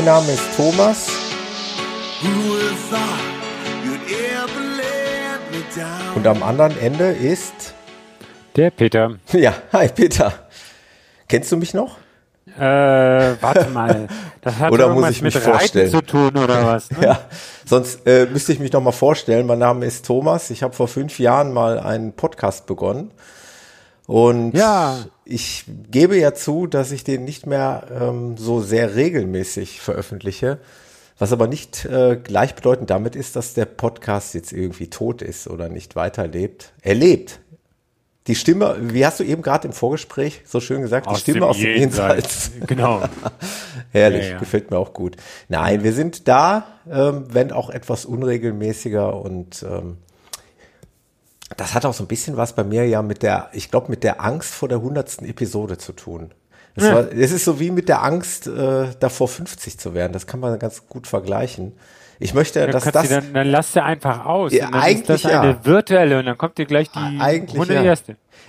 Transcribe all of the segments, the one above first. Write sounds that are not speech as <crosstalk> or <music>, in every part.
Mein Name ist Thomas. Und am anderen Ende ist der Peter. <laughs> Ja, hi Peter. Kennst du mich noch? Äh, warte <laughs> mal. Das hat oder muss ich mich mit vorstellen? zu tun oder was? Ne? <laughs> ja, sonst äh, müsste ich mich noch mal vorstellen. Mein Name ist Thomas. Ich habe vor fünf Jahren mal einen Podcast begonnen. Und ja. ich gebe ja zu, dass ich den nicht mehr ähm, so sehr regelmäßig veröffentliche. Was aber nicht äh, gleichbedeutend damit ist, dass der Podcast jetzt irgendwie tot ist oder nicht weiterlebt. Er lebt. Die Stimme, wie hast du eben gerade im Vorgespräch so schön gesagt, aus die Stimme aus dem Jenseits. Genau. <laughs> Herrlich, ja, ja. gefällt mir auch gut. Nein, wir sind da, ähm, wenn auch etwas unregelmäßiger und ähm, das hat auch so ein bisschen was bei mir ja mit der, ich glaube, mit der Angst vor der hundertsten Episode zu tun. Es, ja. ist so wie mit der Angst, äh, davor 50 zu werden. Das kann man ganz gut vergleichen. Ich möchte, dann dass das. Dann, dann lasst ihr einfach aus. Ja, eigentlich ist das eine ja. virtuelle und dann kommt ihr gleich die eigentlich ja.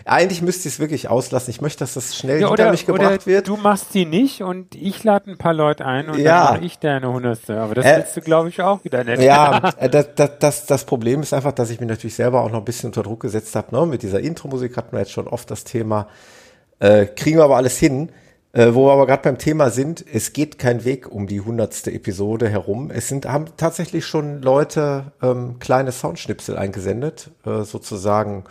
Eigentlich müsste ich es wirklich auslassen. Ich möchte, dass das schnell ja, oder, hinter mich gebracht wird. Du machst sie nicht und ich lade ein paar Leute ein und ja. dann mache ich deine hundertste. Aber das äh, willst du, glaube ich, auch wieder nicht. Ja, <laughs> äh, das, das, das, das Problem ist einfach, dass ich mich natürlich selber auch noch ein bisschen unter Druck gesetzt habe. Ne? Mit dieser Intro-Musik hatten wir jetzt schon oft das Thema. Äh, kriegen wir aber alles hin. Äh, wo wir aber gerade beim Thema sind, es geht kein Weg um die hundertste Episode herum. Es sind haben tatsächlich schon Leute ähm, kleine Soundschnipsel eingesendet, äh, sozusagen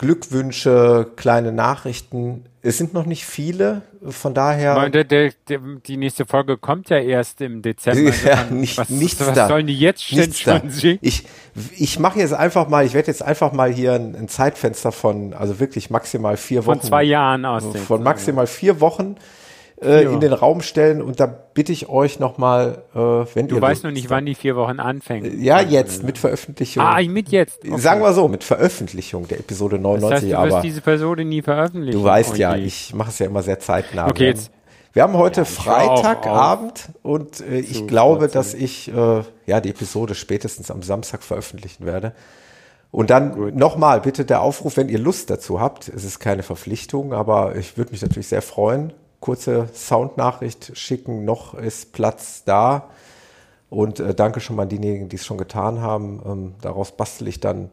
Glückwünsche, kleine Nachrichten. Es sind noch nicht viele, von daher. Der, der, der, die nächste Folge kommt ja erst im Dezember. <laughs> ja, also nicht, was, nichts was da. sollen die jetzt schon, schon Ich, ich mache jetzt einfach mal, ich werde jetzt einfach mal hier ein, ein, Zeitfenster von, also wirklich maximal vier Wochen. Von zwei Jahren aus. Von maximal vier Wochen äh, in den Raum stellen und da bitte ich euch nochmal, äh, wenn du ihr. Du weißt noch nicht, wann die vier Wochen anfängt. Ja, jetzt mit Veröffentlichung. Ah, mit jetzt. Okay. Sagen wir so, mit Veröffentlichung der Episode 99. Das heißt, du aber wirst diese Episode nie veröffentlichen. Du weißt ja, ich mache es ja immer sehr zeitnah. Okay, jetzt. Wir haben heute ja, Freitagabend und äh, ich so, glaube, dass ich äh, ja die Episode spätestens am Samstag veröffentlichen werde. Und dann nochmal bitte der Aufruf, wenn ihr Lust dazu habt. Es ist keine Verpflichtung, aber ich würde mich natürlich sehr freuen, kurze Soundnachricht schicken, noch ist Platz da. Und äh, danke schon mal an diejenigen, die es schon getan haben. Ähm, daraus bastel ich dann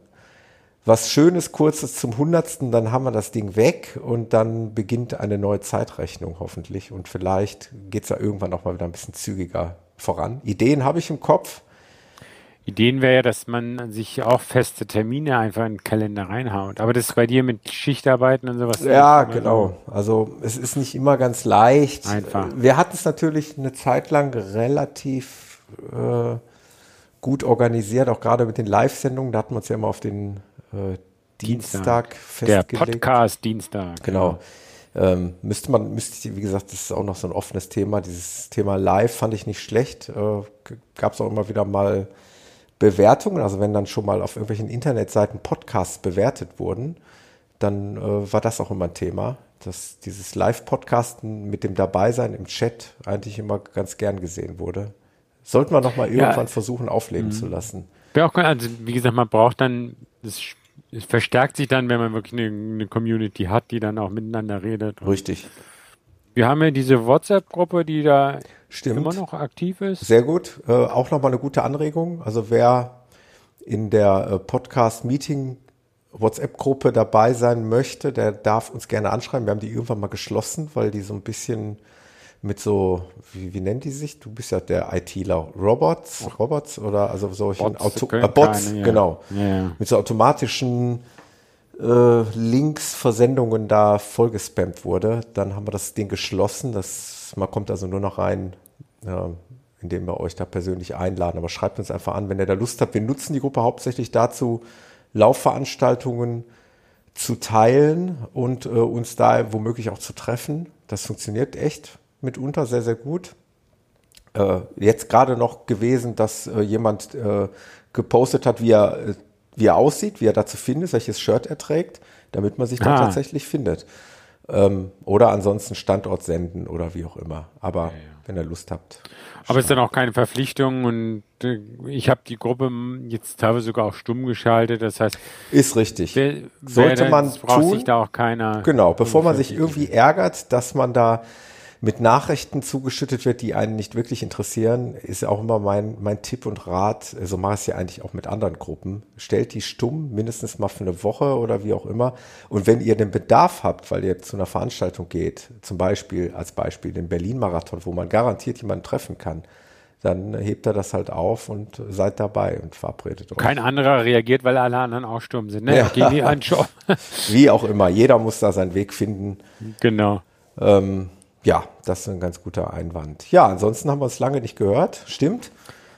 was Schönes, Kurzes zum Hundertsten, dann haben wir das Ding weg und dann beginnt eine neue Zeitrechnung hoffentlich. Und vielleicht geht es ja irgendwann auch mal wieder ein bisschen zügiger voran. Ideen habe ich im Kopf. Ideen wäre ja, dass man sich auch feste Termine einfach in den Kalender reinhaut. Aber das ist bei dir mit Schichtarbeiten und sowas. Ja, genau. Also es ist nicht immer ganz leicht. Einfach. Wir hatten es natürlich eine Zeit lang relativ äh, gut organisiert, auch gerade mit den Live-Sendungen. Da hatten wir uns ja immer auf den äh, Dienstag, Dienstag festgelegt. Der Podcast Dienstag. Genau. Ähm, müsste man, müsste, wie gesagt, das ist auch noch so ein offenes Thema. Dieses Thema Live fand ich nicht schlecht. Äh, Gab es auch immer wieder mal Bewertungen, also wenn dann schon mal auf irgendwelchen Internetseiten Podcasts bewertet wurden, dann äh, war das auch immer ein Thema, dass dieses Live-Podcasten mit dem Dabeisein im Chat eigentlich immer ganz gern gesehen wurde. Sollten wir noch mal irgendwann ja. versuchen, aufleben zu mhm. lassen. Auch, also wie gesagt, man braucht dann, das, es verstärkt sich dann, wenn man wirklich eine, eine Community hat, die dann auch miteinander redet. Richtig. Wir haben ja diese WhatsApp-Gruppe, die da Stimmt. immer noch aktiv ist. Sehr gut. Äh, auch nochmal eine gute Anregung. Also wer in der äh, Podcast-Meeting WhatsApp-Gruppe dabei sein möchte, der darf uns gerne anschreiben. Wir haben die irgendwann mal geschlossen, weil die so ein bisschen mit so, wie, wie nennt die sich? Du bist ja der ITler. Robots, Robots oder also solchen Bots, Auto, äh, Bots, keine, ja. genau. Ja. Mit so automatischen äh, Links, Versendungen da vollgespammt wurde, dann haben wir das Ding geschlossen. Das, man kommt also nur noch rein, ja, indem wir euch da persönlich einladen. Aber schreibt uns einfach an, wenn ihr da Lust habt. Wir nutzen die Gruppe hauptsächlich dazu, Laufveranstaltungen zu teilen und äh, uns da womöglich auch zu treffen. Das funktioniert echt mitunter sehr, sehr gut. äh, jetzt gerade noch gewesen, dass äh, jemand äh, gepostet hat, wie er, äh, wie er aussieht, wie er da zu finden ist, welches Shirt er trägt, damit man sich da ah. tatsächlich findet. Ähm, oder ansonsten Standort senden oder wie auch immer. Aber ja, ja. wenn ihr Lust habt. Aber es ist dann auch keine Verpflichtung und äh, ich habe die Gruppe jetzt teilweise sogar auch stumm geschaltet. Das heißt, ist richtig. Wer, Sollte wer, man tun. Sich da auch keiner. Genau, bevor man sich irgendwie ärgert, dass man da mit Nachrichten zugeschüttet wird, die einen nicht wirklich interessieren, ist auch immer mein, mein Tipp und Rat, so mache ich es ja eigentlich auch mit anderen Gruppen. Stellt die stumm, mindestens mal für eine Woche oder wie auch immer. Und wenn ihr den Bedarf habt, weil ihr zu einer Veranstaltung geht, zum Beispiel als Beispiel den Berlin-Marathon, wo man garantiert jemanden treffen kann, dann hebt er das halt auf und seid dabei und verabredet euch. Kein anderer reagiert, weil alle anderen auch stumm sind. Ne? Ja. Gehen die anschauen. <laughs> Wie auch immer, jeder muss da seinen Weg finden. Genau. Ähm, ja, das ist ein ganz guter Einwand. Ja, ansonsten haben wir es lange nicht gehört. Stimmt.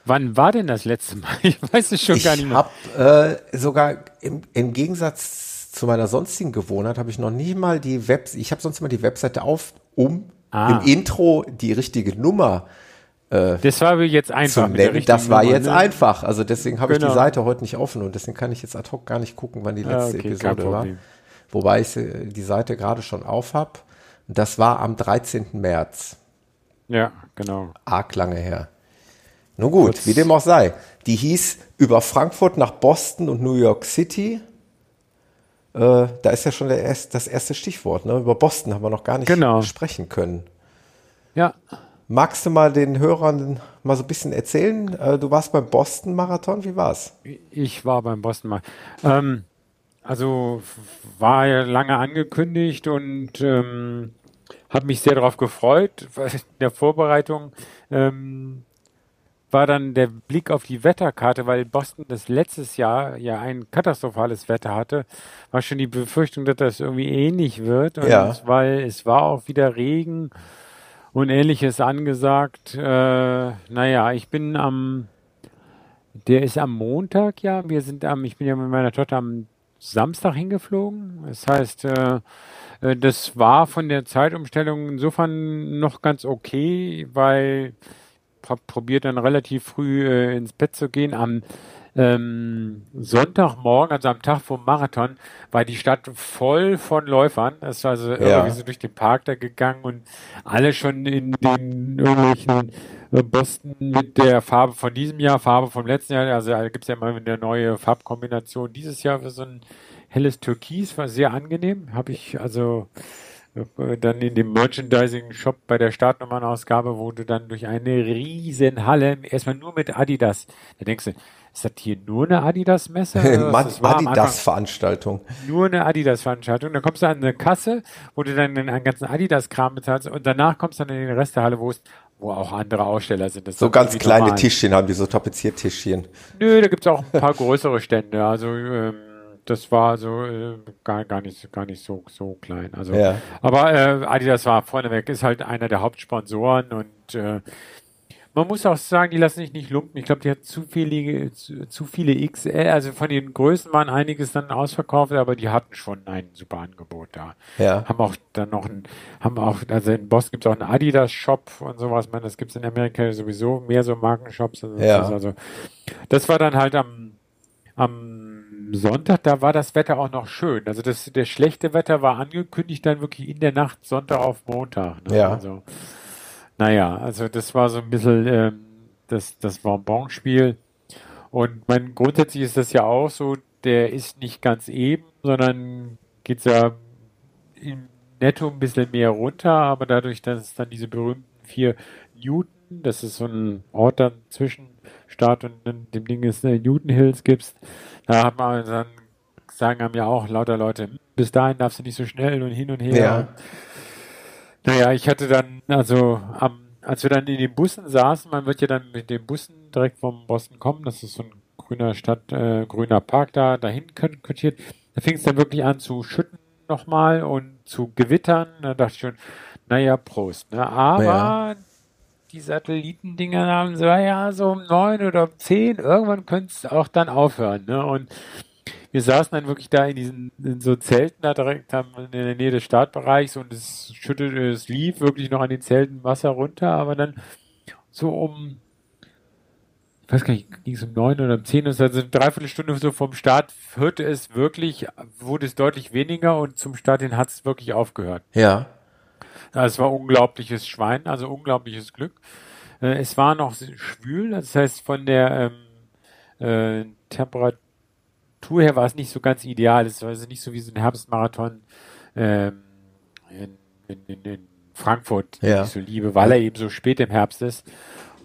Wann war denn das letzte Mal? <laughs> Ich weiß es schon ich gar nicht mehr. Ich habe äh, sogar im, im, Gegensatz zu meiner sonstigen Gewohnheit habe ich noch nie mal die Web. Ich habe sonst immer die Webseite auf, um ah. im Intro die richtige Nummer äh, das war jetzt einfach. Nennen. Das war Nummer, jetzt ne? einfach. Also deswegen habe genau. ich die genau. Seite heute nicht offen und deswegen kann ich jetzt ad hoc gar nicht gucken, wann die ah, letzte ah, okay, Episode war. Wobei ich die Seite gerade schon auf habe. Das war am 13. März. Ja, genau. Arg lange her. Nun gut, Kurz. wie dem auch sei. Die hieß über Frankfurt nach Boston und New York City. Äh, da ist ja schon erst, das erste Stichwort. Ne? Über Boston haben wir noch gar nicht genau. sprechen können. Ja. Magst du mal den Hörern mal so ein bisschen erzählen? Äh, du warst beim Boston-Marathon, wie war's? Ich war beim Boston-Marathon. Ähm, also war ja lange angekündigt und ähm, habe mich sehr darauf gefreut. In der Vorbereitung ähm, war dann der Blick auf die Wetterkarte, weil Boston das letztes Jahr ja ein katastrophales Wetter hatte, war schon die Befürchtung, dass das irgendwie ähnlich wird. Und ja. weil es war auch wieder Regen und ähnliches angesagt. Äh, naja, ich bin am, der ist am Montag, ja. Wir sind am, ich bin ja mit meiner Tochter am Samstag hingeflogen. Das heißt, äh, das war von der Zeitumstellung insofern noch ganz okay, weil ich probiert dann relativ früh äh, ins Bett zu gehen. Am ähm, Sonntagmorgen, also am Tag vom Marathon, war die Stadt voll von Läufern. Es war also ja. irgendwie so durch den Park da gegangen und alle schon in den irgendwelchen äh, Boston mit der Farbe von diesem Jahr, Farbe vom letzten Jahr. Also da gibt es ja immer eine neue Farbkombination. Dieses Jahr für so ein helles Türkis, war sehr angenehm. Habe ich also äh, dann in dem Merchandising-Shop bei der Startnummernausgabe, wo du dann durch eine riesen Halle, erstmal nur mit Adidas, da denkst du, ist das hier nur eine Adidas-Messe? <laughs> Adidas-Veranstaltung. Nur eine Adidas-Veranstaltung. Dann kommst du an eine Kasse, wo du dann einen ganzen Adidas-Kram bezahlst und danach kommst du dann in den Rest der Halle, wo es wo auch andere Aussteller sind. so ganz kleine normal. Tischchen haben die, so Tapeziertischchen. Nö, da gibt's auch ein paar <laughs> größere Stände. Also ähm, das war so äh, gar, gar nicht gar nicht so so klein. Also ja. aber äh, Adidas war vorneweg ist halt einer der Hauptsponsoren und äh, man muss auch sagen, die lassen sich nicht lumpen. Ich glaube, die hat zu viele zu, zu, viele XL, also von den Größen waren einiges dann ausverkauft, aber die hatten schon ein super Angebot da. Ja. Haben auch dann noch ein, haben auch, also in Boston gibt es auch einen Adidas Shop und sowas. Meine, das gibt es in Amerika sowieso mehr so Markenshops. Also ja. Das, also, das war dann halt am am Sonntag, da war das Wetter auch noch schön. Also das, der schlechte Wetter war angekündigt dann wirklich in der Nacht Sonntag auf Montag. Ne? Ja. Also, naja, also das war so ein bisschen ähm, das, das Bonbon-Spiel. Und mein, grundsätzlich ist das ja auch so, der ist nicht ganz eben, sondern geht ja im Netto ein bisschen mehr runter, aber dadurch, dass es dann diese berühmten vier Newton, das ist so ein Ort dann zwischen Start und dem Ding ist äh, Newton Hills gibst, da hat man dann sagen einem ja auch lauter Leute, hm, bis dahin darfst du nicht so schnell und hin und her. Ja. Naja, ich hatte dann, also am, als wir dann in den Bussen saßen, man wird ja dann mit den Bussen direkt vom Boston kommen, das ist so ein grüner Stadt, äh, grüner Park da, dahin kontiert. Da fing es dann wirklich an zu schütten nochmal und zu gewittern. Da dachte ich schon, naja, Prost. Ne? Aber ja die Satellitendinger haben so, ja, so um neun oder um zehn, irgendwann könnte es auch dann aufhören. Ne? Und wir saßen dann wirklich da in diesen in so Zelten da direkt in der Nähe des Startbereichs und es schüttete, es lief wirklich noch an den Zelten Wasser runter, aber dann so um, ich weiß gar nicht, ging es um neun oder um zehn, also eine Dreiviertelstunde so vom Start hörte es wirklich, wurde es deutlich weniger und zum Start hin hat es wirklich aufgehört. Ja. Es war unglaubliches Schwein, also unglaubliches Glück. Äh, es war noch schwül, das heißt von der ähm, äh, Temperatur her war es nicht so ganz ideal. Es war also nicht so wie so ein Herbstmarathon ähm, in, in, in, in Frankfurt, ja. die ich so liebe, weil er eben so spät im Herbst ist.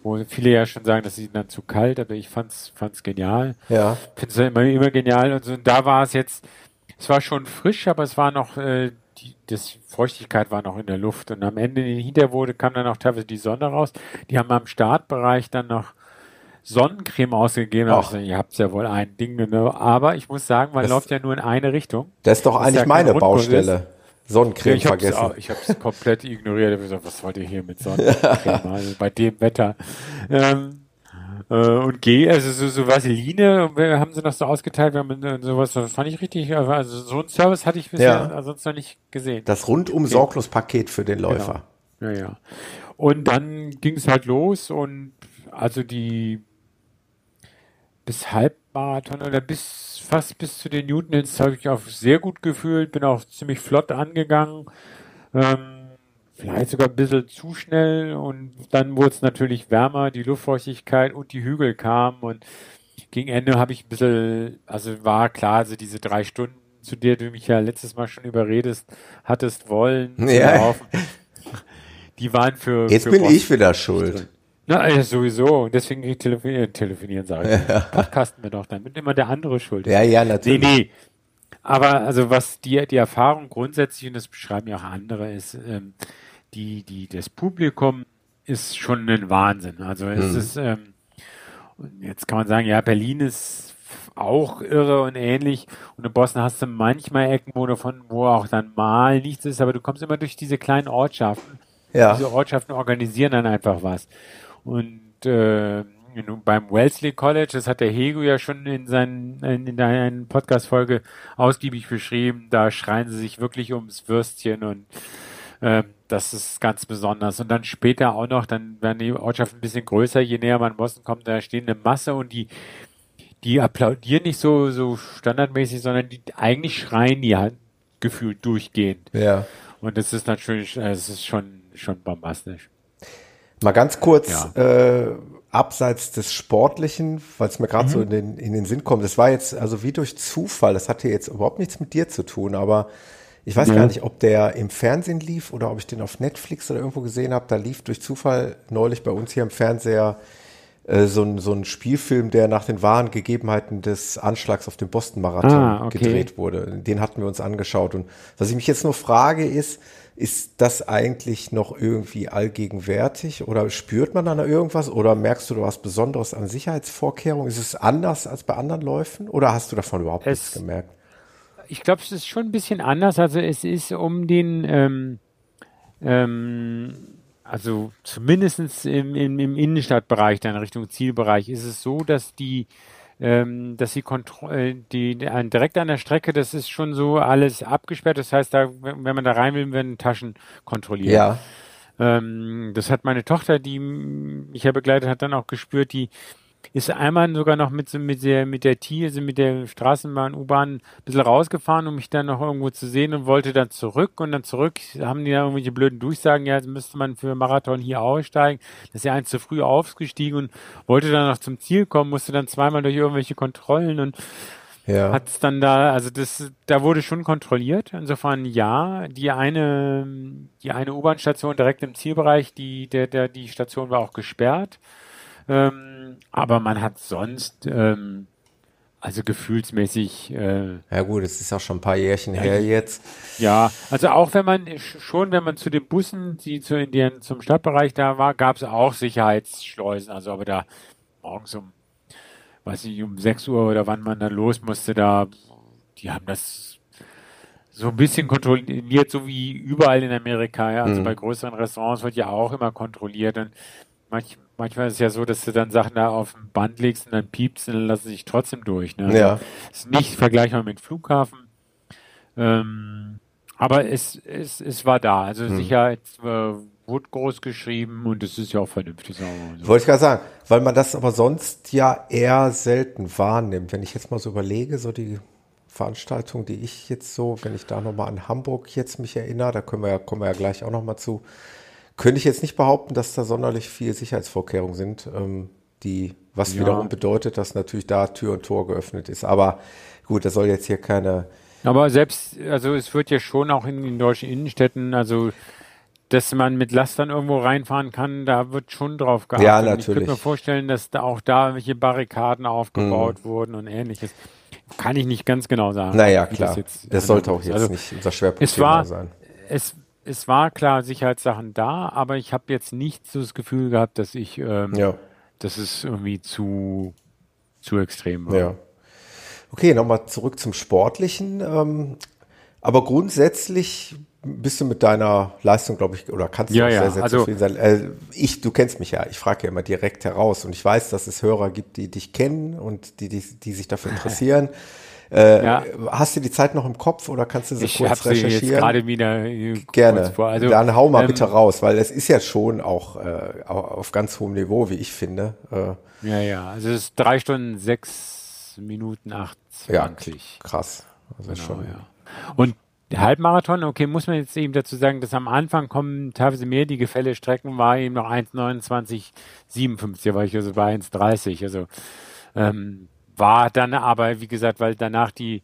Wo viele ja schon sagen, das ist dann zu kalt, aber ich fand's, fand's genial. Ja. Finde es immer, immer genial. Und so, und da war es jetzt, es war schon frisch, aber es war noch, äh, die das Feuchtigkeit war noch in der Luft. Und am Ende in den Hinterwurde kam dann auch teilweise die Sonne raus. Die haben am Startbereich dann noch Sonnencreme ausgegeben. Also, ihr habt ja wohl ein Ding, ne? aber ich muss sagen, man das, läuft ja nur in eine Richtung. Das ist doch eigentlich ja meine Baustelle. Sonnencreme ja, vergessen. Auch, ich habe es komplett <laughs> ignoriert. Ich habe gesagt, was wollt ihr hier mit Sonnencreme? <laughs> also bei dem Wetter. Ähm, äh, und G, also so, so Vaseline haben sie noch so ausgeteilt. Wir haben äh, sowas, das fand ich richtig. Also so ein Service hatte ich bisher ja. sonst noch nicht gesehen. Das rundum sorglos Paket für den Läufer. Genau. Ja, ja. Und dann ging es halt los und also die bis Halbmarathon oder bis fast bis zu den Newton-Hits habe ich auch sehr gut gefühlt, bin auch ziemlich flott angegangen. Ähm, vielleicht sogar ein bisschen zu schnell und dann wurde es natürlich wärmer, die Luftfeuchtigkeit und die Hügel kamen und gegen Ende habe ich ein bisschen, also war klar, also diese drei Stunden, zu der du mich ja letztes Mal schon überredest, hattest wollen, ja. die waren für. Jetzt für bin ich wieder schuld. Na, ja, sowieso. Und deswegen ich telefonieren, telefonieren sage ich. Ja. Podcasten wir doch dann. Mit immer der andere schuld. Ja, ja, natürlich. Nee, nee. Aber also was die, die Erfahrung grundsätzlich, und das beschreiben ja auch andere, ist, ähm, die, die, das Publikum ist schon ein Wahnsinn. Also es hm. ist, ähm, jetzt kann man sagen, ja, Berlin ist auch irre und ähnlich. Und in Boston hast du manchmal Ecken, wo davon, wo auch dann mal nichts ist, aber du kommst immer durch diese kleinen Ortschaften. Ja. Diese Ortschaften organisieren dann einfach was. Und äh, beim Wellesley College, das hat der Hego ja schon in seinen in einer Podcast-Folge ausgiebig beschrieben, da schreien sie sich wirklich ums Würstchen und äh, das ist ganz besonders. Und dann später auch noch, dann werden die Ortschaften ein bisschen größer, je näher man Boston kommt, da stehen eine Masse und die die applaudieren nicht so so standardmäßig, sondern die eigentlich schreien die halt gefühlt durchgehend. Ja. Und das ist natürlich, es ist schon schon bombastisch. Mal ganz kurz ja. äh, abseits des Sportlichen, weil es mir gerade mhm. so in den, in den Sinn kommt. Das war jetzt also wie durch Zufall. Das hatte jetzt überhaupt nichts mit dir zu tun, aber ich weiß ja. gar nicht, ob der im Fernsehen lief oder ob ich den auf Netflix oder irgendwo gesehen habe. Da lief durch Zufall neulich bei uns hier im Fernseher äh, so, ein, so ein Spielfilm, der nach den wahren Gegebenheiten des Anschlags auf dem Boston-Marathon ah, okay. gedreht wurde. Den hatten wir uns angeschaut. Und was ich mich jetzt nur frage, ist, ist das eigentlich noch irgendwie allgegenwärtig oder spürt man dann irgendwas oder merkst du da was Besonderes an Sicherheitsvorkehrungen? Ist es anders als bei anderen Läufen oder hast du davon überhaupt es, nichts gemerkt? Ich glaube, es ist schon ein bisschen anders. Also es ist um den, ähm, ähm, also zumindest im, im, im Innenstadtbereich, dann Richtung Zielbereich, ist es so, dass die ähm, dass die, Kontro äh, die, die direkt an der Strecke, das ist schon so alles abgesperrt. Das heißt, da, wenn man da rein will, werden Taschen kontrolliert. Ja. Ähm, das hat meine Tochter, die mich ja begleitet hat, dann auch gespürt, die ist einmal sogar noch mit, mit der, mit der T, also mit der Straßenbahn, U-Bahn ein bisschen rausgefahren, um mich dann noch irgendwo zu sehen und wollte dann zurück und dann zurück haben die da irgendwelche blöden Durchsagen, ja, jetzt müsste man für Marathon hier aussteigen. Das ist ja eins zu früh aufgestiegen und wollte dann noch zum Ziel kommen, musste dann zweimal durch irgendwelche Kontrollen und ja. hat es dann da, also das, da wurde schon kontrolliert. Insofern ja, die eine, die eine U-Bahn-Station direkt im Zielbereich, die, der, der, die Station war auch gesperrt. Ähm, aber man hat sonst, ähm, also gefühlsmäßig. Äh, ja gut, es ist auch schon ein paar Jährchen her jetzt. Ja, also auch wenn man schon, wenn man zu den Bussen, die zu in den, zum Stadtbereich da war, gab es auch Sicherheitsschleusen. Also aber da morgens um, weiß ich, um 6 Uhr oder wann man dann los musste, da, die haben das so ein bisschen kontrolliert, so wie überall in Amerika. Ja. Also mhm. bei größeren Restaurants wird ja auch immer kontrolliert. Und manch, manchmal ist es ja so, dass du dann Sachen da auf dem Band legst und dann piepst und dann lassen sich trotzdem durch. Ne? Also ja. Ist nicht vergleichbar mit Flughafen. Ähm, aber es, es, es war da. Also hm. Sicherheit, äh, wurde groß geschrieben und es ist ja auch vernünftig. So. Wollte ich gerade sagen, weil man das aber sonst ja eher selten wahrnimmt. Wenn ich jetzt mal so überlege, so die Veranstaltung, die ich jetzt so, wenn ich da nochmal an Hamburg jetzt mich erinnere, da können wir ja, kommen wir ja gleich auch nochmal zu, könnte ich jetzt nicht behaupten, dass da sonderlich viele Sicherheitsvorkehrungen sind, ähm, die, was ja. wiederum bedeutet, dass natürlich da Tür und Tor geöffnet ist. Aber gut, das soll jetzt hier keine. Aber selbst, also es wird ja schon auch in den deutschen Innenstädten, also dass man mit Lastern irgendwo reinfahren kann, da wird schon drauf geachtet. Ja, natürlich. Ich könnte mir vorstellen, dass da auch da welche Barrikaden aufgebaut mhm. wurden und ähnliches. Kann ich nicht ganz genau sagen. Naja, klar. Das, das sollte auch jetzt also, nicht unser Schwerpunkt es war, sein. Es, es war klar Sicherheitssachen da, aber ich habe jetzt nicht so das Gefühl gehabt, dass ich, ähm, ja. dass es irgendwie zu, zu extrem war. Ja. Okay, nochmal zurück zum Sportlichen. Ähm, aber grundsätzlich bist du mit deiner Leistung, glaube ich, oder kannst du ja, ja. sehr, sehr also, zufrieden sein. Äh, ich, du kennst mich ja, ich frage ja immer direkt heraus und ich weiß, dass es Hörer gibt, die dich kennen und die, die, die sich dafür <laughs> interessieren. Äh, ja. Hast du die Zeit noch im Kopf oder kannst du sie ich kurz recherchieren? Ich jetzt gerade wieder Gerne. Vor. Also, Dann hau mal ähm, bitte raus, weil es ist ja schon auch äh, auf ganz hohem Niveau, wie ich finde. Äh, ja, ja. Also es ist drei Stunden sechs Minuten acht Ja, krass. Also genau, schon. Ja. Und Halbmarathon, okay, muss man jetzt eben dazu sagen, dass am Anfang kommen teilweise mehr die Gefälle-Strecken, war eben noch 1,29,57, war ich also bei 1,30. Also ähm, war dann aber, wie gesagt, weil danach die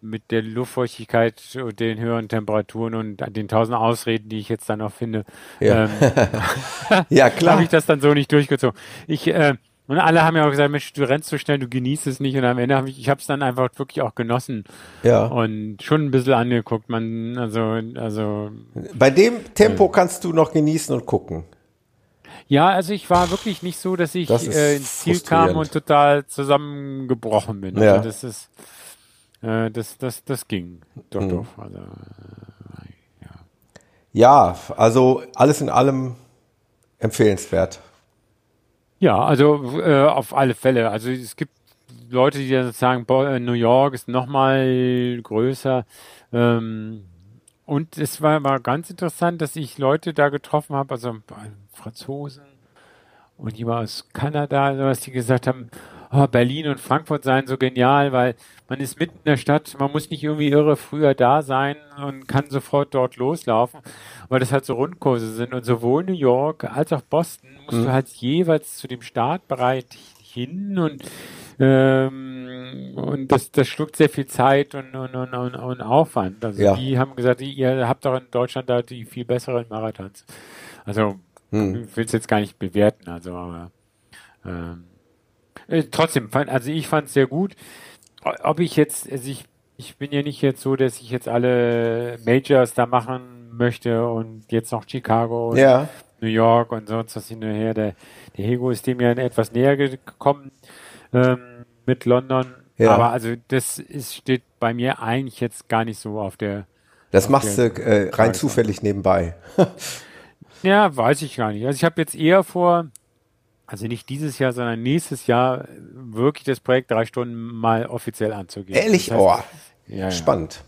mit der Luftfeuchtigkeit und den höheren Temperaturen und den tausend Ausreden, die ich jetzt dann noch finde, ja, ähm, <laughs> ja klar, habe ich das dann so nicht durchgezogen. Ich äh, und alle haben ja auch gesagt, Mensch, du rennst so schnell, du genießt es nicht. Und am Ende habe ich, ich habe es dann einfach wirklich auch genossen. Ja. Und schon ein bisschen angeguckt. Man, also, also. Bei dem Tempo äh, kannst du noch genießen und gucken. Ja, also ich war wirklich nicht so, dass ich äh, ins Ziel kam und total zusammengebrochen bin. Also ja. das ist, äh, das, das, das ging. Doch, mhm. doch. Also, äh, ja. ja, also alles in allem empfehlenswert. Ja, also äh, auf alle Fälle. Also es gibt Leute, die dann sagen, boah, New York ist nochmal größer. Ähm, und es war, war ganz interessant, dass ich Leute da getroffen habe, also Franzosen und jemand aus Kanada, sowas, die gesagt haben, oh, Berlin und Frankfurt seien so genial, weil man ist mitten in der Stadt, man muss nicht irgendwie irre früher da sein und kann sofort dort loslaufen, weil das halt so Rundkurse sind. Und sowohl New York als auch Boston musst mhm. du halt jeweils zu dem Startbereich hin und ähm, und das, das schluckt sehr viel Zeit und, und, und, und, Aufwand. Also ja. die haben gesagt, ihr habt doch in Deutschland da die viel besseren Marathons. Also hm. ich will es jetzt gar nicht bewerten, also aber ähm, äh, trotzdem, fand, also ich fand es sehr gut. Ob ich jetzt, also ich, ich bin ja nicht jetzt so, dass ich jetzt alle Majors da machen möchte und jetzt noch Chicago und ja. New York und sonst was hinterher. Der, der Hego ist dem ja etwas näher gekommen ähm, mit London. Ja. Aber also das ist, steht bei mir eigentlich jetzt gar nicht so auf der. Das auf machst du äh, rein zufällig nebenbei. <laughs> ja, weiß ich gar nicht. Also ich habe jetzt eher vor, also nicht dieses Jahr, sondern nächstes Jahr wirklich das Projekt drei Stunden mal offiziell anzugehen. Ehrlich? Das heißt, oh, ja, spannend.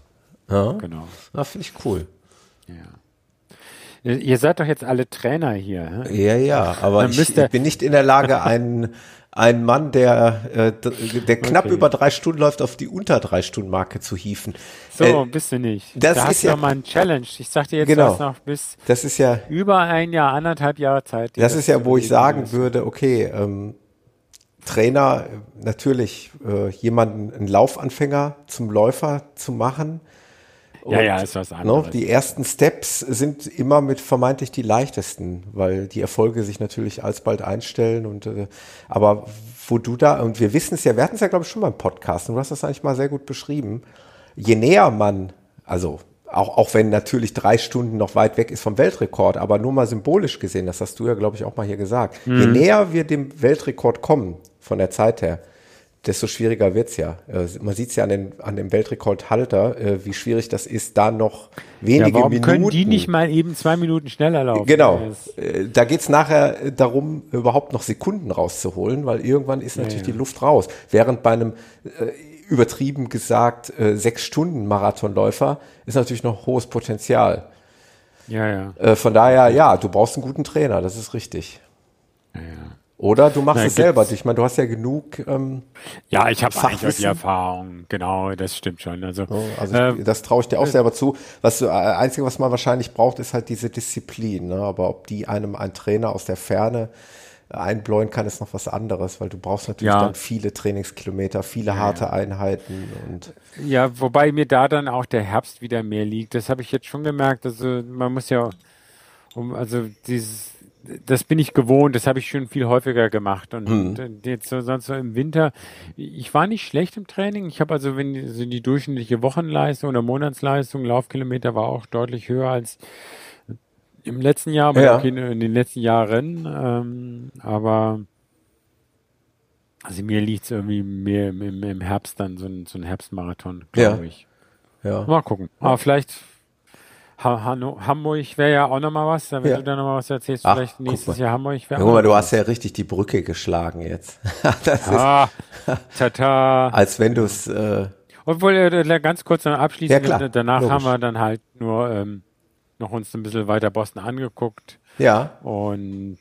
Ja. Genau. Na, finde ich cool. Ja. Ihr seid doch jetzt alle Trainer hier. Ja, ja, aber ich, ich, bin nicht in der Lage, <laughs> einen, ein Mann, der, äh, der knapp okay. über drei Stunden läuft, auf die unter drei Stunden Marke zu hieven. So, äh, bist du nicht. Das da ist ja mal ein Challenge. Ich sag dir jetzt, genau. noch bis das ist ja, über ein Jahr, anderthalb Jahre Zeit. Das, ist ja, wo ich sagen ist. würde, okay, ähm, Trainer, natürlich äh, jemanden, einen Laufanfänger zum Läufer zu machen, ja, ja, ist was ne, anderes. No, die ersten Steps sind immer mit vermeintlich die leichtesten, weil die Erfolge sich natürlich alsbald einstellen und äh, aber wo du da, und wir wissen es ja, wir hatten es ja, glaube ich, schon beim Podcast, und du hast das eigentlich mal sehr gut beschrieben. Je näher man, also auch, auch wenn natürlich drei Stunden noch weit weg ist vom Weltrekord, aber nur mal symbolisch gesehen, das hast du ja, glaube ich, auch mal hier gesagt. Mhm. Je näher wir dem Weltrekord kommen, von der Zeit her, desto schwieriger wird's ja. Äh, man sieht's ja an, den, an dem Weltrekordhalter, äh, wie schwierig das ist, da noch wenige ja, warum Minuten. können die nicht mal eben zwei Minuten schneller laufen? Genau. Äh, da geht's nachher darum, überhaupt noch Sekunden rauszuholen, weil irgendwann ist natürlich ja, ja. die Luft raus. Während bei einem übertrieben gesagt sechs Stunden Marathonläufer ist natürlich noch hohes Potenzial. Ja, ja. Von daher, ja, du brauchst einen guten Trainer, das ist richtig. Ja, ja. Oder du machst Na, es selber. Ich meine, du hast ja genug. Ähm, Ja, ich habe eigentlich die. Erfahrung. Genau, das stimmt schon. Also, so, also äh, ich, das traue ich dir auch selber zu. Was äh, einzige, was man wahrscheinlich braucht, ist halt diese Disziplin. Ne? Aber ob die einem ein Trainer aus der Ferne einbläuen kann, ist noch was anderes, weil du brauchst natürlich Ja. dann viele Trainingskilometer, viele harte Einheiten und Ja, wobei mir da dann auch der Herbst wieder mehr liegt. Das habe ich jetzt schon gemerkt. Also man muss ja, um, also dieses, das bin ich gewohnt. Das habe ich schon viel häufiger gemacht. Und, Mhm. und jetzt so, sonst so im Winter, ich war nicht schlecht im Training. Ich habe also, wenn die- so die durchschnittliche Wochenleistung oder Monatsleistung, Laufkilometer war auch deutlich höher als im letzten Jahr, aber Ja. okay, in den letzten Jahren. Ähm, aber also mir liegt es irgendwie mehr im, im, Herbst dann so ein, so ein Herbstmarathon, glaube Ja. ich. ja. Mal gucken. Aber vielleicht Hamburg wäre ja auch nochmal was. Wenn Ja. du da nochmal was erzählst, Ach, vielleicht nächstes. Jahr Hamburg wäre Guck mal, du hast ja richtig die Brücke geschlagen jetzt. <laughs> das ist, Ah, <laughs> tata. als wenn du es, äh, Obwohl, äh, ganz kurz noch abschließend, Ja, danach Logisch. haben wir dann halt nur ähm, noch uns ein bisschen weiter Boston angeguckt ja, und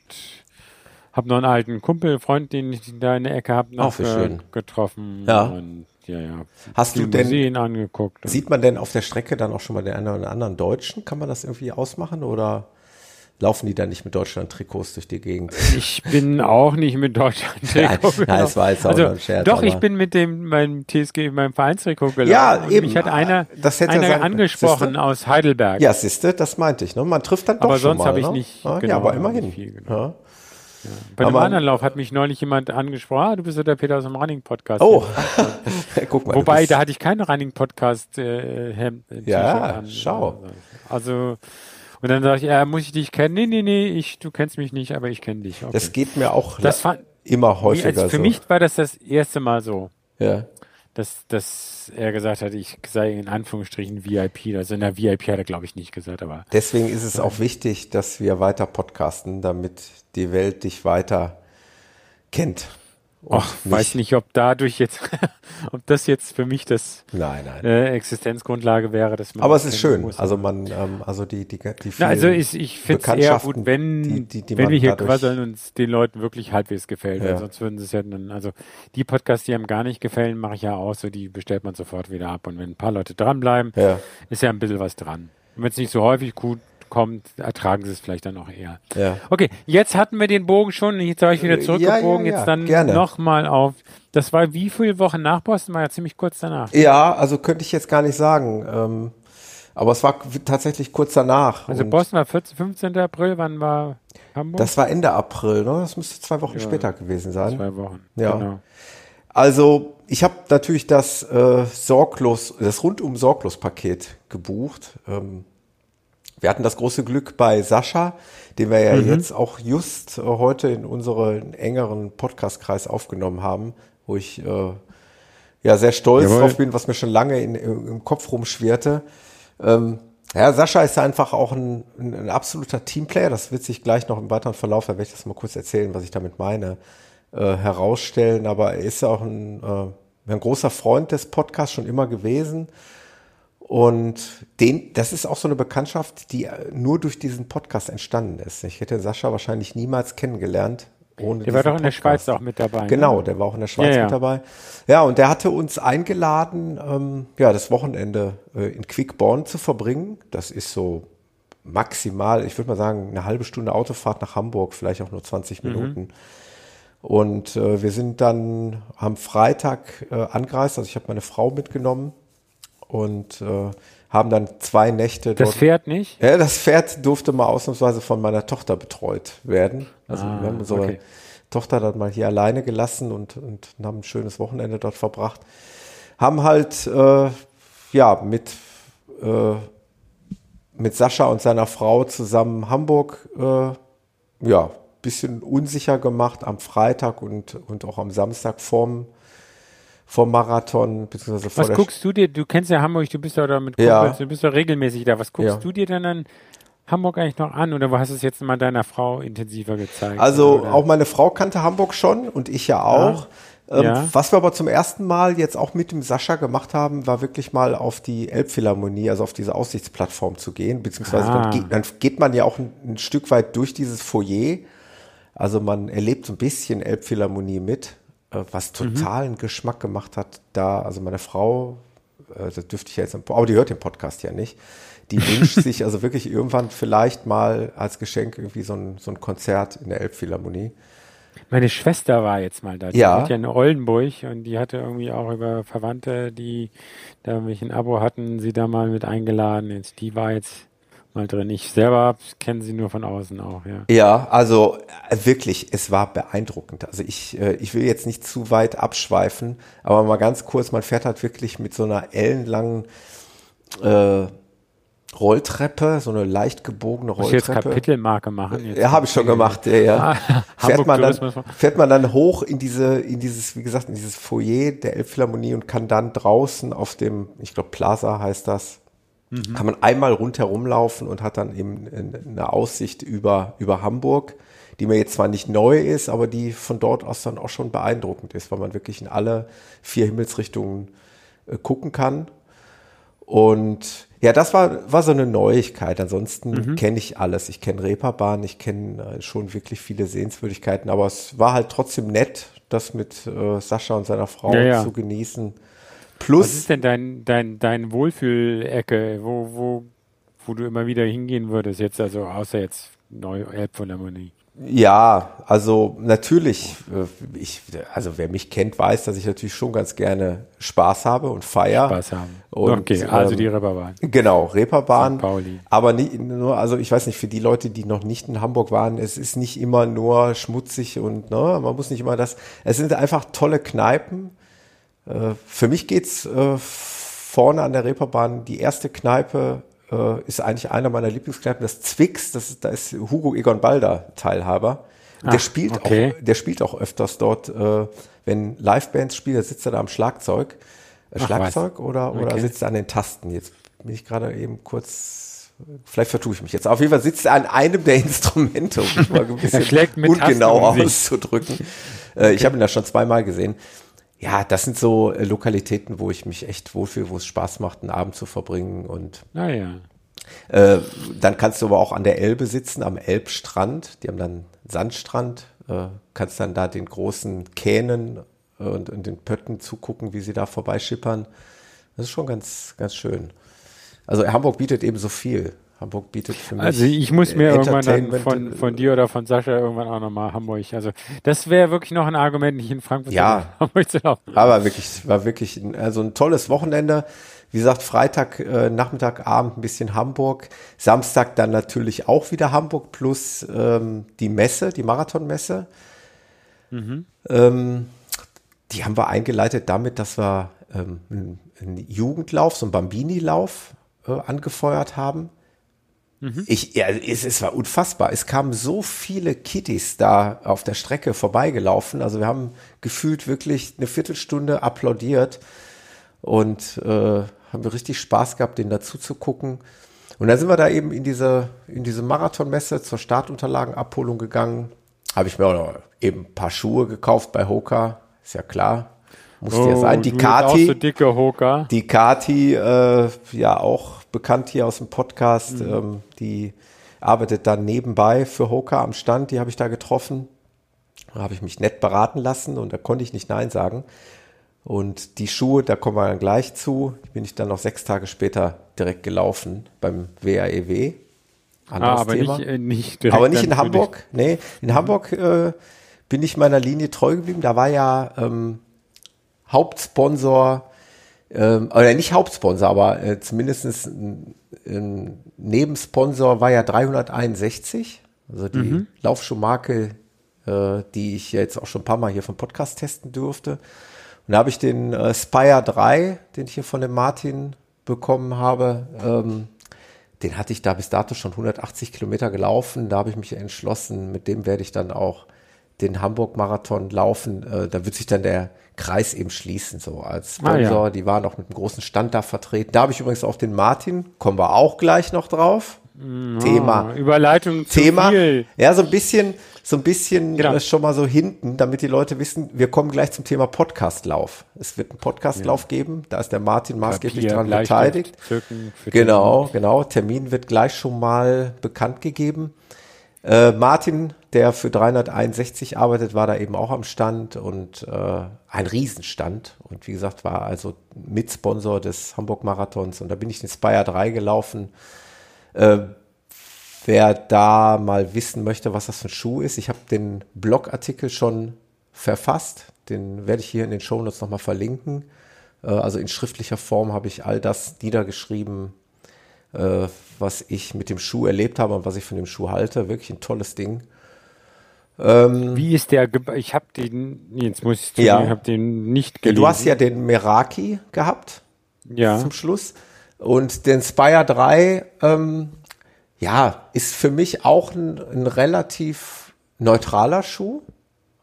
hab noch einen alten Kumpel, Freund, den ich da in der Ecke hab, noch wie schön. getroffen. Ja. Und ja, ja. Hast die du denn- Museen angeguckt. sieht man denn auf der Strecke dann auch schon mal den einen oder anderen Deutschen? Kann man das irgendwie ausmachen oder laufen die dann nicht mit Deutschland-Trikots durch die Gegend? <laughs> Ich bin auch nicht mit Deutschland Nein, nein, es war jetzt auch also, ein Scherz, Doch, ich aber- bin mit dem meinem TSG, meinem Vereinstrikot gelaufen. Ja, eben. Mich hat einer, Das hätte einer sein- angesprochen Siehste? aus Heidelberg. Ja, siehste, das meinte ich. Ne? Man trifft dann doch Aber schon sonst mal. habe ich ne? nicht- Ja, genau, ja, aber immerhin. viel genommen. ja. Bei einem aber- anderen Lauf hat mich neulich jemand angesprochen, ah, du bist ja der Peter aus dem Running-Podcast. Oh, <laughs> guck mal. Wobei, da hatte ich keine Running-Podcast äh, Hemd, äh, Ja, an. schau. Also, und dann sage ich, ja, muss ich dich kennen? Nee, nee, nee, ich, du kennst mich nicht, aber ich kenne dich. Okay. das geht mir auch Das fand- immer Wie, häufiger als für so. mich war das das erste Mal so. ja. dass, dass er gesagt hat, ich sei in Anführungsstrichen VIP. Also in der VIP hat er, glaube ich, nicht gesagt, aber Deswegen ist es auch wichtig, dass wir weiter podcasten, damit die Welt dich weiter kennt. Ach, weiß nicht, ob dadurch jetzt, <laughs> ob das jetzt für mich das Nein, nein. äh, Existenzgrundlage wäre, dass man. Aber es ist schön. muss. Also man, ähm, also die, die, die Na, also ich, ich finde es eher gut, wenn, die- die- die wenn wir hier quasseln und es den Leuten wirklich halbwegs gefällt. Ja. Sonst würden sie es ja dann, also die Podcasts, die einem gar nicht gefallen, mache ich ja auch so, die bestellt man sofort wieder ab. Und wenn ein paar Leute dranbleiben, Ja. ist ja ein bisschen was dran. Wenn es nicht so häufig gut kommt, ertragen sie es vielleicht dann auch eher. Ja. Okay, jetzt hatten wir den Bogen schon, jetzt habe ich wieder Äh, zurückgebogen, ja, ja, jetzt dann nochmal auf. Das war wie viele Wochen nach Boston? War ja ziemlich kurz danach. Ja, also könnte ich jetzt gar nicht sagen. Ähm, aber es war tatsächlich kurz danach. Also Boston war 14, 15. April, wann war Hamburg? Das war Ende April, ne? Das müsste zwei Wochen später gewesen sein. Zwei Wochen. Ja. Genau. Also ich habe natürlich das äh, sorglos, das rundum sorglos Paket gebucht. Ähm, wir hatten das große Glück bei Sascha, den wir ja jetzt auch just äh, heute in unseren engeren Podcastkreis aufgenommen haben, wo ich äh, ja sehr stolz Jawohl. drauf bin, was mir schon lange in, im im Kopf rumschwirrte. Ähm, ja, Sascha ist einfach auch ein, ein, ein absoluter Teamplayer. Das wird sich gleich noch im weiteren Verlauf, da werde ich das mal kurz erzählen, was ich damit meine, äh, herausstellen. Aber er ist auch ein, äh, ein großer Freund des Podcasts schon immer gewesen. Und den, das ist auch so eine Bekanntschaft, die äh, nur durch diesen Podcast entstanden ist. Ich hätte Sascha wahrscheinlich niemals kennengelernt. Ohne Der war doch in der Podcast. Schweiz auch mit dabei. Genau, Ne? der war auch in der Schweiz Ja, ja. mit dabei. Ja, und der hatte uns eingeladen, ähm, ja, das Wochenende äh, in Quickborn zu verbringen. Das ist so maximal, ich würde mal sagen, eine halbe Stunde Autofahrt nach Hamburg, vielleicht auch nur 20 Mhm. Minuten. Und äh, wir sind dann am Freitag äh, angereist, also ich habe meine Frau mitgenommen und äh, haben dann zwei Nächte Das. Pferd nicht? Ja, das Pferd durfte mal ausnahmsweise von meiner Tochter betreut werden. Also Ah, wir haben unsere okay. Tochter dann mal hier alleine gelassen und, und haben ein schönes Wochenende dort verbracht. Haben halt äh, ja mit, äh, mit Sascha und seiner Frau zusammen Hamburg äh, ja bisschen unsicher gemacht am Freitag und, und auch am Samstag vorm, vorm Marathon, beziehungsweise vor Was guckst du dir? Du kennst ja Hamburg, du bist ja da mit Ja. Kumpels, du bist ja regelmäßig da. Was guckst Ja. du dir denn an Hamburg eigentlich noch an? Oder wo hast du es jetzt mal deiner Frau intensiver gezeigt? Also Oder? auch meine Frau kannte Hamburg schon und ich ja auch. Ähm, ja. Was wir aber zum ersten Mal jetzt auch mit dem Sascha gemacht haben, war wirklich mal auf die Elbphilharmonie, also auf diese Aussichtsplattform zu gehen, beziehungsweise ah. dann, geht, dann, geht, man ja auch ein, ein, Stück weit durch dieses Foyer. Also man erlebt so ein bisschen Elbphilharmonie mit, was mhm. totalen mhm. Geschmack gemacht hat. Da, also meine Frau, äh, das dürfte ich ja jetzt, aber die hört den Podcast ja nicht. Die <laughs> wünscht sich also wirklich irgendwann vielleicht mal als Geschenk irgendwie so ein, so ein Konzert in der Elbphilharmonie. Meine Schwester war jetzt mal da. Die ja. hat ja in Oldenburg und die hatte irgendwie auch über Verwandte, die da irgendwie ein Abo hatten, sie da mal mit eingeladen. Jetzt, die war jetzt mal drin. Ich selber kenne sie nur von außen auch, ja. Ja, also äh, wirklich, es war beeindruckend. Also ich, äh, ich will jetzt nicht zu weit abschweifen, aber mal ganz kurz, man fährt halt wirklich mit so einer ellenlangen äh, Rolltreppe, so eine leicht gebogene Rolltreppe. Muss ich jetzt Kapitelmarke machen? Jetzt ja, habe ich schon gemacht. Ja, ja. <laughs> Ah, fährt, man dann, fährt man dann hoch in diese, in dieses, wie gesagt, in dieses Foyer der Elbphilharmonie und kann dann draußen auf dem, ich glaube Plaza heißt das, mhm. kann man einmal rundherum laufen und hat dann eben eine Aussicht über, über Hamburg, die mir jetzt zwar nicht neu ist, aber die von dort aus dann auch schon beeindruckend ist, weil man wirklich in alle vier Himmelsrichtungen äh, gucken kann. Und ja, das war, war so eine Neuigkeit. Ansonsten mhm. kenne ich alles. Ich kenne Reeperbahn, ich kenne äh, schon wirklich viele Sehenswürdigkeiten, aber es war halt trotzdem nett, das mit äh, Sascha und seiner Frau ja, ja. zu genießen. Plus. Was ist denn dein, dein, dein Wohlfühlecke, wo, wo, wo du immer wieder hingehen würdest, jetzt also außer jetzt Neu Elbphilharmonie? Ja, also natürlich, äh, ich, also wer mich kennt, weiß, dass ich natürlich schon ganz gerne Spaß habe und feier. Spaß haben. Und, okay, also ähm, die Reeperbahn. Genau, Reeperbahn. Aber nicht nur, also ich weiß nicht, für die Leute, die noch nicht in Hamburg waren, es ist nicht immer nur schmutzig und ne, man muss nicht immer das. Es sind einfach tolle Kneipen. Äh, für mich geht's äh, vorne an der Reeperbahn die erste Kneipe äh, ist eigentlich einer meiner Lieblingskneipen, das Zwix, das ist, da ist Hugo Egon Balder Teilhaber. Ach, der spielt okay. auch, der spielt auch öfters dort, äh, wenn Livebands spielen, sitzt er da am Schlagzeug. Äh, Schlagzeug was. oder, oder okay. sitzt er an den Tasten? Jetzt bin ich gerade eben kurz, vielleicht vertue ich mich jetzt. Auf jeden Fall sitzt er an einem der <laughs> Instrumente, um mich mal ein <laughs> bisschen ungenau auszudrücken. Okay. Ich habe ihn da schon zweimal gesehen ja, das sind so äh, Lokalitäten, wo ich mich echt wohlfühle, wo es Spaß macht, einen Abend zu verbringen und naja. Ah, äh, dann kannst du aber auch an der Elbe sitzen, am Elbstrand. Die haben dann Sandstrand, äh, kannst dann da den großen Kähnen und, und den Pötten zugucken, wie sie da vorbeischippern. Das ist schon ganz, ganz schön. Also Hamburg bietet eben so viel. Hamburg bietet für mich. Also ich muss mir irgendwann dann von, von dir oder von Sascha irgendwann auch nochmal Hamburg. Also das wäre wirklich noch ein Argument, nicht in Frankfurt ja, <laughs> Hamburg zu laufen. Aber wirklich, war wirklich ein, also ein tolles Wochenende. Wie gesagt, Freitag, äh, Nachmittag, Abend ein bisschen Hamburg. Samstag dann natürlich auch wieder Hamburg plus ähm, die Messe, die Marathonmesse. Mhm. Ähm, die haben wir eingeleitet damit, dass wir ähm, einen Jugendlauf, so einen Bambini-Lauf äh, angefeuert haben. Mhm. Ich, ja, es, es war unfassbar. Es kamen so viele Kitties da auf der Strecke vorbeigelaufen. Also wir haben gefühlt wirklich eine Viertelstunde applaudiert und äh, haben wir richtig Spaß gehabt, den dazu zu gucken. Und dann sind wir da eben in diese, in diese Marathonmesse zur Startunterlagenabholung gegangen. Habe ich mir auch eben ein paar Schuhe gekauft bei Hoka. Ist ja klar. Musste oh, ja sein. Die Kati. So dicke Hoka. Die Kati, äh, ja auch bekannt hier aus dem Podcast, mhm. ähm, die arbeitet dann nebenbei für Hoka am Stand, die habe ich da getroffen. Da habe ich mich nett beraten lassen und da konnte ich nicht Nein sagen. Und die Schuhe, da kommen wir dann gleich zu, bin ich dann noch sechs Tage später direkt gelaufen beim WAEW. E Anderes ah, aber Thema. nicht, äh, nicht Aber nicht in Hamburg. Nee, in mhm. Hamburg äh, bin ich meiner Linie treu geblieben. Da war ja ähm, Hauptsponsor ähm, oder nicht Hauptsponsor, aber äh, zumindest ein, ein Nebensponsor war ja 361, also die mhm. Laufschuhmarke, äh, die ich jetzt auch schon ein paar Mal hier vom Podcast testen durfte. Und da habe ich den äh, Spire 3, den ich hier von dem Martin bekommen habe, ähm, den hatte ich da bis dato schon 180 Kilometer gelaufen. Da habe ich mich entschlossen, mit dem werde ich dann auch den Hamburg-Marathon laufen. Äh, da wird sich dann der Kreis eben schließen, so als Sponsor. Ah, ja. Die waren auch mit einem großen Stand da vertreten. Da habe ich übrigens auch den Martin, kommen wir auch gleich noch drauf. Oh, Thema. Überleitung zu Thema. Ja, so ein bisschen, so ein bisschen genau. schon mal so hinten, damit die Leute wissen, wir kommen gleich zum Thema Podcastlauf. Es wird einen Podcastlauf ja. geben, da ist der Martin maßgeblich daran beteiligt. Genau, genau. Termin wird gleich schon mal bekannt gegeben. Äh, Martin, der für 361 arbeitet, war da eben auch am Stand und äh, ein Riesenstand. Und wie gesagt, war also Mitsponsor des Hamburg Marathons. Und da bin ich den Spire 3 gelaufen. Äh, wer da mal wissen möchte, was das für ein Schuh ist, ich habe den Blogartikel schon verfasst. Den werde ich hier in den Shownotes nochmal verlinken. Äh, also in schriftlicher Form habe ich all das niedergeschrieben, äh, was ich mit dem Schuh erlebt habe und was ich von dem Schuh halte. Wirklich ein tolles Ding. Ähm, Wie ist der? ich habe den jetzt muss ich zugeben, ja. ich habe den nicht gelesen. Du hast ja den Meraki gehabt. Ja. Zum Schluss und den Spire 3. Ähm, ja, ist für mich auch ein, ein relativ neutraler Schuh.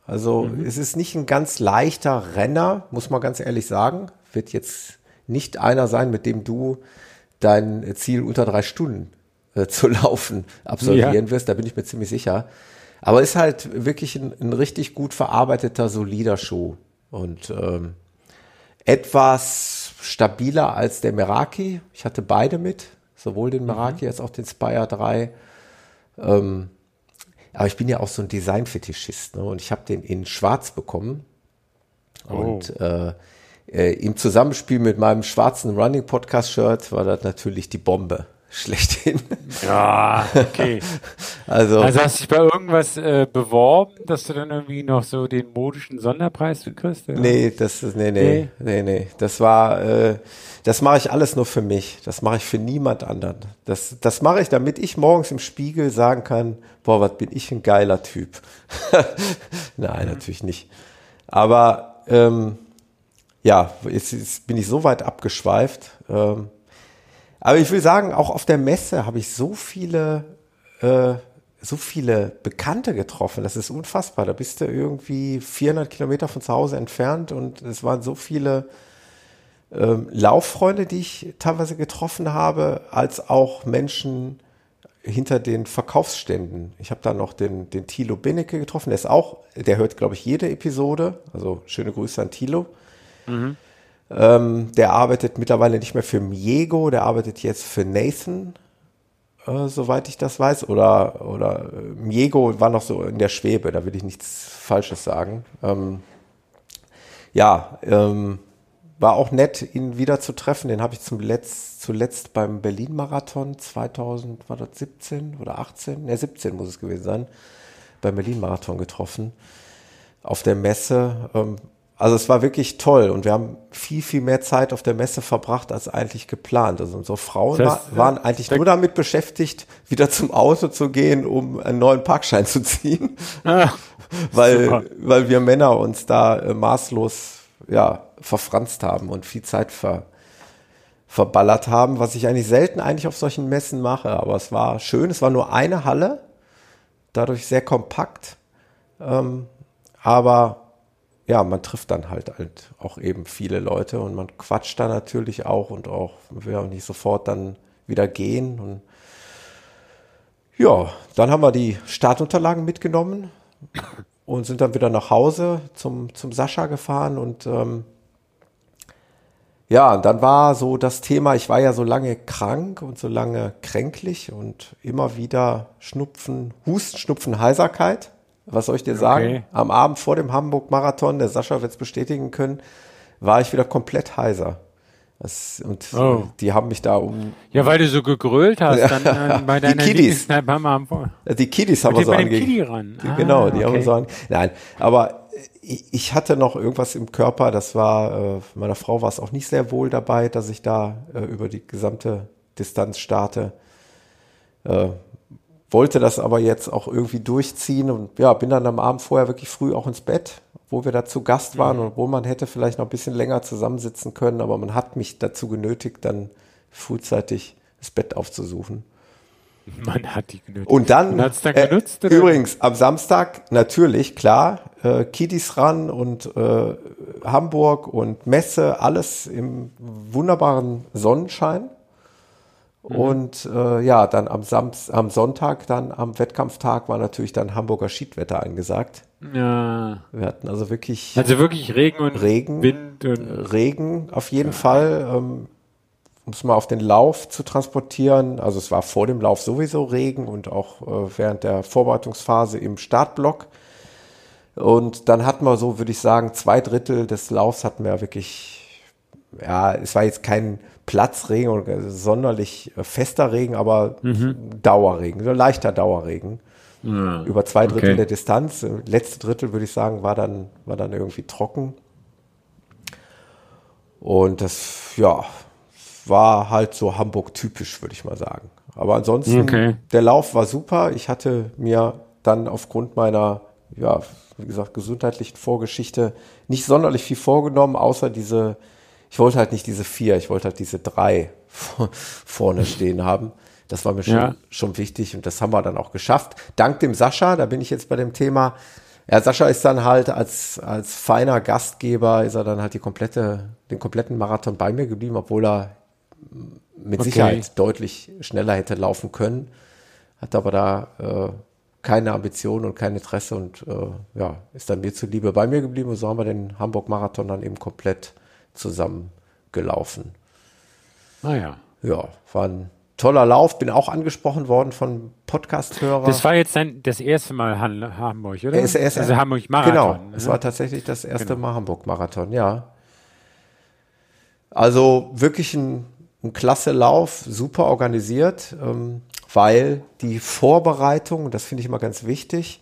Also mhm. es ist nicht ein ganz leichter Renner, muss man ganz ehrlich sagen. Wird jetzt nicht einer sein, mit dem du dein Ziel unter drei Stunden äh, zu <laughs> laufen absolvieren ja. wirst, da bin ich mir ziemlich sicher. Aber ist halt wirklich ein, ein richtig gut verarbeiteter, solider Schuh. Und ähm, etwas stabiler als der Meraki. Ich hatte beide mit, sowohl den Meraki mhm. als auch den Spire 3. Ähm, aber ich bin ja auch so ein Design-Fetischist ne? und ich habe den in schwarz bekommen. Oh. Und äh, äh, im Zusammenspiel mit meinem schwarzen Running Podcast Shirt war das natürlich die Bombe schlechthin. Ja, okay. <laughs> also, also hast du dich bei irgendwas äh, beworben, dass du dann irgendwie noch so den modischen Sonderpreis kriegst? Oder? Nee, das ist, nee, nee, nee, nee, nee. Das war, äh, das mache ich alles nur für mich. Das mache ich für niemand anderen. Das, das mache ich, damit ich morgens im Spiegel sagen kann, boah, was bin ich ein geiler Typ. <laughs> Nein, mhm. natürlich nicht. Aber ähm, ja, jetzt, jetzt bin ich so weit abgeschweift. Ähm, aber ich will sagen, auch auf der Messe habe ich so viele, äh, so viele Bekannte getroffen. Das ist unfassbar. Da bist du irgendwie 400 Kilometer von zu Hause entfernt und es waren so viele ähm, Lauffreunde, die ich teilweise getroffen habe, als auch Menschen hinter den Verkaufsständen. Ich habe da noch den, den Thilo Benecke getroffen. Der ist auch, der hört, glaube ich, jede Episode. Also schöne Grüße an Thilo. Mhm. Ähm, der arbeitet mittlerweile nicht mehr für Miego, der arbeitet jetzt für Nathan, äh, soweit ich das weiß. Oder, oder äh, Miego war noch so in der Schwebe, da will ich nichts Falsches sagen. Ähm, ja, ähm, war auch nett, ihn wieder zu treffen. Den habe ich zum Letzt, zuletzt beim Berlin-Marathon 2017 oder 18? Ne, 17 muss es gewesen sein. Beim Berlin-Marathon getroffen. Auf der Messe. Ähm, also es war wirklich toll und wir haben viel, viel mehr Zeit auf der Messe verbracht als eigentlich geplant. Also unsere Frauen das heißt, waren eigentlich nur damit beschäftigt, wieder zum Auto zu gehen, um einen neuen Parkschein zu ziehen. Ah, <laughs> weil, weil wir Männer uns da äh, maßlos ja, verfranst haben und viel Zeit ver, verballert haben, was ich eigentlich selten eigentlich auf solchen Messen mache. Aber es war schön, es war nur eine Halle, dadurch sehr kompakt. Ähm, aber ja, man trifft dann halt halt auch eben viele Leute und man quatscht da natürlich auch und auch, man will auch nicht sofort dann wieder gehen. Und ja, dann haben wir die Startunterlagen mitgenommen und sind dann wieder nach Hause zum, zum Sascha gefahren und ähm, ja, und dann war so das Thema, ich war ja so lange krank und so lange kränklich und immer wieder Schnupfen, Husten, Schnupfen, Heiserkeit. Was soll ich dir sagen? Okay. Am Abend vor dem Hamburg-Marathon, der Sascha wird es bestätigen können, war ich wieder komplett heiser. Das, und oh. die haben mich da um. Ja, weil du so gegrölt hast, dann, dann bei deiner die Kiddies. Haben die Kiddies haben wir so angegangen. Ah, genau, die okay. haben wir so an. Nein, aber ich hatte noch irgendwas im Körper, das war, äh, meiner Frau war es auch nicht sehr wohl dabei, dass ich da äh, über die gesamte Distanz starte. Äh, wollte das aber jetzt auch irgendwie durchziehen und ja, bin dann am Abend vorher wirklich früh auch ins Bett, wo wir da zu Gast waren mhm. und wo man hätte vielleicht noch ein bisschen länger zusammensitzen können, aber man hat mich dazu genötigt, dann frühzeitig das Bett aufzusuchen. <laughs> Man hat die genötigt. Und dann, dann äh, genutzt, übrigens, am Samstag natürlich, klar, äh, Kiddies ran und äh, Hamburg und Messe, alles im wunderbaren Sonnenschein. Mhm. Und äh, ja, dann am, Sams am Sonntag, dann am Wettkampftag, war natürlich dann Hamburger Schiedwetter angesagt. Ja. Wir hatten also wirklich. Also wirklich Regen und Regen, Wind und Regen auf jeden ja. Fall. Ähm, um es mal auf den Lauf zu transportieren. Also es war vor dem Lauf sowieso Regen und auch äh, während der Vorbereitungsphase im Startblock. Und dann hatten wir so, würde ich sagen, zwei Drittel des Laufs hatten wir wirklich, ja, es war jetzt kein Platzregen oder sonderlich fester Regen, aber mhm. Dauerregen, so leichter Dauerregen. Ja, Über zwei Drittel okay. der Distanz. Letzte Drittel, würde ich sagen, war dann, war dann irgendwie trocken. Und das, ja, war halt so Hamburg-typisch, würde ich mal sagen. Aber ansonsten, okay. der Lauf war super. Ich hatte mir dann aufgrund meiner, ja, wie gesagt, gesundheitlichen Vorgeschichte nicht sonderlich viel vorgenommen, außer diese, ich wollte halt nicht diese vier, ich wollte halt diese drei vorne stehen haben. Das war mir schon, ja. schon wichtig und das haben wir dann auch geschafft. Dank dem Sascha, da bin ich jetzt bei dem Thema. Ja, Sascha ist dann halt als, als feiner Gastgeber, ist er dann halt die komplette, den kompletten Marathon bei mir geblieben, obwohl er mit okay. Sicherheit deutlich schneller hätte laufen können, hat aber da äh, keine Ambition und kein Interesse und äh, ja, ist dann mir zuliebe bei mir geblieben und so haben wir den Hamburg-Marathon dann eben komplett zusammen gelaufen. Naja. Ah, ja, war ein toller Lauf, bin auch angesprochen worden von Podcast-Hörern. Das war jetzt dann das erste Mal Han Hamburg, oder? Es, es, also Hamburg-Marathon. Genau, ne? es war tatsächlich das erste genau. Mal Hamburg-Marathon, ja. Also wirklich ein, ein klasse Lauf, super organisiert, ähm, weil die Vorbereitung, das finde ich immer ganz wichtig,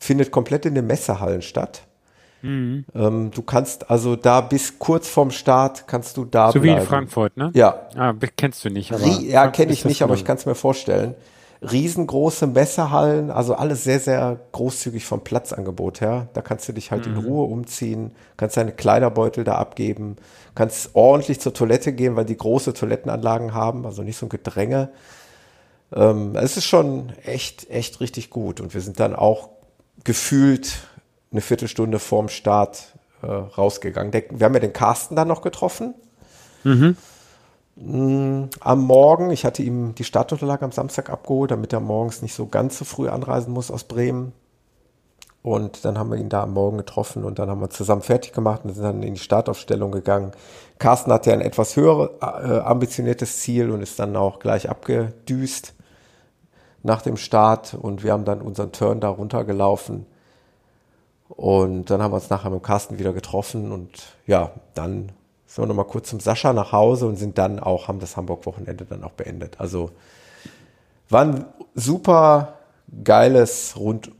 findet komplett in den Messehallen statt. Mhm. Ähm, du kannst also da bis kurz vorm Start kannst du da so bleiben. wie in Frankfurt, ne? Ja. Ah, kennst du nicht. Aber ja, kenne ich nicht, aber ich kann es mir vorstellen. Riesengroße Messehallen, also alles sehr, sehr großzügig vom Platzangebot her. Da kannst du dich halt mhm. in Ruhe umziehen, kannst deine Kleiderbeutel da abgeben, kannst ordentlich zur Toilette gehen, weil die große Toilettenanlagen haben, also nicht so ein Gedränge. Ähm, es ist schon echt, echt richtig gut. Und wir sind dann auch gefühlt eine Viertelstunde vorm Start äh, rausgegangen. Der, wir haben ja den Carsten dann noch getroffen. Mhm. Mm, am Morgen, ich hatte ihm die Startunterlage am Samstag abgeholt, damit er morgens nicht so ganz so früh anreisen muss aus Bremen. Und dann haben wir ihn da am Morgen getroffen und dann haben wir zusammen fertig gemacht und sind dann in die Startaufstellung gegangen. Carsten hatte ein etwas höheres, äh, ambitioniertes Ziel und ist dann auch gleich abgedüst nach dem Start und wir haben dann unseren Turn da runtergelaufen. Und dann haben wir uns nachher mit Carsten wieder getroffen und ja, dann sind wir nochmal kurz zum Sascha nach Hause und sind dann auch, haben das Hamburg-Wochenende dann auch beendet. Also war ein super geiles Rund,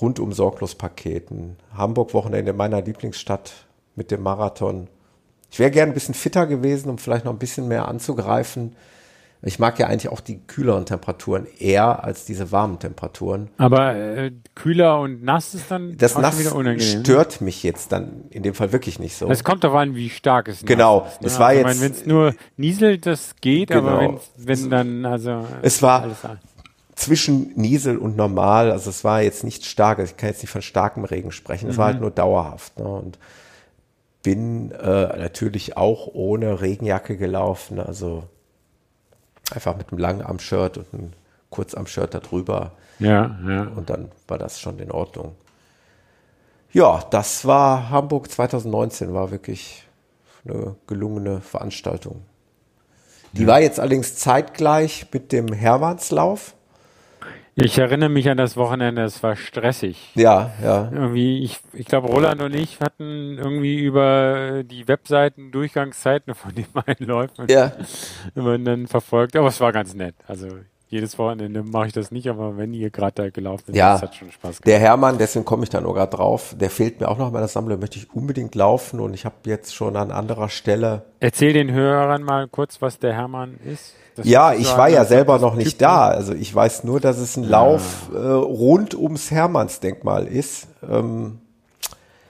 rundum sorglos Paketen. Hamburg-Wochenende meiner Lieblingsstadt mit dem Marathon. Ich wäre gern ein bisschen fitter gewesen, um vielleicht noch ein bisschen mehr anzugreifen. Ich mag ja eigentlich auch die kühleren Temperaturen eher als diese warmen Temperaturen. Aber äh, kühler und nass ist dann das nass wieder unangenehm. Ne? stört mich jetzt dann in dem Fall wirklich nicht so. Es kommt darauf an, wie stark es genau. ist. Genau, es war also, jetzt. Wenn es nur nieselt, das geht, genau. aber wenn, wenn dann also. Es war zwischen Niesel und normal, also es war jetzt nicht stark. Ich kann jetzt nicht von starkem Regen sprechen. Es mhm. war halt nur dauerhaft. Ne? Und bin äh, natürlich auch ohne Regenjacke gelaufen. Also Einfach mit einem Langarm-Shirt und einem Kurzarm-Shirt darüber. Ja, ja. Und dann war das schon in Ordnung. Ja, das war Hamburg 2019, war wirklich eine gelungene Veranstaltung. Die ja. war jetzt allerdings zeitgleich mit dem Hermannslauf. Ich erinnere mich an das Wochenende, es war stressig. Ja, ja. Irgendwie, ich, ich glaube, Roland und ich hatten irgendwie über die Webseiten Durchgangszeiten von den beiden Läufen ja. immer dann verfolgt. Aber es war ganz nett. Also jedes Wochenende mache ich das nicht, aber wenn ihr gerade da gelaufen seid, ja, das hat schon Spaß gemacht. Der Hermann, deswegen komme ich da nur gerade drauf, der fehlt mir auch noch in meiner Sammlung, möchte ich unbedingt laufen und ich habe jetzt schon an anderer Stelle. Erzähl den Hörern mal kurz, was der Hermann ist. Das ja, ich war ja selber noch nicht da. Also ich weiß nur, dass es ein Lauf äh, rund ums Hermannsdenkmal ist. Ähm,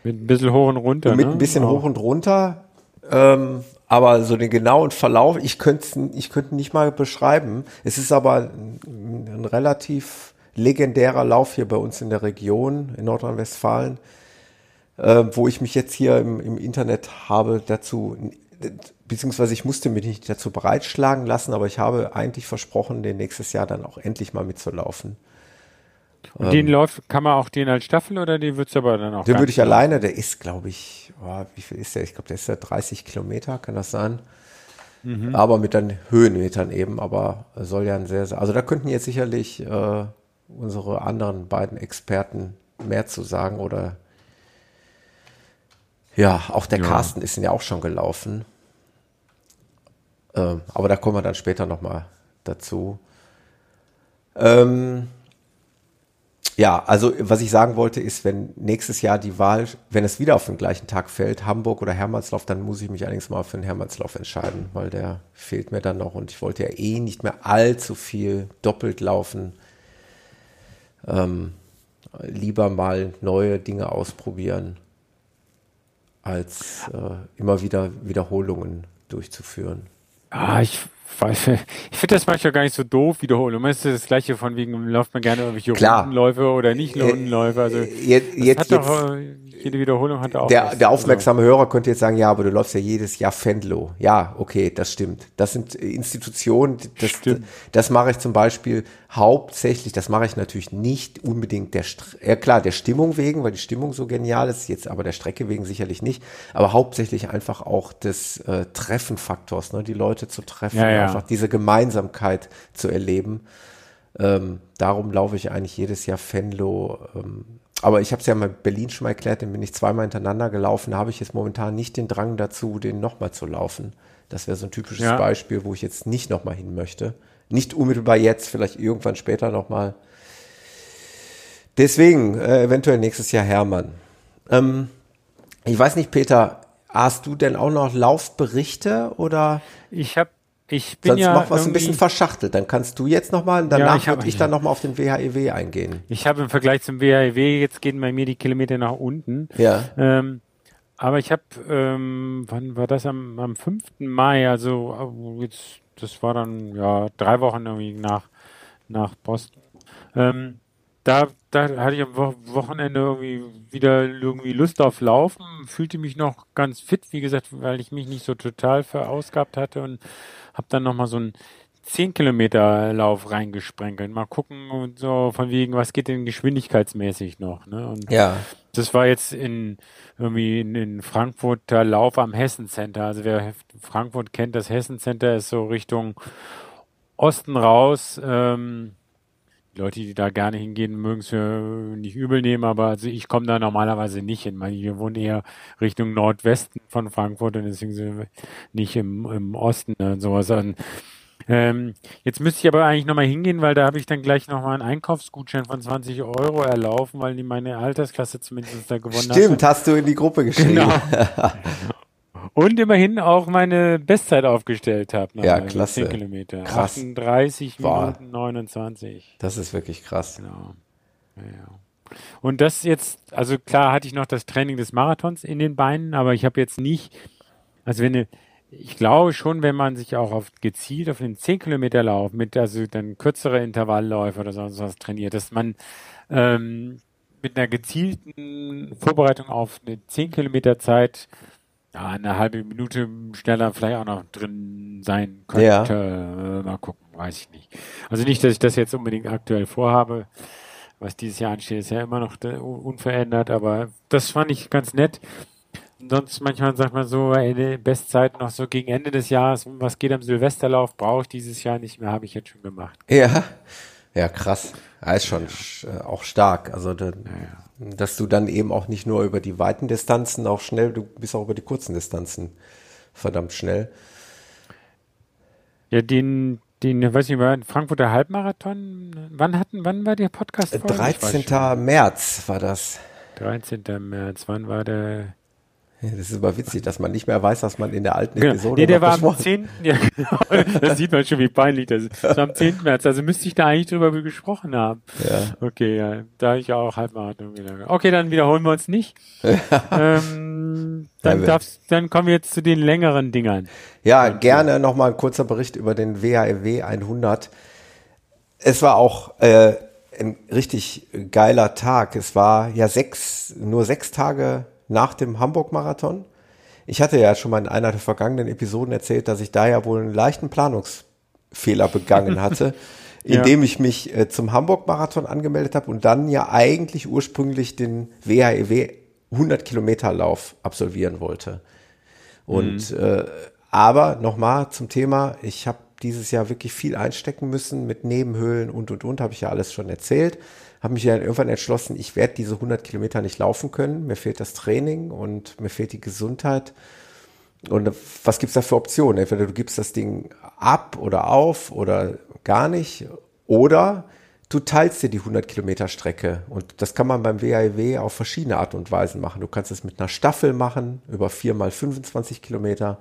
mit ein bisschen hoch und runter. Mit ne? ein bisschen oh. hoch und runter. Ähm, aber so den genauen Verlauf, ich könnte ich könnte nicht mal beschreiben. Es ist aber ein, ein relativ legendärer Lauf hier bei uns in der Region in Nordrhein-Westfalen, äh, wo ich mich jetzt hier im, im Internet habe dazu beziehungsweise ich musste mich nicht dazu bereitschlagen lassen, aber ich habe eigentlich versprochen, den nächstes Jahr dann auch endlich mal mitzulaufen. Und den ähm, läuft, kann man auch den als Staffel oder den würdest du aber dann auch? Den würde ich laufen? alleine, der ist, glaube ich, oh, wie viel ist der? Ich glaube, der ist ja 30 Kilometer, kann das sein? Mhm. Aber mit dann Höhenmetern eben, aber soll ja ein sehr, sehr, also da könnten jetzt sicherlich äh, unsere anderen beiden Experten mehr zu sagen oder ja, auch der ja. Carsten ist ja auch schon gelaufen. Ähm, aber da kommen wir dann später nochmal dazu. Ähm, ja, also was ich sagen wollte ist, wenn nächstes Jahr die Wahl, wenn es wieder auf den gleichen Tag fällt, Hamburg oder Hermannslauf, dann muss ich mich allerdings mal für den Hermannslauf entscheiden, weil der fehlt mir dann noch und ich wollte ja eh nicht mehr allzu viel doppelt laufen. Ähm, lieber mal neue Dinge ausprobieren, als äh, immer wieder Wiederholungen durchzuführen. Ah, ich weiß, <laughs> ich finde das manchmal gar nicht so doof, Wiederholung. Es ist das gleiche von wegen, läuft man gerne irgendwelche Klar. Rundenläufe oder nicht Rundenläufe. Also, jetzt, jetzt, doch, äh, jede Wiederholung hat auch. Der, der aufmerksame also. Hörer könnte jetzt sagen, ja, aber du läufst ja jedes Jahr Fenlo. Ja, okay, das stimmt. Das sind Institutionen, das, stimmt. das mache ich zum Beispiel hauptsächlich, das mache ich natürlich nicht unbedingt der, ja klar, der Stimmung wegen, weil die Stimmung so genial ist, jetzt aber der Strecke wegen sicherlich nicht, aber hauptsächlich einfach auch des äh, Treffenfaktors, ne, die Leute zu treffen, ja, ja. Einfach diese Gemeinsamkeit zu erleben. Ähm, darum laufe ich eigentlich jedes Jahr Fenlo. Ähm, aber ich habe es ja mal Berlin schon mal erklärt, den bin ich zweimal hintereinander gelaufen, da habe ich jetzt momentan nicht den Drang dazu, den nochmal zu laufen. Das wäre so ein typisches ja. Beispiel, wo ich jetzt nicht nochmal hin möchte. Nicht unmittelbar jetzt, vielleicht irgendwann später nochmal. Deswegen, äh, eventuell nächstes Jahr Hermann. Ähm, ich weiß nicht, Peter, hast du denn auch noch Laufberichte oder? Ich habe ich bin Sonst ja noch was ein bisschen verschachtelt. Dann kannst du jetzt nochmal, danach ja, würde ich dann nochmal auf den WHEW e eingehen. Ich habe im Vergleich zum WHEW, e jetzt gehen bei mir die Kilometer nach unten. Ja. Ähm, aber ich habe, ähm, wann war das? Am, am 5. Mai, also jetzt das war dann ja drei Wochen irgendwie nach, nach Boston. Ähm, da, da hatte ich am Wochenende irgendwie wieder irgendwie Lust auf Laufen, fühlte mich noch ganz fit, wie gesagt, weil ich mich nicht so total verausgabt hatte und habe dann nochmal so einen 10 Kilometer Lauf reingesprenkelt. Mal gucken und so von wegen, was geht denn geschwindigkeitsmäßig noch. Ne? Und ja. das war jetzt in irgendwie in, in Frankfurter Lauf am Hessen Center. Also wer Frankfurt kennt, das Hessen Center ist so Richtung Osten raus. Ähm, Leute, die da gerne hingehen, mögen es nicht übel nehmen, aber also ich komme da normalerweise nicht hin. Wir wohnen eher Richtung Nordwesten von Frankfurt und deswegen sind wir nicht im, im Osten und sowas. Und ähm, jetzt müsste ich aber eigentlich nochmal hingehen, weil da habe ich dann gleich nochmal einen Einkaufsgutschein von 20 Euro erlaufen, weil die meine Altersklasse zumindest da gewonnen hat. Stimmt, hast du in die Gruppe geschrieben. Genau. <laughs> Und immerhin auch meine Bestzeit aufgestellt habe. Ja, klasse. 10 Kilometer. Krass. 38 Boah. Minuten 29. Das ist wirklich krass. Genau. Ja. Und das jetzt, also klar hatte ich noch das Training des Marathons in den Beinen, aber ich habe jetzt nicht, also wenn eine, ich glaube schon, wenn man sich auch auf gezielt auf den 10 Kilometer Lauf mit also dann kürzere Intervallläufe oder sonst was trainiert, dass man ähm, mit einer gezielten Vorbereitung auf eine 10 Kilometer Zeit ja, eine halbe Minute schneller vielleicht auch noch drin sein könnte. Ja. Äh, mal gucken, weiß ich nicht. Also nicht, dass ich das jetzt unbedingt aktuell vorhabe. Was dieses Jahr ansteht, ist ja immer noch unverändert, aber das fand ich ganz nett sonst manchmal sagt man so, eine Bestzeit noch so gegen Ende des Jahres, was geht am Silvesterlauf, brauche ich dieses Jahr nicht mehr, habe ich jetzt schon gemacht. Ja, ja, krass. Ja, ist schon ja. Äh, auch stark. Also, da, ja, dass du dann eben auch nicht nur über die weiten Distanzen auch schnell, du bist auch über die kurzen Distanzen verdammt schnell. Ja, den, den, weiß ich nicht, Frankfurter Halbmarathon, wann hatten, wann war der Podcast? 13. März war das. 13. März, wann war der? Das ist aber witzig, dass man nicht mehr weiß, was man in der alten genau. Episode Nee, der war am 10. Ja, genau. Das sieht man schon, wie peinlich das ist. Das war am 10. März. Also müsste ich da eigentlich drüber gesprochen haben. Ja. Okay, ja. Da ich auch Halbmarathon wieder. Okay, dann wiederholen wir uns nicht. <laughs> ähm, dann, darfst, dann kommen wir jetzt zu den längeren Dingern. Ja, und, gerne nochmal ein kurzer Bericht über den WHEW 100. Es war auch äh, ein richtig geiler Tag. Es war ja sechs, nur sechs Tage nach dem Hamburg-Marathon. Ich hatte ja schon mal in einer der vergangenen Episoden erzählt, dass ich da ja wohl einen leichten Planungsfehler begangen hatte, <laughs> indem ja. ich mich äh, zum Hamburg-Marathon angemeldet habe und dann ja eigentlich ursprünglich den WHEW 100 Kilometer Lauf absolvieren wollte. Und mhm. äh, aber nochmal zum Thema, ich habe dieses Jahr wirklich viel einstecken müssen mit Nebenhöhlen und und und, habe ich ja alles schon erzählt. Habe mich ja irgendwann entschlossen, ich werde diese 100 Kilometer nicht laufen können. Mir fehlt das Training und mir fehlt die Gesundheit. Und was gibt's da für Optionen? Entweder du gibst das Ding ab oder auf oder gar nicht. Oder du teilst dir die 100 Kilometer Strecke. Und das kann man beim WAEW auf verschiedene Art und Weisen machen. Du kannst es mit einer Staffel machen, über 4 mal 25 Kilometer.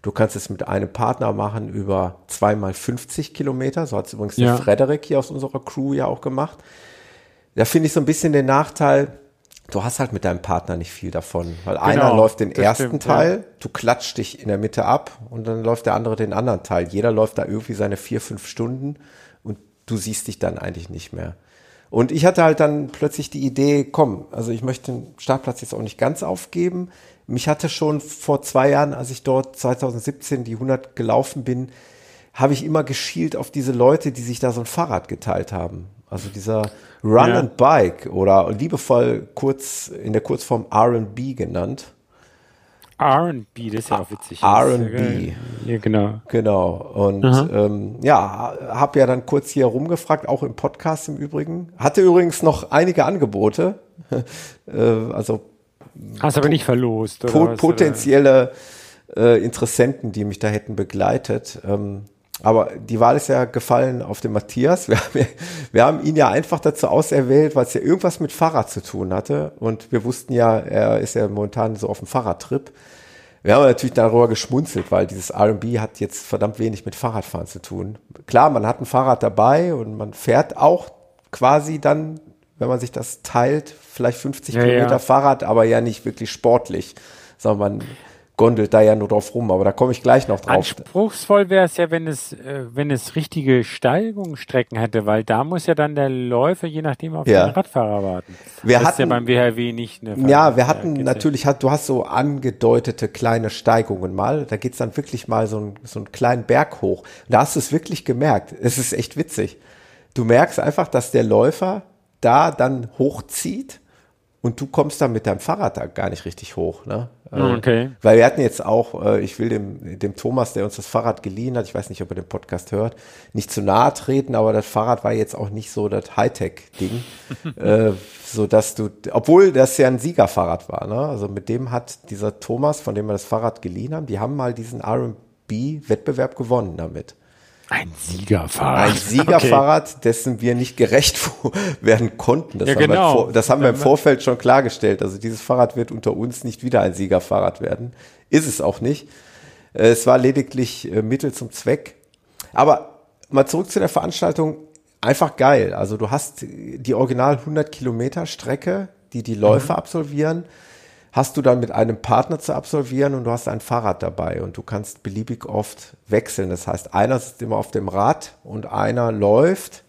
Du kannst es mit einem Partner machen über 2 mal 50 Kilometer. So hat es übrigens ja. der Frederik hier aus unserer Crew ja auch gemacht. Da finde ich so ein bisschen den Nachteil, du hast halt mit deinem Partner nicht viel davon. Weil genau, einer läuft den ersten stimmt, Teil, ja. du klatscht dich in der Mitte ab und dann läuft der andere den anderen Teil. Jeder läuft da irgendwie seine vier, fünf Stunden und du siehst dich dann eigentlich nicht mehr. Und ich hatte halt dann plötzlich die Idee, komm, also ich möchte den Startplatz jetzt auch nicht ganz aufgeben. Mich hatte schon vor zwei Jahren, als ich dort 2017 die 100 gelaufen bin, habe ich immer geschielt auf diese Leute, die sich da so ein Fahrrad geteilt haben. Also dieser Run ja. and Bike oder liebevoll kurz in der Kurzform R&B genannt. R&B, das ist ja auch witzig. R&B. Ja, genau. Genau. Und ähm, ja, habe ja dann kurz hier rumgefragt, auch im Podcast im Übrigen. Hatte übrigens noch einige Angebote. <laughs> äh, also Hast aber nicht verlost. Oder po was, potenzielle äh, Interessenten, die mich da hätten begleitet. Ähm, aber die Wahl ist ja gefallen auf den Matthias. Wir haben, wir haben ihn ja einfach dazu auserwählt, weil es ja irgendwas mit Fahrrad zu tun hatte. Und wir wussten ja, er ist ja momentan so auf dem Fahrradtrip. Wir haben natürlich darüber geschmunzelt, weil dieses R&B hat jetzt verdammt wenig mit Fahrradfahren zu tun. Klar, man hat ein Fahrrad dabei und man fährt auch quasi dann, wenn man sich das teilt, vielleicht 50 ja, Kilometer ja. Fahrrad, aber ja nicht wirklich sportlich, sondern man gondelt da ja nur drauf rum, aber da komme ich gleich noch drauf. Anspruchsvoll wäre es ja, wenn es, äh, wenn es richtige Steigungsstrecken hätte, weil da muss ja dann der Läufer je nachdem auf ja. den Radfahrer warten. Wir das hatten, ist ja beim WHW nicht eine Ja, wir hatten natürlich, hat, du hast so angedeutete kleine Steigungen mal, da geht's dann wirklich mal so, ein, so einen kleinen Berg hoch. Da hast du es wirklich gemerkt. Es ist echt witzig. Du merkst einfach, dass der Läufer da dann hochzieht und du kommst dann mit deinem Fahrrad da gar nicht richtig hoch. Ne? Äh, okay. Weil wir hatten jetzt auch, äh, ich will dem, dem Thomas, der uns das Fahrrad geliehen hat, ich weiß nicht, ob er den Podcast hört, nicht zu nahe treten, aber das Fahrrad war jetzt auch nicht so das Hightech-Ding, <laughs> äh, so dass du, obwohl das ja ein Siegerfahrrad war, ne? also mit dem hat dieser Thomas, von dem wir das Fahrrad geliehen haben, die haben mal diesen R&B-Wettbewerb gewonnen damit. Ein Siegerfahrrad. Ein <laughs> Siegerfahrrad, okay. dessen wir nicht gerecht <laughs> werden konnten. Das, ja, haben, genau. wir, das haben wir im Vorfeld schon klargestellt. Also dieses Fahrrad wird unter uns nicht wieder ein Siegerfahrrad werden. Ist es auch nicht. Äh, es war lediglich äh, Mittel zum Zweck. Aber mal zurück zu der Veranstaltung. Einfach geil. Also du hast die original 100 Kilometer Strecke, die die Läufer mhm. absolvieren hast du dann mit einem Partner zu absolvieren und du hast ein Fahrrad dabei und du kannst beliebig oft wechseln. Das heißt, einer sitzt immer auf dem Rad und einer läuft.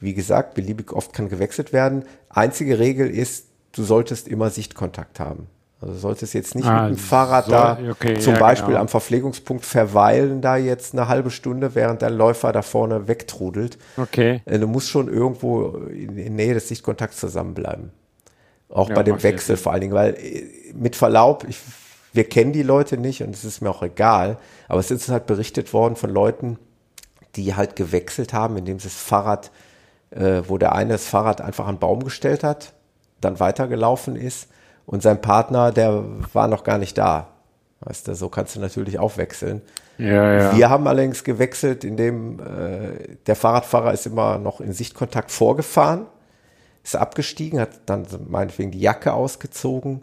Wie gesagt, beliebig oft kann gewechselt werden. Einzige Regel ist, du solltest immer Sichtkontakt haben. Also du solltest jetzt nicht ah, mit dem Fahrrad so, da okay, zum ja, Beispiel genau. am Verpflegungspunkt verweilen, da jetzt eine halbe Stunde, während der Läufer da vorne wegtrudelt. Okay. Äh, du musst schon irgendwo in, in Nähe des Sichtkontakts zusammenbleiben. Auch ja, bei dem Wechsel vor allen Dingen, weil äh, mit Verlaub, ich, wir kennen die Leute nicht und es ist mir auch egal, aber es ist halt berichtet worden von Leuten, die halt gewechselt haben, indem sie das Fahrrad, äh, wo der eine das Fahrrad einfach an einen Baum gestellt hat, dann weitergelaufen ist und sein Partner, der war noch gar nicht da. Weißt du, so kannst du natürlich auch wechseln. Ja, ja. Wir haben allerdings gewechselt, indem äh, der Fahrradfahrer ist immer noch in Sichtkontakt vorgefahren ist abgestiegen, hat dann meinetwegen die Jacke ausgezogen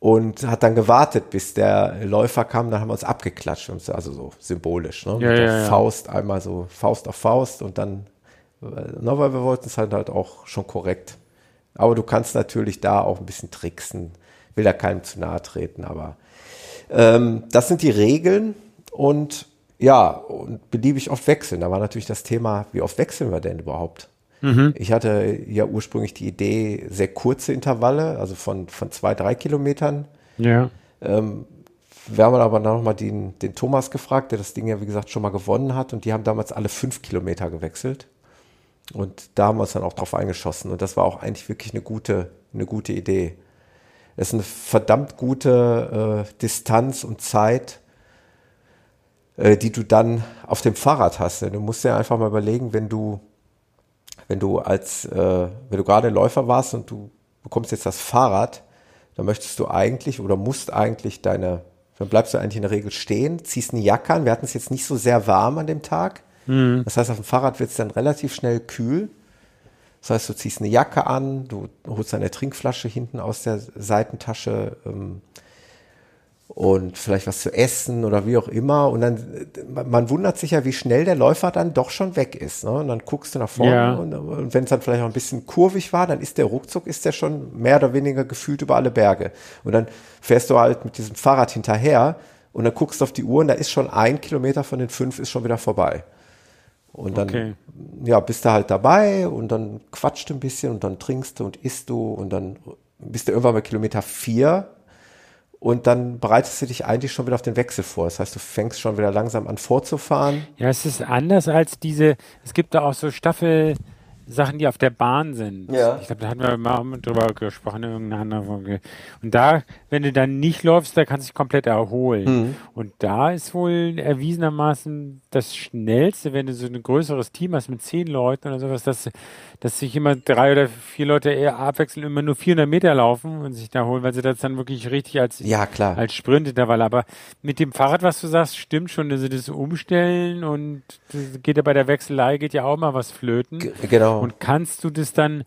und hat dann gewartet, bis der Läufer kam. Dann haben wir uns abgeklatscht, also so symbolisch, ne? Ja, mit der ja, ja. Faust einmal so Faust auf Faust und dann, na, weil wir wollten es halt halt auch schon korrekt. Aber du kannst natürlich da auch ein bisschen tricksen. Will da keinem zu nahe treten, aber ähm, das sind die Regeln und ja, und beliebig oft wechseln. Da war natürlich das Thema, wie oft wechseln wir denn überhaupt? Mhm. Ich hatte ja ursprünglich die Idee, sehr kurze Intervalle, also von, von zwei, drei Kilometern. Ja. Ähm, wir haben aber nochmal den, den Thomas gefragt, der das Ding ja, wie gesagt, schon mal gewonnen hat. Und die haben damals alle fünf Kilometer gewechselt. Und da haben wir uns dann auch drauf eingeschossen. Und das war auch eigentlich wirklich eine gute, eine gute Idee. Es ist eine verdammt gute äh, Distanz und Zeit, äh, die du dann auf dem Fahrrad hast. Du musst dir einfach mal überlegen, wenn du, wenn du als, äh, wenn du gerade Läufer warst und du bekommst jetzt das Fahrrad, dann möchtest du eigentlich oder musst eigentlich deine, dann bleibst du eigentlich in der Regel stehen, ziehst eine Jacke an. Wir hatten es jetzt nicht so sehr warm an dem Tag. Mhm. Das heißt, auf dem Fahrrad wird es dann relativ schnell kühl. Das heißt, du ziehst eine Jacke an, du holst deine Trinkflasche hinten aus der Seitentasche ähm, und vielleicht was zu essen oder wie auch immer. Und dann, man wundert sich ja, wie schnell der Läufer dann doch schon weg ist. Ne? Und dann guckst du nach vorne ja. und, und wenn es dann vielleicht auch ein bisschen kurvig war, dann ist der ruckzuck, ist der schon mehr oder weniger gefühlt über alle Berge. Und dann fährst du halt mit diesem Fahrrad hinterher und dann guckst du auf die Uhr und da ist schon ein Kilometer von den fünf ist schon wieder vorbei. Und dann, okay. ja, bist du halt dabei und dann quatscht du ein bisschen und dann trinkst du und isst du und dann bist du irgendwann bei Kilometer vier und dann bereitest du dich eigentlich schon wieder auf den Wechsel vor. Das heißt, du fängst schon wieder langsam an vorzufahren. Ja, es ist anders als diese, es gibt da auch so Staffel, Sachen, die auf der Bahn sind. Ja. Ich glaube, da hatten wir mal drüber gesprochen in irgendeiner anderen Folge. Und da, wenn du dann nicht läufst, da kannst du dich komplett erholen. Mhm. Und da ist wohl erwiesenermaßen das Schnellste, wenn du so ein größeres Team hast mit zehn Leuten oder sowas, dass, dass sich immer drei oder vier Leute eher abwechseln, immer nur 400 Meter laufen und sich da holen, weil sie das dann wirklich richtig als, ja, klar. als Sprintintervall. Aber mit dem Fahrrad, was du sagst, stimmt schon, dass sie das umstellen und geht ja bei der Wechselei, geht ja auch mal was flöten. G genau. Und kannst du das dann,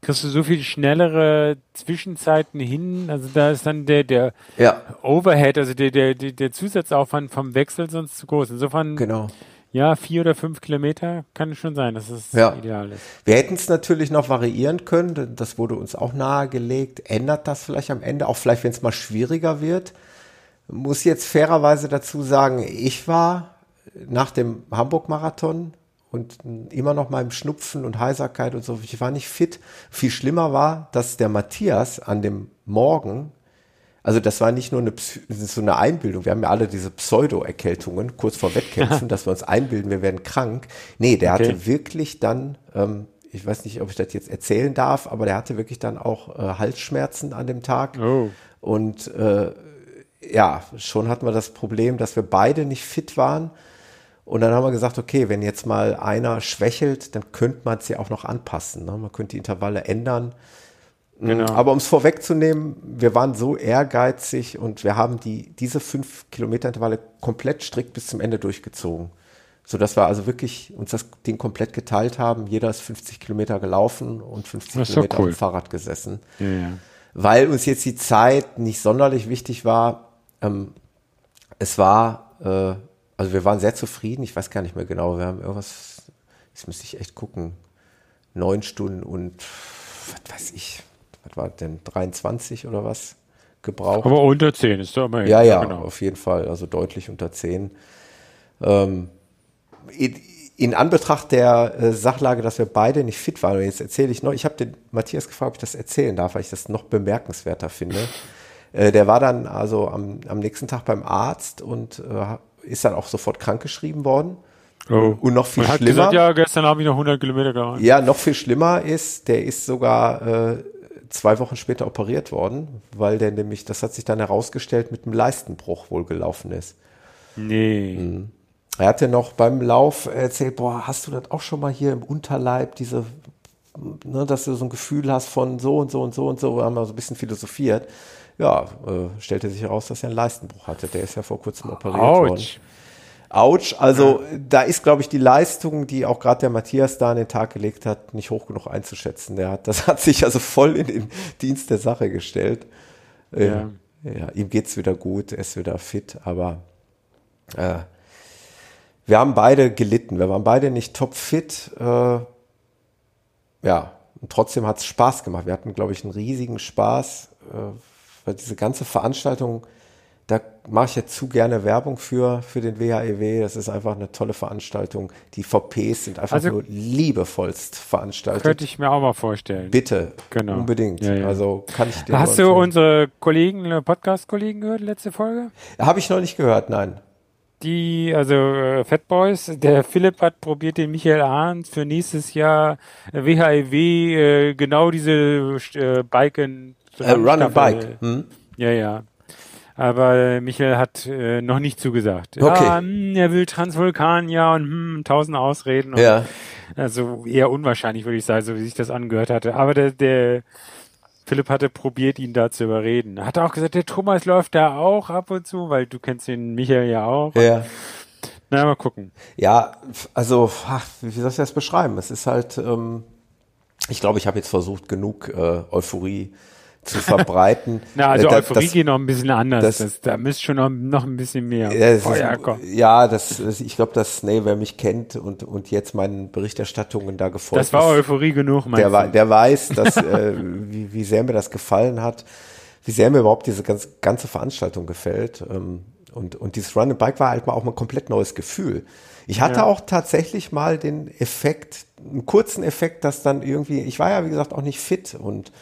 kriegst du so viel schnellere Zwischenzeiten hin? Also da ist dann der, der ja. Overhead, also der, der, der Zusatzaufwand vom Wechsel sonst zu groß. Insofern. Genau. Ja, vier oder fünf Kilometer kann es schon sein, dass es ja. ideal ist. Wir hätten es natürlich noch variieren können, das wurde uns auch nahegelegt. Ändert das vielleicht am Ende, auch vielleicht, wenn es mal schwieriger wird. Muss jetzt fairerweise dazu sagen, ich war nach dem Hamburg-Marathon und immer noch mal im Schnupfen und Heiserkeit und so. Ich war nicht fit. Viel schlimmer war, dass der Matthias an dem Morgen, also das war nicht nur eine, so eine Einbildung. Wir haben ja alle diese Pseudo-Erkältungen kurz vor Wettkämpfen, <laughs> dass wir uns einbilden, wir werden krank. Nee, der okay. hatte wirklich dann, ähm, ich weiß nicht, ob ich das jetzt erzählen darf, aber der hatte wirklich dann auch äh, Halsschmerzen an dem Tag. Oh. Und äh, ja, schon hatten wir das Problem, dass wir beide nicht fit waren. Und dann haben wir gesagt, okay, wenn jetzt mal einer schwächelt, dann könnte man es ja auch noch anpassen. Ne? Man könnte die Intervalle ändern. Mm, genau. Aber um es vorwegzunehmen, wir waren so ehrgeizig und wir haben die, diese fünf Kilometer Intervalle komplett strikt bis zum Ende durchgezogen. So dass wir also wirklich uns das Ding komplett geteilt haben. Jeder ist 50 Kilometer gelaufen und 50 Kilometer cool. auf dem Fahrrad gesessen. Ja, ja. Weil uns jetzt die Zeit nicht sonderlich wichtig war. Ähm, es war äh, also wir waren sehr zufrieden. Ich weiß gar nicht mehr genau. Wir haben irgendwas, jetzt müsste ich echt gucken, neun Stunden und was weiß ich, was war denn 23 oder was gebraucht? Aber unter zehn ist doch immer. Ja, ja, genau. auf jeden Fall. Also deutlich unter zehn. Ähm, in, in, Anbetracht der äh, Sachlage, dass wir beide nicht fit waren, und jetzt erzähle ich noch, ich habe den Matthias gefragt, ob ich das erzählen darf, weil ich das noch bemerkenswerter finde. Äh, der war dann also am, am nächsten Tag beim Arzt und äh, ist dann auch sofort krankgeschrieben worden. Oh. Und noch viel Man schlimmer. Gesagt, ja, gestern habe ich noch 100 Kilometer gefahren. Ja, noch viel schlimmer ist, der ist sogar äh, zwei Wochen später operiert worden, weil der nämlich, das hat sich dann herausgestellt, mit einem Leistenbruch wohl gelaufen ist. Nee. Mhm. Er hatte noch beim Lauf erzählt, boah, hast du das auch schon mal hier im Unterleib, diese, ne, dass du so ein Gefühl hast von so und so und so und so, haben wir so ein bisschen philosophiert ja, äh, stellte sich heraus, dass er einen Leistenbruch hatte. Der ist ja vor kurzem operiert Ouch. worden. Autsch, also da ist, glaube ich, die Leistung, die auch gerade der Matthias da an den Tag gelegt hat, nicht hoch genug einzuschätzen. Der hat, das hat sich also voll in den Dienst der Sache gestellt. Äh, ja. ja, ihm geht's wieder gut, er ist wieder fit, aber äh, wir haben beide gelitten. Wir waren beide nicht topfit. Äh, ja, und trotzdem hat's Spaß gemacht. Wir hatten, glaube ich, einen riesigen Spaß. Äh, weil diese ganze Veranstaltung, da mache ich jetzt zu gerne Werbung für, für den WHEW. E das ist einfach eine tolle Veranstaltung. Die VPs sind einfach also, nur liebevollst veranstaltet. Könnte ich mir auch mal vorstellen. Bitte, genau. unbedingt. Ja, ja. Also kann ich dir Hast du unsere Kollegen, äh, Podcast-Kollegen gehört, letzte Folge? Habe ich noch nicht gehört, nein. Die, also äh, Fat Boys, der Philipp hat probiert, den Michael Arndt für nächstes Jahr WHEW e äh, genau diese äh, Äh, Run a Bike. Hm? Ja, ja aber Michael hat äh, noch nicht zugesagt. Okay. Ja, hm, er will Transvulkan, ja, und hm, tausend Ausreden. Und, ja. Also eher unwahrscheinlich, würde ich sagen, so wie sich das angehört hatte. Aber der, der Philipp hatte probiert, ihn da zu überreden. Hat auch gesagt, der Thomas läuft da auch ab und zu, weil du kennst den Michael ja auch. Ja. Na, mal gucken. Ja, also, ach, wie soll ich das beschreiben? Es ist halt, ähm, ich glaube, ich habe jetzt versucht, genug äh, Euphorie zu verbreiten. <laughs> Na, also da, Euphorie das, geht noch ein bisschen anders. Das, das, da müsste schon noch, noch ein bisschen mehr ja, Feuer kommen. Ja, das, ich glaube, dass nee, wer mich kennt und, und jetzt meinen Berichterstattungen da gefolgt Das war Euphorie genug, meinst der, du? der weiß, <laughs> dass, äh, wie, wie sehr mir das gefallen hat, wie sehr mir überhaupt diese ganze, ganze Veranstaltung gefällt. Ähm, und, und dieses Run and Bike war halt mal auch mal ein komplett neues Gefühl. Ich hatte ja. auch tatsächlich mal den Effekt, einen kurzen Effekt, dass dann irgendwie, ich war ja wie gesagt auch nicht fit und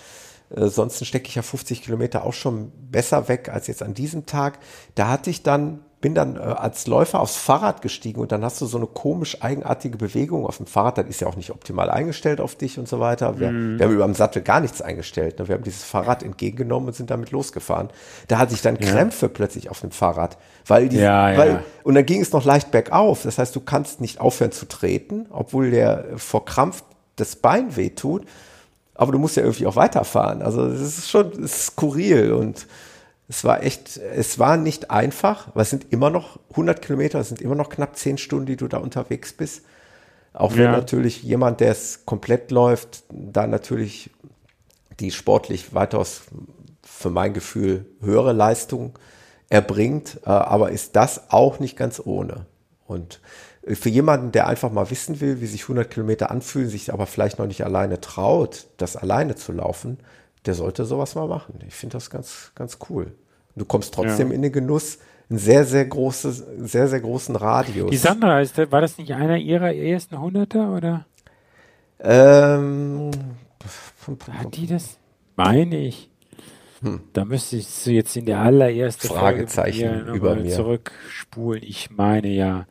äh, sonst stecke ich ja 50 Kilometer auch schon besser weg als jetzt an diesem Tag. Da hatte ich dann, bin dann äh, als Läufer aufs Fahrrad gestiegen und dann hast du so eine komisch eigenartige Bewegung auf dem Fahrrad. Das ist ja auch nicht optimal eingestellt auf dich und so weiter. Wir, mm. wir haben über dem Sattel gar nichts eingestellt. Ne? Wir haben dieses Fahrrad entgegengenommen und sind damit losgefahren. Da hatte ich dann ja. Krämpfe plötzlich auf dem Fahrrad, weil die, ja, weil, ja. und dann ging es noch leicht bergauf. Das heißt, du kannst nicht aufhören zu treten, obwohl der vor Krampf das Bein wehtut aber du musst ja irgendwie auch weiterfahren. Also es ist schon skurril und es war echt, es war nicht einfach, weil es sind immer noch 100 Kilometer, es sind immer noch knapp 10 Stunden, die du da unterwegs bist. Auch wenn ja. natürlich jemand, der es komplett läuft, da natürlich die sportlich weitaus für mein Gefühl höhere Leistung erbringt, äh, aber ist das auch nicht ganz ohne. Und für jemanden, der einfach mal wissen will, wie sich 100 Kilometer anfühlen, sich aber vielleicht noch nicht alleine traut, das alleine zu laufen, der sollte sowas mal machen. Ich finde das ganz, ganz cool. Du kommst trotzdem ja. in den Genuss, einen sehr, sehr großes, sehr, sehr großen Radius. Die Sandra, ist, war das nicht einer ihrer ersten Hunderter oder? Ähm, Hat die das? Meine ich. Hm. Da müsste ich so jetzt in der allerersten Fragezeichen Folge über mir zurückspulen. Ich meine ja.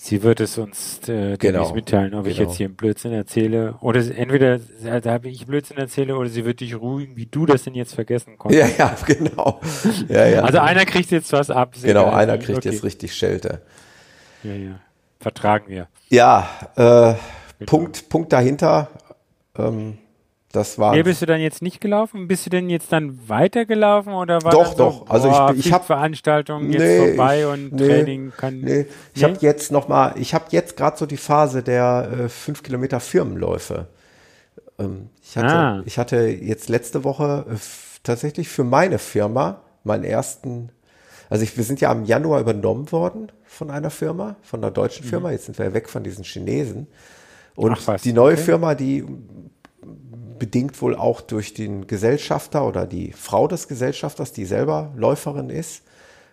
Sie wird es uns äh, genau. mitteilen, ob genau. ich jetzt hier einen Blödsinn erzähle. Oder entweder da habe ich Blödsinn erzähle oder sie wird dich ruhigen, wie du das denn jetzt vergessen konntest. Ja, ja, <laughs> genau. Ja, ja. Also einer kriegt jetzt was ab. Genau, einer kriegt okay. jetzt richtig Schelte. Ja, ja. Vertragen wir. Ja, äh, Punkt, Punkt dahinter. Ähm, das war. Nee, bist du dann jetzt nicht gelaufen? Bist du denn jetzt dann weitergelaufen oder war Doch, so, doch. Also ich, ich habe Veranstaltungen jetzt nee, vorbei und nee, Training kann. Nee, ich nee? habe jetzt noch mal. Ich habe jetzt gerade so die Phase der äh, fünf Kilometer Firmenläufe. Ähm, ich hatte, ah. ich hatte jetzt letzte Woche äh, tatsächlich für meine Firma meinen ersten. Also ich, wir sind ja im Januar übernommen worden von einer Firma, von einer deutschen mhm. Firma. Mhm. Jetzt sind wir ja weg von diesen Chinesen. Und Ach, die neue okay. Firma, die bedingt wohl auch durch den Gesellschafter oder die Frau des Gesellschafters, die selber Läuferin ist,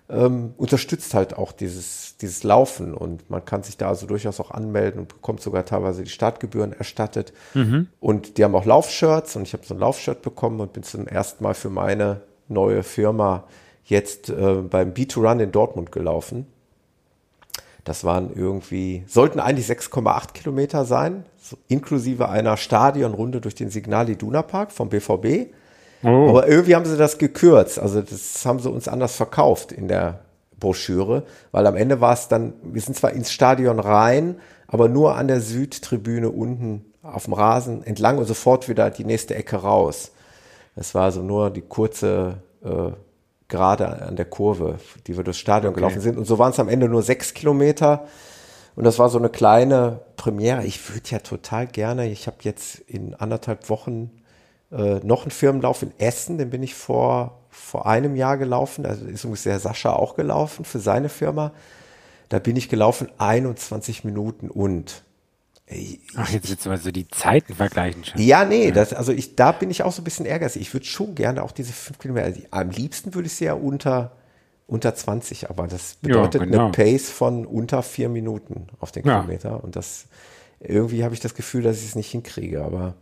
ähm, unterstützt halt auch dieses, dieses Laufen und man kann sich da also durchaus auch anmelden und bekommt sogar teilweise die Startgebühren erstattet. Mhm. Und die haben auch Laufshirts und ich habe so ein Laufshirt bekommen und bin zum ersten Mal für meine neue Firma jetzt äh, beim B2Run in Dortmund gelaufen. Das waren irgendwie, sollten eigentlich 6,8 Kilometer sein, so inklusive einer Stadionrunde durch den Signal Iduna Park vom BVB. Oh. Aber irgendwie haben sie das gekürzt. Also das haben sie uns anders verkauft in der Broschüre, weil am Ende war es dann, wir sind zwar ins Stadion rein, aber nur an der Südtribüne unten auf dem Rasen entlang und sofort wieder die nächste Ecke raus. Das war also nur die kurze äh, gerade an der Kurve, die wir durchs Stadion okay. gelaufen sind. Und so waren es am Ende nur sechs Kilometer. Und das war so eine kleine Premiere. Ich würde ja total gerne, ich habe jetzt in anderthalb Wochen äh, noch einen Firmenlauf in Essen, den bin ich vor, vor einem Jahr gelaufen. Also ist ungefähr Sascha auch gelaufen für seine Firma. Da bin ich gelaufen 21 Minuten und Ach, jetzt willst du mal so die Zeiten vergleichen schon. Ja, nee. Das, also ich, da bin ich auch so ein bisschen ärgerlich. Ich würde schon gerne auch diese fünf Kilometer, also am liebsten würde ich sie ja unter unter 20, aber das bedeutet ja, genau. eine Pace von unter vier Minuten auf den Kilometer. Ja. Und das irgendwie habe ich das Gefühl, dass ich es nicht hinkriege. Aber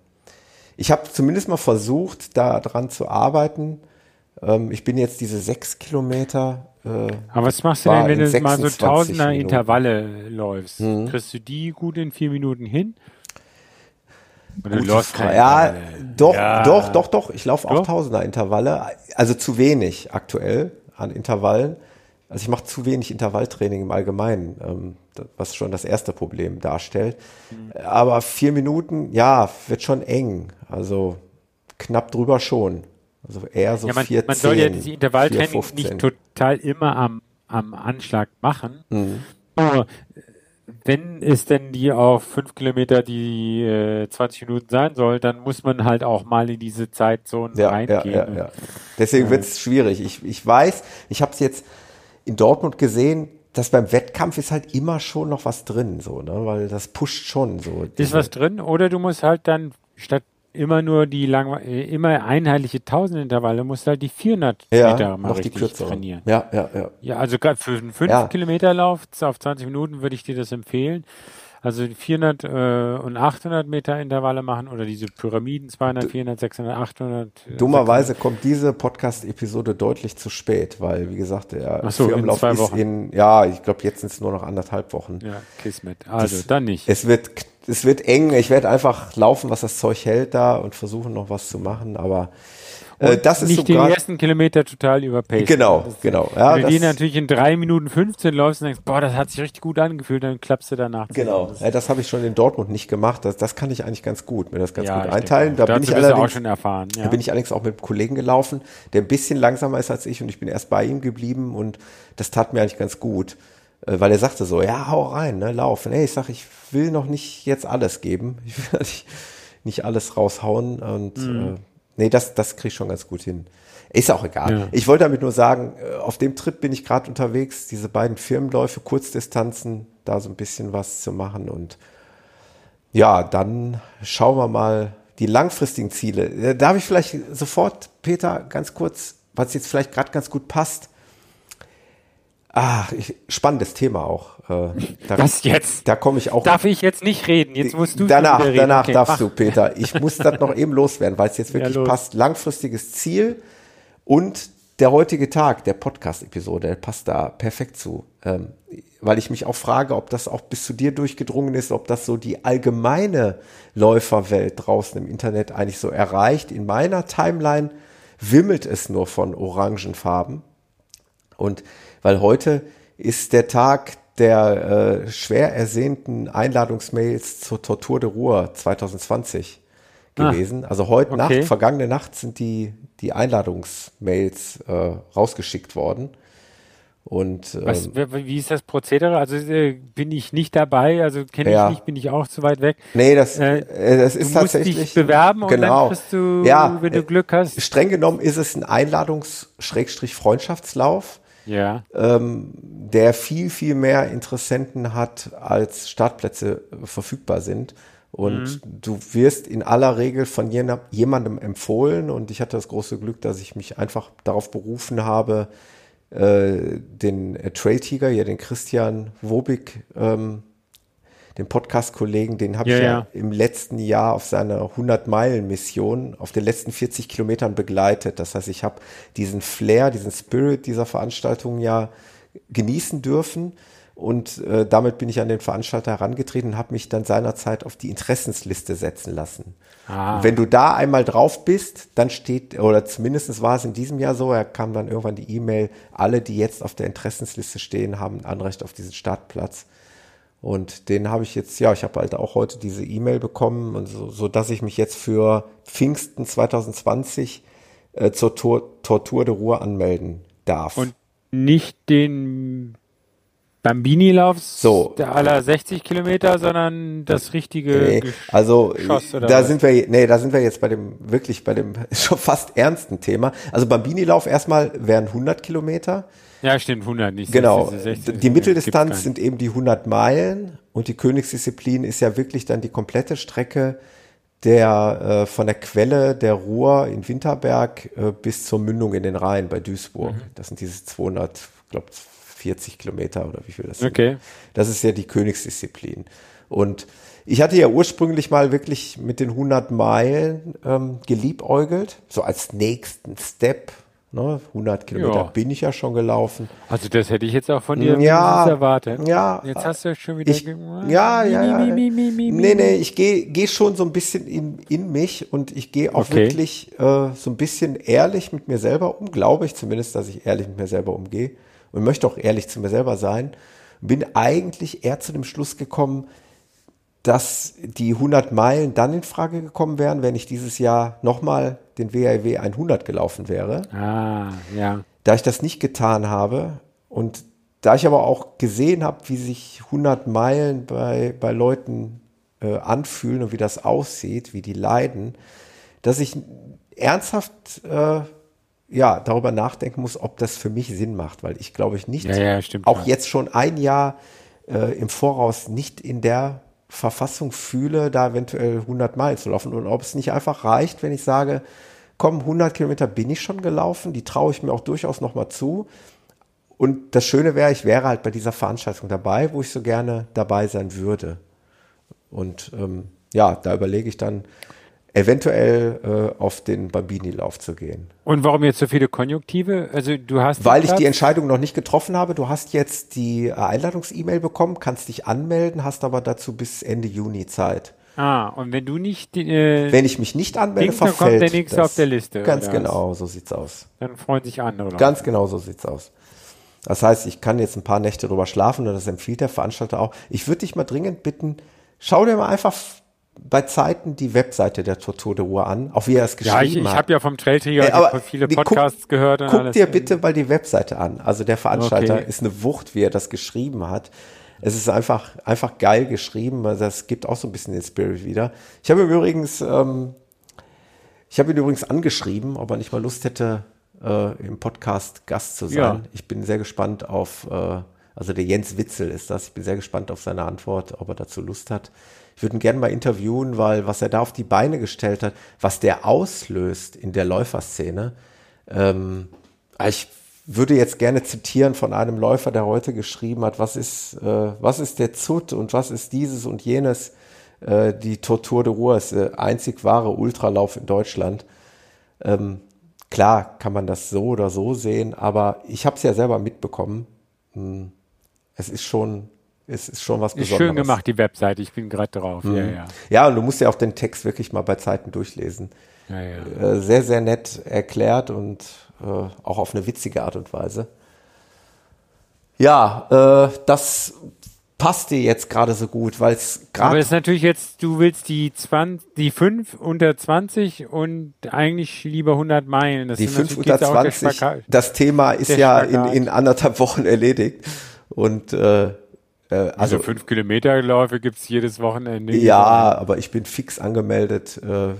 ich habe zumindest mal versucht, da dran zu arbeiten. Ähm, ich bin jetzt diese sechs Kilometer. Äh, aber was machst du denn, wenn du mal so Tausender Minuten. Intervalle läufst? Mhm. Kriegst du die gut in vier Minuten hin? Oder du läufst keine ja, doch, ja. doch, doch, doch. Ich laufe auch Tausender Intervalle. Also zu wenig aktuell an Intervallen. Also ich mache zu wenig Intervalltraining im Allgemeinen, ähm, was schon das erste Problem darstellt. Mhm. Aber vier Minuten, ja, wird schon eng. Also knapp drüber schon. Also eher so ja, man, 4, man 10, soll ja diese Intervalltraining nicht total immer am, am Anschlag machen. Mhm. Nur wenn es denn die auf fünf Kilometer die äh, 20 Minuten sein soll, dann muss man halt auch mal in diese Zeitzone ja, reingehen. Ja, ja, ja. Deswegen äh, wird es schwierig. Ich, ich weiß, ich habe es jetzt in Dortmund gesehen, dass beim Wettkampf ist halt immer schon noch was drin, so, ne? Weil das pusht schon so. Ist was drin? Oder du musst halt dann statt immer nur die lang, äh, immer einheitliche Tausenడింtervalle, musst du halt die 400 ja, Meter mal richtig die trainieren. Ja, ja, ja. Ja, also für einen 5 ja. Kilometer Lauf auf 20 Minuten würde ich dir das empfehlen. Also 400 äh, und 800 Meter Intervalle machen oder diese Pyramiden 200, 400, 600, 800. Dummerweise 600. kommt diese Podcast-Episode deutlich zu spät, weil wie gesagt der Ach so, Firmenlauf ist Wochen. in ja, ich glaube jetzt sind es nur noch anderthalb Wochen. Ja, Kismet. Also das, dann nicht. Es wird es wird eng. Ich werde einfach laufen, was das Zeug hält da und versuchen noch was zu machen, aber äh, das ist nicht so den ersten Kilometer total überpaced. Genau, genau. Ja, wenn du die natürlich in drei Minuten 15 läufst und denkst, boah, das hat sich richtig gut angefühlt, dann klappst du danach. Genau. Das, ja, das habe ich schon in Dortmund nicht gemacht. Das, das kann ich eigentlich ganz gut, mir das ganz ja, gut einteilen. Da bin ich allerdings, auch schon erfahren. Da bin ich allerdings auch mit einem Kollegen gelaufen, der ein bisschen langsamer ist als ich und ich bin erst bei ihm geblieben und das tat mir eigentlich ganz gut äh, weil er sagte so, ja, hau rein, ne, lauf. Nee, ich sag, ich will noch nicht jetzt alles geben. <laughs> Ich will nicht, nicht alles raushauen und mhm. äh, Nee, das, das krieg ich schon ganz gut hin. Ist auch egal. Ja. Ich wollte damit nur sagen, äh, auf dem Trip bin ich gerade unterwegs, diese beiden Firmenläufe, Kurzdistanzen, da so ein bisschen was zu machen. Und ja, dann schauen wir mal die langfristigen Ziele. Äh, darf ich vielleicht sofort, Peter, ganz kurz, was jetzt vielleicht gerade ganz gut passt, Ach, ich, spannendes Thema auch. Äh, da, <laughs> Was jetzt? Da komme ich auch. Darf ich jetzt nicht reden? Jetzt musst du danach, reden. Danach okay, darfst mach. du, Peter. Ich muss das noch eben loswerden, weil es jetzt <laughs> wirklich ja, passt. Langfristiges Ziel und der heutige Tag, der Podcast-Episode, der passt da perfekt zu. Ähm, weil ich mich auch frage, ob das auch bis zu dir durchgedrungen ist, ob das so die allgemeine Läuferwelt draußen im Internet eigentlich so erreicht. In meiner Timeline wimmelt es nur von Orangenfarben. Und weil heute ist der Tag der äh, schwer ersehnten Einladungsmails zur Tortur de Ruhr 2020 ah, gewesen. Ah, also heute okay. Nacht, vergangene Nacht sind die, die Einladungsmails äh, rausgeschickt worden. Und, ähm, Was, wie ist das Prozedere? Also äh, bin ich nicht dabei, also kenne ja. ich nicht, bin ich auch zu weit weg. Nee, das, äh, äh das ist du tatsächlich. Musst dich bewerben genau. und dann genau. kriegst du, ja, wenn du äh, Glück hast. Streng genommen ist es ein Einladungs-Freundschaftslauf ja. ähm, der viel, viel mehr Interessenten hat, als Startplätze verfügbar sind. Und mhm. du wirst in aller Regel von jemandem empfohlen. Und ich hatte das große Glück, dass ich mich einfach darauf berufen habe, äh, den Trail Tiger, ja, den Christian Wobig, ähm, den Podcast-Kollegen, den habe ja, ich ja, ja, im letzten Jahr auf seiner 100-Meilen-Mission auf den letzten 40 Kilometern begleitet. Das heißt, ich habe diesen Flair, diesen Spirit dieser Veranstaltung ja genießen dürfen. Und äh, damit bin ich an den Veranstalter herangetreten und habe mich dann seinerzeit auf die Interessensliste setzen lassen. Ah. wenn du da einmal drauf bist, dann steht, oder zumindest war es in diesem Jahr so, er kam dann irgendwann die E-Mail, alle, die jetzt auf der Interessensliste stehen, haben ein Anrecht auf diesen Startplatz. Und den habe ich jetzt, ja, ich habe halt auch heute diese E-Mail bekommen, und so, so dass ich mich jetzt für Pfingsten 2020 äh, zur Tor, Tortur de Ruhr anmelden darf. Und nicht den Bambini-Lauf so. der aller 60 Kilometer, sondern das richtige nee, Also Geschoss, da was? sind wir, nee, da sind wir jetzt bei dem wirklich bei dem <laughs> schon fast ernsten Thema. Also Bambini-Lauf erstmal wären 100 Kilometer. Ja, stimmt, 100 nicht. Genau. 60, die Mitteldistanz sind eben die 100 Meilen und die Königsdisziplin ist ja wirklich dann die komplette Strecke der äh, von der Quelle der Ruhr in Winterberg äh, bis zur Mündung in den Rhein bei Duisburg. Mhm. Das sind diese 200, glaube 40 Kilometer oder wie viel das okay. sind. Das ist ja die Königsdisziplin. Und ich hatte ja ursprünglich mal wirklich mit den 100 Meilen ähm, geliebäugelt, so als nächsten Step. Ne? 100 Kilometer ja. bin ich ja schon gelaufen. Also das hätte ich jetzt auch von dir ja, erwartet. Ja, jetzt hast du schon wieder. Ich, ja, ja, ja. Mi, mi, mi, nee, nee, ich gehe geh schon so ein bisschen in, in mich und ich gehe auch okay. wirklich äh, so ein bisschen ehrlich mit mir selber um. Glaube ich zumindest, dass ich ehrlich mit mir selber umgehe und möchte auch ehrlich zu mir selber sein. Bin eigentlich eher zu dem Schluss gekommen, dass die 100 Meilen dann in Frage gekommen wären, wenn ich dieses Jahr nochmal den WRW 100 gelaufen wäre. Ah, ja. Da ich das nicht getan habe und da ich aber auch gesehen habe, wie sich 100 Meilen bei, bei Leuten äh, anfühlen und wie das aussieht, wie die leiden, dass ich ernsthaft äh, ja, darüber nachdenken muss, ob das für mich Sinn macht, weil ich glaube ich nicht, ja, ja, stimmt, auch ja. jetzt schon ein Jahr äh, im Voraus nicht in der Verfassung fühle, da eventuell 100 Meilen zu laufen und ob es nicht einfach reicht, wenn ich sage, komm, 100 Kilometer bin ich schon gelaufen, die traue ich mir auch durchaus nochmal zu. Und das Schöne wäre, ich wäre halt bei dieser Veranstaltung dabei, wo ich so gerne dabei sein würde. Und ähm, ja, da überlege ich dann, eventuell äh, auf den Bambini-Lauf zu gehen. Und warum jetzt so viele Konjunktive? Also du hast weil ich die Entscheidung noch nicht getroffen habe. Du hast jetzt die Einladungs-E-Mail bekommen, kannst dich anmelden, hast aber dazu bis Ende Juni Zeit. Ah, und wenn du nicht, äh, wenn ich mich nicht anmelde, Dings, verfällt dann kommt der nächste das. auf der Liste. Ganz genau, so sieht's aus. Dann freuen sich andere. Leute. Ganz genau, so sieht's aus. Das heißt, ich kann jetzt ein paar Nächte drüber schlafen und das empfiehlt der Veranstalter auch. Ich würde dich mal dringend bitten, schau dir mal einfach bei Zeiten die Webseite der Tortur de Ruhr an, auch wie er es geschrieben hat. Ja, ich, ich habe ja vom Trailträger äh, viele Podcasts guck, gehört. Und guck dir bitte mal die Webseite an. Also der Veranstalter okay. ist eine Wucht, wie er das geschrieben hat. Es ist einfach, einfach geil geschrieben. Also das gibt auch so ein bisschen den Spirit wieder. Ich habe übrigens, ähm, ich habe ihn übrigens angeschrieben, ob er nicht mal Lust hätte, äh, im Podcast Gast zu sein. Ja. Ich bin sehr gespannt auf, äh, also der Jens Witzel ist das. Ich bin sehr gespannt auf seine Antwort, ob er dazu Lust hat. Ich würde ihn gerne mal interviewen, weil was er da auf die Beine gestellt hat, was der auslöst in der Läuferszene. Ähm, ich würde jetzt gerne zitieren von einem Läufer, der heute geschrieben hat, was ist, äh, was ist der Zut und was ist dieses und jenes. Äh, die Tortur de Ruhr ist der einzig wahre Ultralauf in Deutschland. Ähm, klar kann man das so oder so sehen, aber ich habe es ja selber mitbekommen. Hm, es ist schon es ist schon was Besonderes. Ist schön gemacht, die Webseite. Ich bin gerade drauf. Mhm. Ja, ja. ja, und du musst ja auch den Text wirklich mal bei Zeiten durchlesen. Ja, ja. Äh, sehr, sehr nett erklärt und äh, auch auf eine witzige Art und Weise. Ja, äh, das passt dir jetzt gerade so gut, weil es gerade. Aber es ist natürlich jetzt, du willst die 20, die 5 unter 20 und eigentlich lieber 100 Meilen. Das die 5 unter 20, das Thema ist ja in, in anderthalb Wochen erledigt. Und äh, äh, also, also fünf Kilometerläufe gibt es jedes Wochenende. Ja, aber ich bin fix angemeldet. Äh,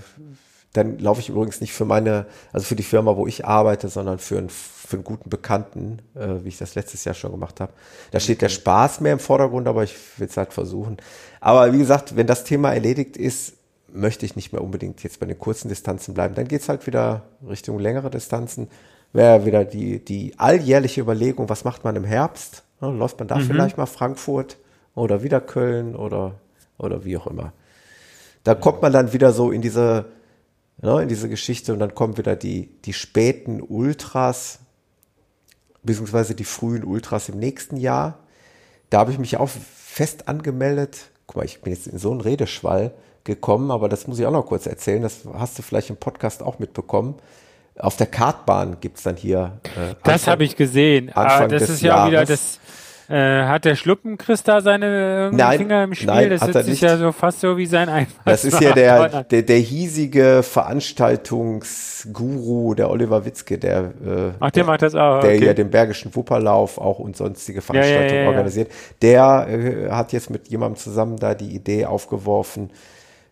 dann laufe ich übrigens nicht für meine, also für die Firma, wo ich arbeite, sondern für einen, für einen guten Bekannten, äh, wie ich das letztes Jahr schon gemacht habe. Da steht der Spaß mehr im Vordergrund, aber ich will es halt versuchen. Aber wie gesagt, wenn das Thema erledigt ist, möchte ich nicht mehr unbedingt jetzt bei den kurzen Distanzen bleiben. Dann geht es halt wieder Richtung längere Distanzen. Wäre wieder die, die alljährliche Überlegung, was macht man im Herbst? Ne, läuft man da mhm. vielleicht mal Frankfurt oder wieder Köln oder, oder wie auch immer. Da kommt man dann wieder so in diese, ne, in diese Geschichte und dann kommen wieder die, die späten Ultras, beziehungsweise die frühen Ultras im nächsten Jahr. Da habe ich mich auch fest angemeldet. Guck mal, ich bin jetzt in so einen Redeschwall gekommen, aber das muss ich auch noch kurz erzählen. Das hast du vielleicht im Podcast auch mitbekommen. Auf der Kartbahn gibt es dann hier. Äh, das habe ich gesehen. Ah, Anfang ah, das ist ja Jahres. wieder das äh, hat der Schluppen-Chris da seine nein, Finger im Spiel? Nein, das hat er nicht. ja so fast so wie sein Einfall. Das ist ja der, <laughs> der, der hiesige Veranstaltungsguru, der Oliver Witzke, der, äh, Ach, der, der macht das auch. Der okay. ja den Bergischen Wupperlauf auch und sonstige Veranstaltungen ja, ja, ja, organisiert. Der äh, hat jetzt mit jemandem zusammen da die Idee aufgeworfen,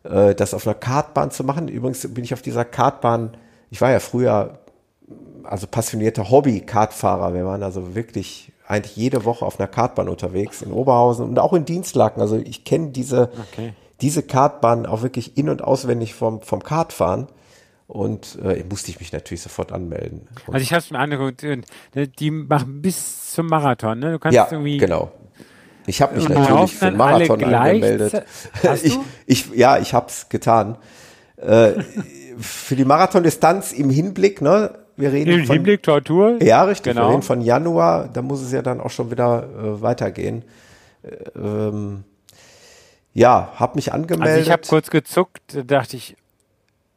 äh, das auf einer Kartbahn zu machen. Übrigens bin ich auf dieser Kartbahn, ich war ja früher also passionierter Hobby-Kartfahrer. Wir waren also wirklich eigentlich jede Woche auf einer Kartbahn unterwegs in Oberhausen und auch in Dienstlaken. Also ich kenne diese, okay. diese Kartbahn auch wirklich in- und auswendig vom, vom Kart fahren. Und äh, musste ich mich natürlich sofort anmelden. Und also ich habe es mir angeguckt, die machen bis zum Marathon, ne? Du kannst ja, irgendwie genau. Ich habe mich natürlich für den Marathon angemeldet. <laughs> Ich, ich, ja, ich habe es getan. Äh, <laughs> für die Marathondistanz im Hinblick, ne? Wir reden Im von, Hinblick Tortur? Ja, richtig. Genau. Wir reden von Januar, da muss es ja dann auch schon wieder äh, weitergehen. Äh, ähm, ja, habe mich angemeldet. Also ich habe kurz gezuckt, dachte ich,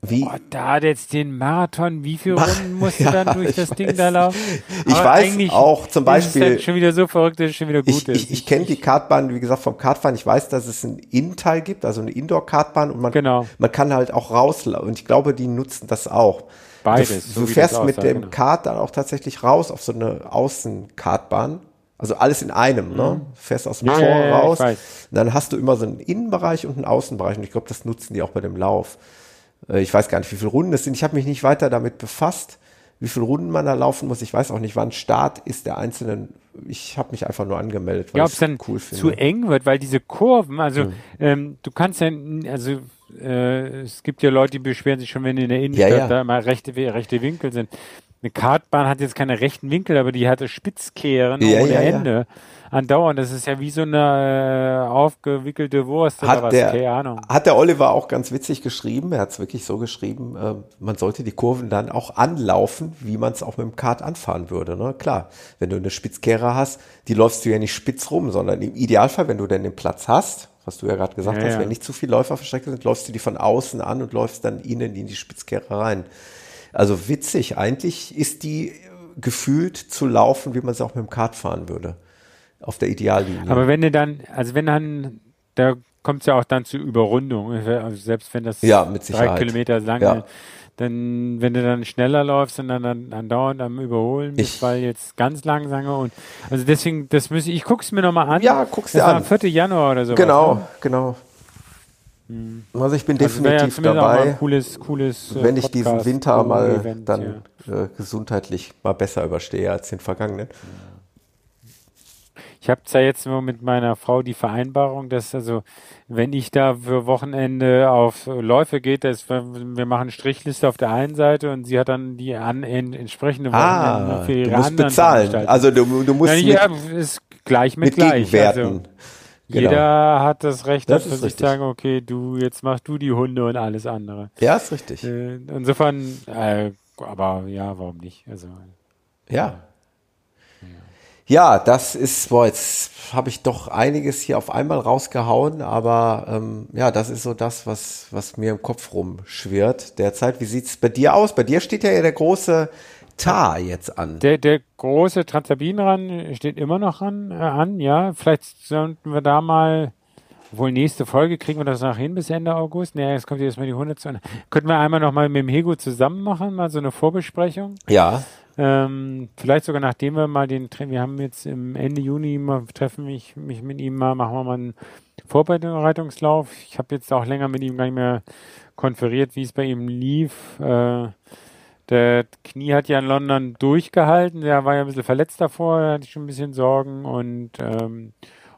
wie? Oh, da hat jetzt den Marathon, wie viele Runden musst du <laughs> ja, dann durch das Ding weiß. da laufen? Ich Aber weiß auch zum Beispiel. Ist halt schon wieder so verrückt, dass es schon wieder gut ich, ist. Ich, ich kenne die Kartbahn, wie gesagt, vom Kartfahren. Ich weiß, dass es einen In-Teil gibt, also eine Indoor-Kartbahn und man, genau. man kann halt auch rauslaufen. Und ich glaube, die nutzen das auch. Beides. Du, du fährst mit dem genau. Kart dann auch tatsächlich raus auf so eine Außenkartbahn. Also alles in einem, ne? mhm. ne? Fährst aus dem ja, Tor ja, raus. dann hast du immer so einen Innenbereich und einen Außenbereich. Und ich glaube, das nutzen die auch bei dem Lauf. Äh, ich weiß gar nicht, wie viele Runden es sind. Ich habe mich nicht weiter damit befasst, wie viele Runden man da laufen muss. Ich weiß auch nicht, wann Start ist der einzelnen. Ich habe mich einfach nur angemeldet, weil ja, ob es dann cool finde. zu eng wird, weil diese Kurven, also mhm. ähm, du kannst ja, also äh, es gibt ja Leute, die beschweren sich schon, wenn in der Innenstadt ja, ja. da mal rechte, rechte Winkel sind. Eine Kartbahn hat jetzt keine rechten Winkel, aber die hatte Spitzkehren ja, ohne Ende andauernd. Das ist ja wie so eine äh, aufgewickelte Wurst oder hat was, der, keine Ahnung. Hat der Oliver auch ganz witzig geschrieben, er hat es wirklich so geschrieben, äh, man sollte die Kurven dann auch anlaufen, wie man es auch mit dem Kart anfahren würde. Ne? Klar, wenn du eine Spitzkehre hast, die läufst du ja nicht spitz rum, sondern im Idealfall, wenn du denn den Platz hast, was du ja gerade gesagt ja, hast, ja. wenn nicht zu viele Läufer verstreckt sind, läufst du die von außen an und läufst dann innen in die Spitzkehre rein. Also witzig, eigentlich ist die gefühlt zu laufen, wie man es auch mit dem Kart fahren würde auf der Ideallinie. Aber wenn du dann, also wenn dann, da kommt es ja auch dann zu Überrundung, also selbst wenn das ja, drei Kilometer lang ja. dann, wenn du dann schneller läufst und dann, dann, dann dauernd am Überholen bist, weil jetzt ganz langsam und also deswegen, das müsste ich guck's mir nochmal an. Ja, guck's dir an. 4. Januar oder so. Genau, ne? genau. Hm. Also ich bin also definitiv ja dabei, cooles, cooles, äh, wenn ich diesen Winter mal Event, dann ja. äh, gesundheitlich mal besser überstehe als den vergangenen. Mhm. Ich habe zwar jetzt nur mit meiner Frau die Vereinbarung, dass also, wenn ich da für Wochenende auf Läufe geht, dass wir, wir machen Strichliste auf der einen Seite und sie hat dann die an, entsprechende Wochenende ah, für ihre du musst bezahlen. Also du, du musst ja, mit, ja, ist gleich mit, mit gleich. Also, genau. Jeder hat das Recht, das dass sich sagen, okay, du, jetzt machst du die Hunde und alles andere. Ja, ist richtig. Äh, insofern, äh, aber ja, warum nicht? Also, ja. Ja, das ist, boah, jetzt habe ich doch einiges hier auf einmal rausgehauen, aber ähm, ja, das ist so das, was, was mir im Kopf rumschwirrt derzeit. Wie sieht's bei dir aus? Bei dir steht ja der große Tar jetzt an. Der, der große Transabin steht immer noch an, äh, an, ja. Vielleicht sollten wir da mal, wohl nächste Folge kriegen wir das noch hin bis Ende August. Naja, jetzt kommt jetzt mal die 100 zu. Könnten wir einmal noch mal mit dem Hego zusammen machen, mal so eine Vorbesprechung? Ja. Ähm, vielleicht sogar nachdem wir mal den, wir haben jetzt im Ende Juni mal, treffen mich, mich mit ihm mal, machen wir mal einen Vorbereitungslauf. Ich habe jetzt auch länger mit ihm gar nicht mehr konferiert, wie es bei ihm lief. Äh, der Knie hat ja in London durchgehalten, der war ja ein bisschen verletzt davor, da hatte ich schon ein bisschen Sorgen und ähm,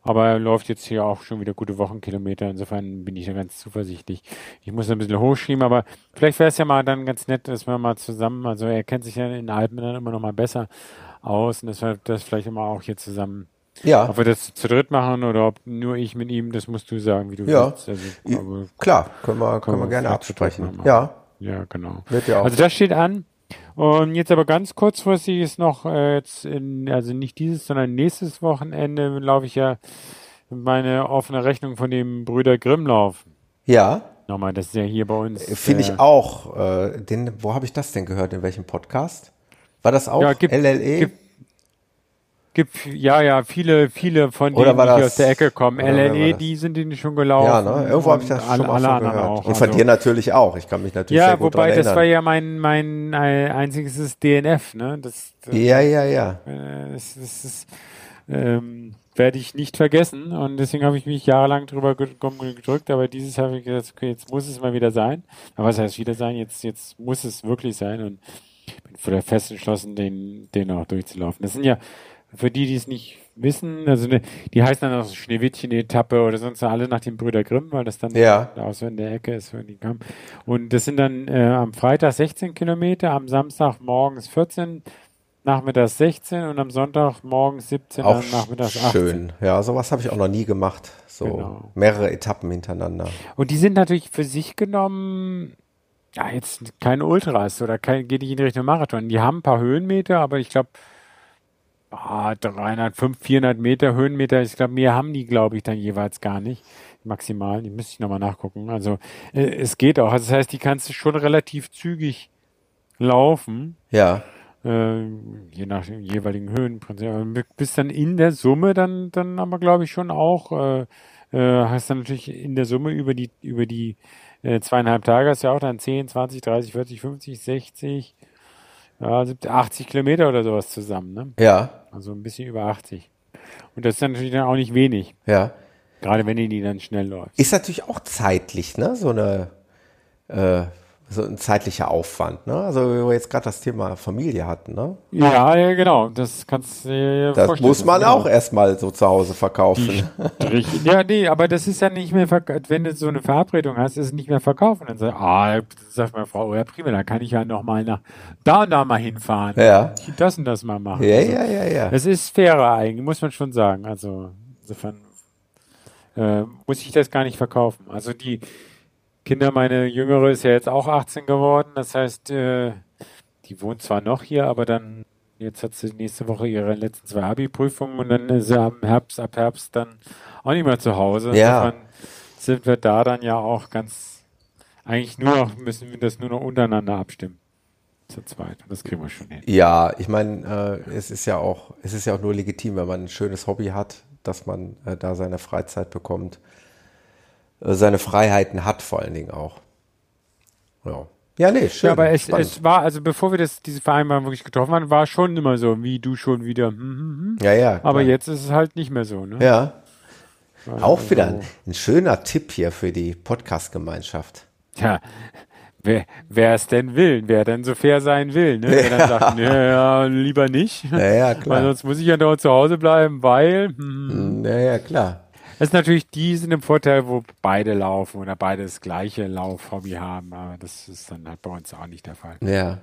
aber er läuft jetzt hier auch schon wieder gute Wochenkilometer. Insofern bin ich da ganz zuversichtlich. Ich muss ein bisschen hochschieben, aber vielleicht wäre es ja mal dann ganz nett, dass wir mal zusammen, also er kennt sich ja in Alpen dann immer noch mal besser aus und dass wir das vielleicht immer auch hier zusammen ja. Ob wir das zu dritt machen oder ob nur ich mit ihm, das musst du sagen, wie du ja. willst. Also, Klar, können wir, können wir gerne absprechen. Ja. Ja, genau. Wird ja auch. Also das steht an. Und jetzt aber ganz kurzfristig ist noch äh, jetzt in, also nicht dieses, sondern nächstes Wochenende laufe ich ja meine offene Rechnung von dem Brüder Grimmlauf. Ja. Nochmal, das ist ja hier bei uns. Äh, finde ich auch. Äh, den, wo habe ich das denn gehört? In welchem Podcast? War das auch ja, gibt, LLE? Gibt, gibt, ja, ja, viele, viele von denen, die aus der Ecke kommen. LLE, die sind die schon gelaufen. Ja, ne? Irgendwo habe ich das schon mal alle gehört. Auch. Und von also. dir natürlich auch. Ich kann mich natürlich ja, sehr gut wobei, das war ja mein, mein äh, einziges DNF, ne? Das, das ja, ja, ja. Äh, das, das ist, ähm, werde ich nicht vergessen und deswegen habe ich mich jahrelang drüber gedrückt, aber dieses habe ich gesagt, okay, jetzt muss es mal wieder sein. Aber was heißt wieder sein? Jetzt, jetzt muss es wirklich sein und bin fest entschlossen, den, den auch durchzulaufen. Das sind ja für die, die es nicht wissen, also ne, die heißen dann auch Schneewittchen-Etappe oder sonst alle nach den Brüder Grimm, weil das dann ja. so in der Ecke ist, wenn die kamen. Und das sind dann äh, am Freitag 16 Kilometer, am Samstag morgens 14, nachmittags 16 und am Sonntag morgens 17, auch nachmittags 18. Schön, ja, sowas habe ich auch noch nie gemacht. So genau. mehrere Etappen hintereinander. Und die sind natürlich für sich genommen ja, jetzt kein Ultras oder kein, geht nicht in Richtung Marathon. Die haben ein paar Höhenmeter, aber ich glaube, 300, 500, 400 Meter Höhenmeter, ich glaube, mehr haben die, glaube ich, dann jeweils gar nicht. Maximal, die müsste ich nochmal nachgucken. Also, äh, es geht auch. Also, das heißt, die kannst du schon relativ zügig laufen. Ja. Äh, je nach dem jeweiligen Höhenprinzip. Bis dann in der Summe dann, dann aber, glaube ich, schon auch, äh, äh, hast dann natürlich in der Summe über die, über die äh, zweieinhalb Tage hast du ja auch dann 10, 20, 30, 40, 50, 60, ja, 70, 80 Kilometer oder sowas zusammen, ne? Ja. Also ein bisschen über 80. Und das ist dann natürlich dann auch nicht wenig. Ja. Gerade wenn die dann schnell läuft. Ist natürlich auch zeitlich, ne? So eine äh, so ein zeitlicher Aufwand, ne? Also wo wir jetzt gerade das Thema Familie hatten, ne? Ja, ja, genau. Das kannst du dir Das vorstellen. muss man genau. auch erstmal so zu Hause verkaufen. Ja, nee, aber das ist ja nicht mehr, wenn du so eine Verabredung hast, ist es nicht mehr verkaufen. Dann sagt, ah, sagt meine Frau, ja, prima, dann kann ich ja noch mal nach da und da mal hinfahren. Ja. Das und das mal machen. Ja, also, ja, ja, ja. Es ist fairer eigentlich, muss man schon sagen. Also insofern äh, muss ich das gar nicht verkaufen. Also die Kinder, meine Jüngere ist ja jetzt auch 18 geworden. Das heißt, äh, die wohnt zwar noch hier, aber dann, jetzt hat sie nächste Woche ihre letzten zwei Abi-Prüfungen und dann ist sie am Herbst, ab Herbst dann auch nicht mehr zu Hause. Ja. Insofern sind wir da dann ja auch ganz, eigentlich nur noch, müssen wir das nur noch untereinander abstimmen. Zu zweit. Das kriegen wir schon hin. Ja, ich meine, äh, es ist ja auch, es ist ja auch nur legitim, wenn man ein schönes Hobby hat, dass man äh, da seine Freizeit bekommt. Seine Freiheiten hat, vor allen Dingen auch. Ja. Ja, nee, schön. Ja, aber es, es war, also bevor wir das, diese Vereinbarung wirklich getroffen haben, war schon immer so, wie du schon wieder. Hm, hm, hm. Ja, ja. Aber jetzt ist es halt nicht mehr so, ne? Ja. Also, auch wieder ein, ein, schöner Tipp hier für die Podcast-Gemeinschaft. Ja, wer, wer es denn will, wer denn so fair sein will, ne? Wer dann sagt, ja, lieber nicht. Ja, ja, <laughs> klar. Weil sonst muss ich ja dort zu Hause bleiben, weil. Hm. Ja, ja, klar. Das ist natürlich die sind im Vorteil, wo beide laufen oder beide das gleiche Laufhobby haben, aber das ist dann halt bei uns auch nicht der Fall. Ja.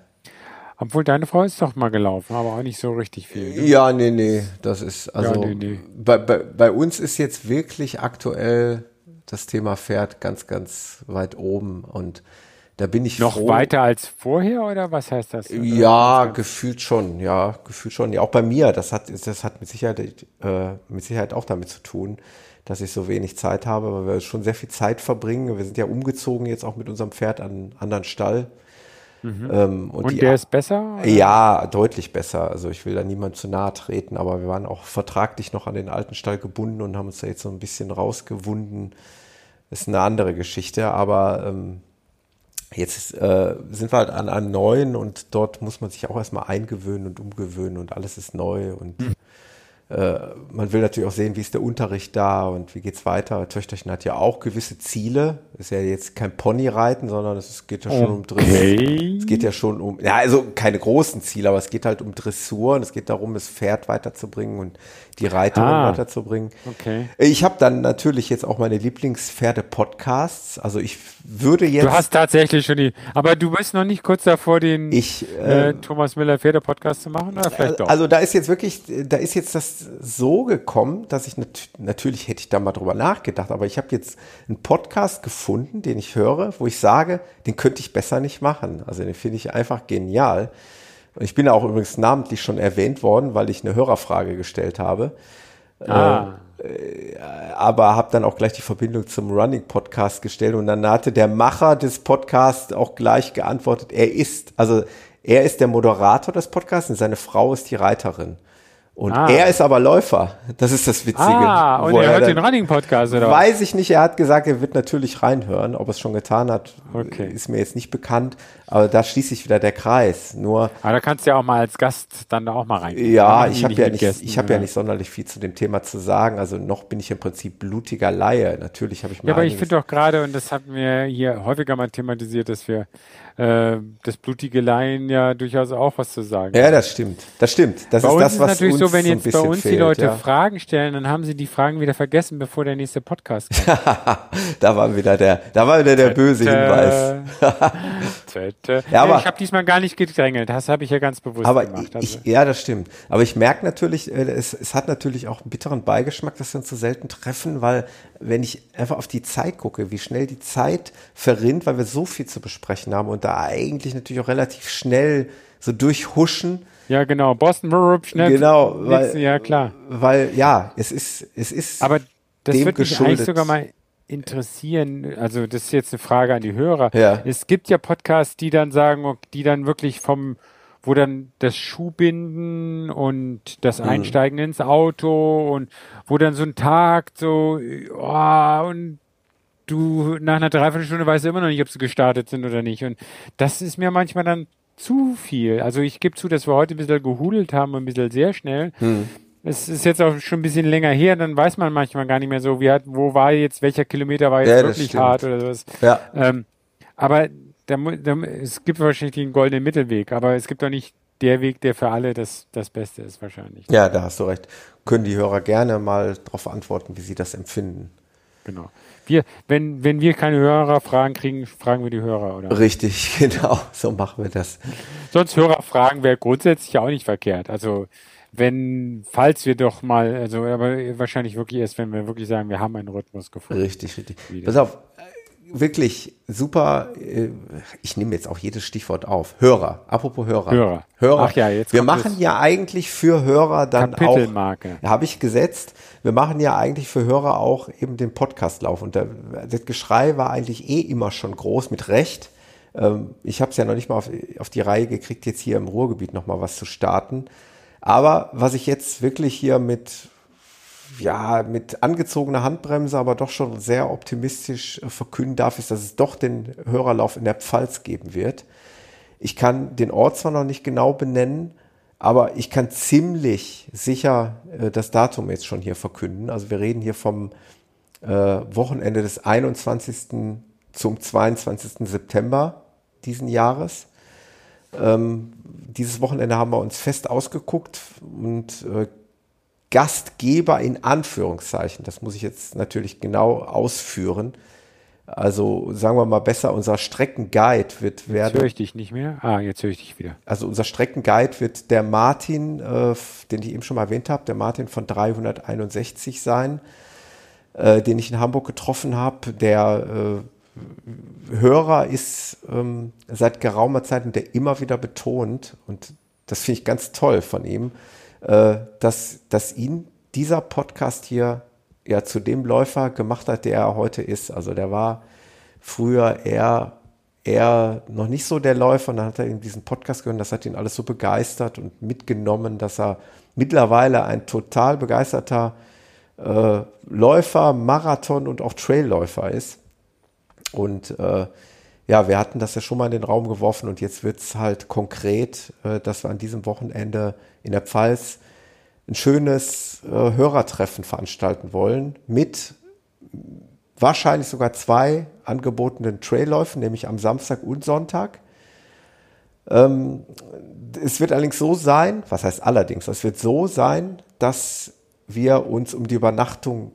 Obwohl deine Frau ist doch mal gelaufen, aber auch nicht so richtig viel. Ne? Ja, nee, nee, das ist also ja, nee, nee. Bei, bei, bei uns ist jetzt wirklich aktuell das Thema Pferd ganz, ganz weit oben und da bin ich noch froh. weiter als vorher oder was heißt das? Ja, gefühlt schon, ja, gefühlt schon. Ja, auch bei mir, das hat, das hat mit Sicherheit, äh, mit Sicherheit auch damit zu tun, dass ich so wenig Zeit habe, weil wir schon sehr viel Zeit verbringen. Wir sind ja umgezogen jetzt auch mit unserem Pferd an einen anderen Stall. Mhm. Ähm, und, und die, der ist besser? Oder? Ja, deutlich besser. Also ich will da niemand zu nahe treten, aber wir waren auch vertraglich noch an den alten Stall gebunden und haben uns da jetzt so ein bisschen rausgewunden. Das ist eine andere Geschichte, aber ähm, jetzt äh, sind wir halt an einem neuen und dort muss man sich auch erstmal eingewöhnen und umgewöhnen und alles ist neu und mhm. Äh, man will natürlich auch sehen, wie ist der Unterricht da und wie geht's weiter. Töchterchen hat ja auch gewisse Ziele. Ist ja jetzt kein Ponyreiten, sondern es geht ja schon okay. um Dressur. Es geht ja schon um, ja, also keine großen Ziele, aber es geht halt um Dressur und es geht darum, das Pferd weiterzubringen und die Reiterin ah, weiterzubringen. Okay. Ich habe dann natürlich jetzt auch meine Lieblingspferde-Podcasts. Also ich würde jetzt. Du hast tatsächlich schon die, aber du bist noch nicht kurz davor, den ich, äh, äh, Thomas Miller Pferde-Podcast zu machen, oder vielleicht doch? Also da ist jetzt wirklich, da ist jetzt das so gekommen, dass ich nat natürlich hätte ich da mal drüber nachgedacht, aber ich habe jetzt einen Podcast gefunden, den ich höre, wo ich sage, den könnte ich besser nicht machen. Also den finde ich einfach genial. Ich bin auch übrigens namentlich schon erwähnt worden, weil ich eine Hörerfrage gestellt habe. Ah. Äh, aber habe dann auch gleich die Verbindung zum Running Podcast gestellt und dann hatte der Macher des Podcasts auch gleich geantwortet, er ist, also er ist der Moderator des Podcasts und seine Frau ist die Reiterin. Und ah. er ist aber Läufer. Das ist das Witzige. Ah, und er hört den Running Podcast, oder? Weiß ich nicht. Er hat gesagt, er wird natürlich reinhören. Ob er es schon getan hat, okay. ist mir jetzt nicht bekannt. Aber da schließt sich wieder der Kreis. Nur. Aber da kannst du ja auch mal als Gast dann da auch mal rein. Ja, ich habe ja nicht, Gästen, ich habe ja. ja nicht sonderlich viel zu dem Thema zu sagen. Also noch bin ich im Prinzip blutiger Laie. Natürlich habe ich mal. Ja, aber ich finde doch gerade, und das hatten wir hier häufiger mal thematisiert, dass wir äh, das blutige Laien ja durchaus auch was zu sagen. Ja, das stimmt. Das stimmt. Das Bei ist das, was uns, so, wenn jetzt bei uns fehlt, die Leute ja. Fragen stellen, dann haben sie die Fragen wieder vergessen, bevor der nächste Podcast kommt. <laughs> da war wieder der, da war wieder der böse Hinweis. <laughs> <laughs> ja, aber, ich habe diesmal gar nicht gedrängelt, das habe ich ja ganz bewusst aber gemacht. Also. Ich, ja, das stimmt. Aber ich merke natürlich, äh, es, es hat natürlich auch einen bitteren Beigeschmack, dass wir uns so selten treffen, weil wenn ich einfach auf die Zeit gucke, wie schnell die Zeit verrinnt, weil wir so viel zu besprechen haben und da eigentlich natürlich auch relativ schnell so durchhuschen. Ja, genau. Boston Rurup schnell. Genau, weil, ja klar. Weil ja, es ist, es ist. Aber das würde mich eigentlich sogar mal interessieren. Also das ist jetzt eine Frage an die Hörer. Ja. Es gibt ja Podcasts, die dann sagen, die dann wirklich vom wo dann das Schuhbinden und das mhm. Einsteigen ins Auto und wo dann so ein Tag so, oh, und du nach einer Dreiviertelstunde weißt du immer noch nicht, ob sie gestartet sind oder nicht. Und das ist mir manchmal dann zu viel. Also ich gebe zu, dass wir heute ein bisschen gehudelt haben, ein bisschen sehr schnell. Hm. Es ist jetzt auch schon ein bisschen länger her, dann weiß man manchmal gar nicht mehr so, wie hat, wo war jetzt, welcher Kilometer war jetzt ja, wirklich hart oder sowas. Ja. Ähm, aber da, da, es gibt wahrscheinlich den goldenen Mittelweg, aber es gibt auch nicht der Weg, der für alle das, das Beste ist wahrscheinlich. Ja, da hast du recht. Können die Hörer gerne mal darauf antworten, wie sie das empfinden. Genau. Wir, wenn, wenn wir keine Hörerfragen kriegen, fragen wir die Hörer, oder? Richtig, <laughs> genau. So machen wir das. Sonst Hörerfragen wäre grundsätzlich auch nicht verkehrt. Also, wenn, falls wir doch mal, also, aber wahrscheinlich wirklich erst, wenn wir wirklich sagen, wir haben einen Rhythmus gefunden. Richtig, richtig. Pass auf, wirklich super. Äh, ich nehme jetzt auch jedes Stichwort auf. Hörer. Apropos Hörer. Hörer. Hörer. Ach ja, jetzt wir machen ja eigentlich für Hörer dann Kapitelmarke. auch. Habe ich gesetzt. Wir machen ja eigentlich für Hörer auch eben den Podcastlauf. Und der, das Geschrei war eigentlich eh immer schon groß, mit Recht. Ähm, ich habe es ja noch nicht mal auf, auf die Reihe gekriegt, jetzt hier im Ruhrgebiet nochmal was zu starten. Aber was ich jetzt wirklich hier mit ja, mit angezogener Handbremse, aber doch schon sehr optimistisch äh, verkünden darf, ist, dass es doch den Hörerlauf in der Pfalz geben wird. Ich kann den Ort zwar noch nicht genau benennen, aber ich kann ziemlich sicher äh, das Datum jetzt schon hier verkünden. Also wir reden hier vom äh, Wochenende des 21. zum 22. September diesen Jahres. Ähm, dieses Wochenende haben wir uns fest ausgeguckt und äh, Gastgeber in Anführungszeichen. Das muss ich jetzt natürlich genau ausführen. Also sagen wir mal besser, unser Streckenguide wird werden. Jetzt höre ich dich nicht mehr. Ah, jetzt höre ich dich wieder. Also unser Streckenguide wird der Martin, äh, den ich eben schon mal erwähnt habe, der Martin von 361 sein, äh, den ich in Hamburg getroffen habe. Der äh, Hörer ist ähm, seit geraumer Zeit und der immer wieder betont, und das finde ich ganz toll von ihm, äh, dass, dass ihn dieser Podcast hier ja zu dem Läufer gemacht hat, der er heute ist. Also der war früher eher, eher noch nicht so der Läufer. Und dann hat er in diesen Podcast gehört. Das hat ihn alles so begeistert und mitgenommen, dass er mittlerweile ein total begeisterter äh, Läufer, Marathon und auch Trailläufer ist. Und äh, ja, wir hatten das ja schon mal in den Raum geworfen und jetzt wird es halt konkret, äh, dass wir an diesem Wochenende in der Pfalz ein schönes äh, Hörertreffen veranstalten wollen mit wahrscheinlich sogar zwei angebotenen Trailläufen, nämlich am Samstag und Sonntag. Ähm, es wird allerdings so sein, was heißt allerdings, es wird so sein, dass wir uns um die Übernachtung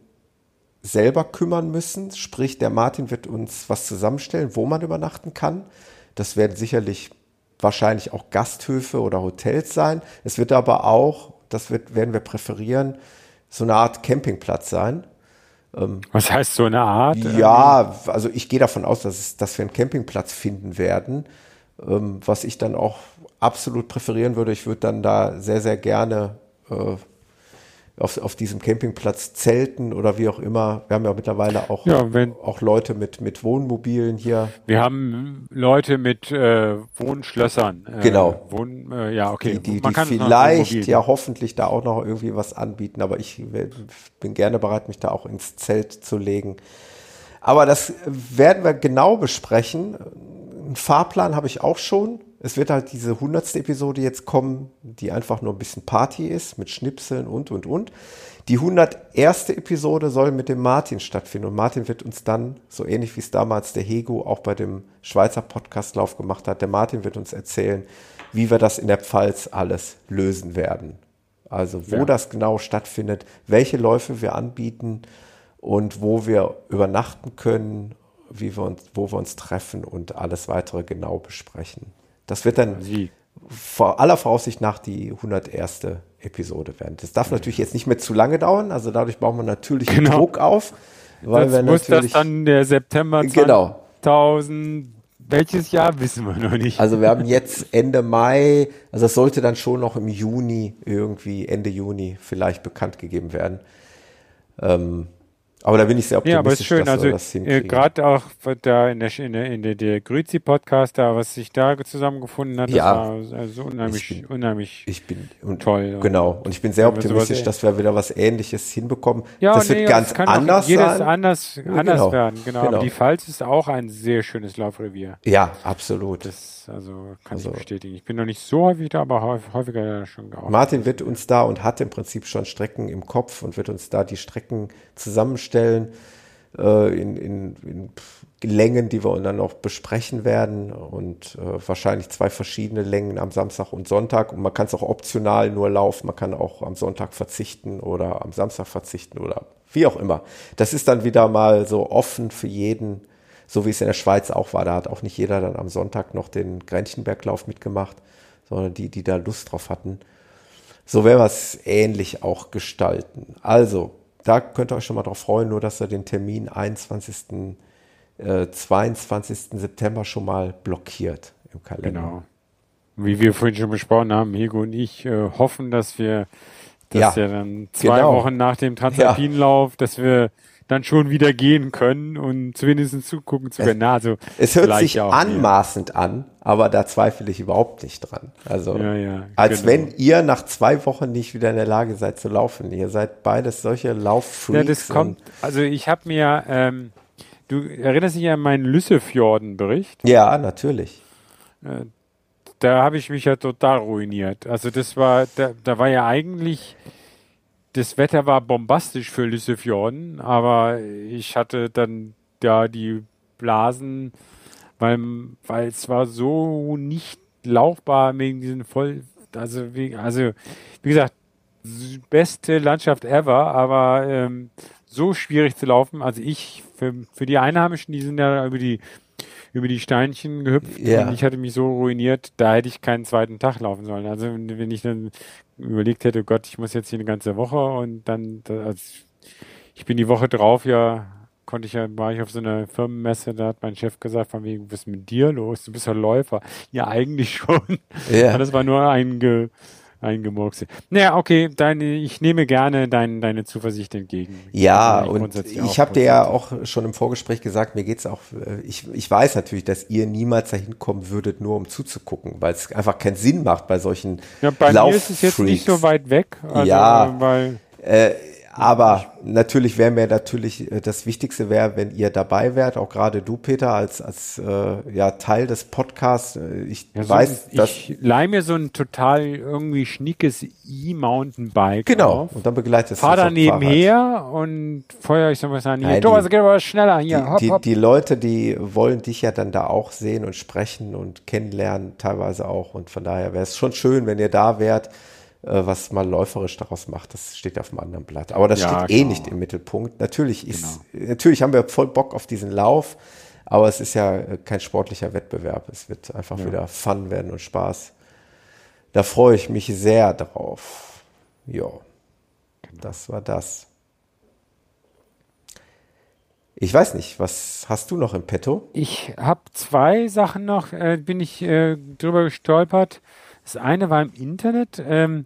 selber kümmern müssen. Sprich, der Martin wird uns was zusammenstellen, wo man übernachten kann. Das werden sicherlich wahrscheinlich auch Gasthöfe oder Hotels sein. Es wird aber auch, das wird, werden wir präferieren, so eine Art Campingplatz sein. Ähm, was heißt so eine Art? Ja, also ich gehe davon aus, dass, es, dass wir einen Campingplatz finden werden, ähm, was ich dann auch absolut präferieren würde. Ich würde dann da sehr, sehr gerne äh, auf, auf diesem Campingplatz zelten oder wie auch immer. Wir haben ja mittlerweile auch, ja, wenn, auch Leute mit, mit Wohnmobilen hier. Wir haben Leute mit äh, Wohnschlössern. Äh, genau. Wohn, äh, ja, okay. Die, die, die vielleicht ja hoffentlich da auch noch irgendwie was anbieten, aber ich bin gerne bereit, mich da auch ins Zelt zu legen. Aber das werden wir genau besprechen. Einen Fahrplan habe ich auch schon es wird halt diese hundertste Episode jetzt kommen, die einfach nur ein bisschen Party ist, mit Schnipseln und, und, und. Die 101. Episode soll mit dem Martin stattfinden und Martin wird uns dann, so ähnlich wie es damals der Hego auch bei dem Schweizer Podcastlauf gemacht hat, der Martin wird uns erzählen, wie wir das in der Pfalz alles lösen werden. Also wo ja. das genau stattfindet, welche Läufe wir anbieten und wo wir übernachten können, wie wir uns, wo wir uns treffen und alles weitere genau besprechen. Das wird dann Sie. vor aller Voraussicht nach die 101. Episode werden. Das darf natürlich jetzt nicht mehr zu lange dauern, also dadurch bauen wir natürlich genau. Druck auf. Weil das muss das dann der September genau. 2000 welches Jahr wissen wir noch nicht. Also wir haben jetzt Ende Mai, also das sollte dann schon noch im Juni irgendwie, Ende Juni vielleicht bekannt gegeben werden. Ähm, aber da bin ich sehr optimistisch, ja, aber ist schön. also, äh, Gerade auch da in der, in der, in der, der Grüzi-Podcast, da, was sich da zusammengefunden hat, ja, das war also unheimlich, ich bin, unheimlich ich bin, und, toll. Genau. Und ich bin sehr optimistisch, dass wir wieder was Ähnliches hinbekommen. Ja, das nee, wird ganz das anders jedes sein. anders, anders genau. werden. Genau. genau. Aber die Pfalz ist auch ein sehr schönes Laufrevier. Ja, absolut. Das, also, kann also, ich bestätigen. Ich bin noch nicht so häufig da, aber häufiger schon gearbeitet. Martin wird uns da und hat im Prinzip schon Strecken im Kopf und wird uns da die Strecken zusammenstellen äh, in, in, in Längen, die wir dann noch besprechen werden und äh, wahrscheinlich zwei verschiedene Längen am Samstag und Sonntag und man kann es auch optional nur laufen, man kann auch am Sonntag verzichten oder am Samstag verzichten oder wie auch immer. Das ist dann wieder mal so offen für jeden, so wie es in der Schweiz auch war. Da hat auch nicht jeder dann am Sonntag noch den Grennchenberglauf mitgemacht, sondern die, die da Lust drauf hatten. So werden wir es ähnlich auch gestalten. Also, da könnt ihr euch schon mal drauf freuen, nur dass ihr den Termin 21. Äh, 22. September schon mal blockiert im Kalender. Genau. Wie wir vorhin schon besprochen haben, Hego und ich äh, hoffen, dass wir, dass ja, ja dann zwei genau. Wochen nach dem Transalpinlauf, ja. dass wir dann schon wieder gehen können und zumindest zugucken zu können. Also es hört sich auch, anmaßend ja. an, aber da zweifle ich überhaupt nicht dran. Also ja, ja, als genau. wenn ihr nach zwei Wochen nicht wieder in der Lage seid zu laufen. Ihr seid beides solche Lauffreaks. Ja, das kommt. Also ich habe mir, ähm, du erinnerst dich an meinen Lüssefjorden-Bericht? Ja, natürlich. Äh, da habe ich mich ja total ruiniert. Also das war, da, da war ja eigentlich das Wetter war bombastisch für Lissefjorden, aber ich hatte dann ja die Blasen, weil, weil es war so nicht laufbar wegen diesen voll, also wie, also wie gesagt, beste Landschaft ever, aber ähm, so schwierig zu laufen. Also ich, für, für die Einheimischen, die sind ja über die über die Steinchen gehüpft ja. und ich hatte mich so ruiniert, da hätte ich keinen zweiten Tag laufen sollen. Also wenn ich dann überlegt hätte, oh Gott, ich muss jetzt hier eine ganze Woche und dann, also ich bin die Woche drauf ja, konnte ich ja, war ich auf so einer Firmenmesse, da hat mein Chef gesagt, von wegen, was ist mit dir los? Du bist ja Läufer. Ja, eigentlich schon. Ja. Das war nur ein Ge eingemurkse. Naja, okay, deine, ich nehme gerne dein, deine Zuversicht entgegen. Ja, und ich habe dir ja auch schon im Vorgespräch gesagt, mir geht's auch, äh, ich, ich weiß natürlich, dass ihr niemals dahin kommen würdet, nur um zuzugucken, weil es einfach keinen Sinn macht bei solchen Ja, bei mir ist es jetzt nicht so weit weg. Also, ja, weil äh, aber natürlich wäre mir natürlich äh, das Wichtigste wäre, wenn ihr dabei wärt, auch gerade du, Peter, als, als äh, ja, Teil des Podcasts. Äh, ich ja, weiß, so, dass. Ich leih mir so ein total irgendwie schnickes E-Mountainbike. Genau. Auf, und dann begleitet Fahr da nebenher und feuer ich so was an. Hier, Thomas, geht aber schneller. Hier, die, hopp, die, hopp. die Leute, die wollen dich ja dann da auch sehen und sprechen und kennenlernen, teilweise auch. Und von daher wäre es schon schön, wenn ihr da wärt. Äh, was mal läuferisch daraus macht, das steht auf einem anderen Blatt. Aber das ja, steht eh nicht im Mittelpunkt. Natürlich ist, genau. natürlich haben wir voll Bock auf diesen Lauf, aber es ist ja äh, kein sportlicher Wettbewerb. Es wird einfach ja. wieder Fun werden und Spaß. Da freue ich mich sehr drauf. Ja, genau. das war das. Ich weiß nicht, was hast du noch im Petto? Ich habe zwei Sachen noch, äh, bin ich äh, drüber gestolpert. Das eine war im Internet, ähm,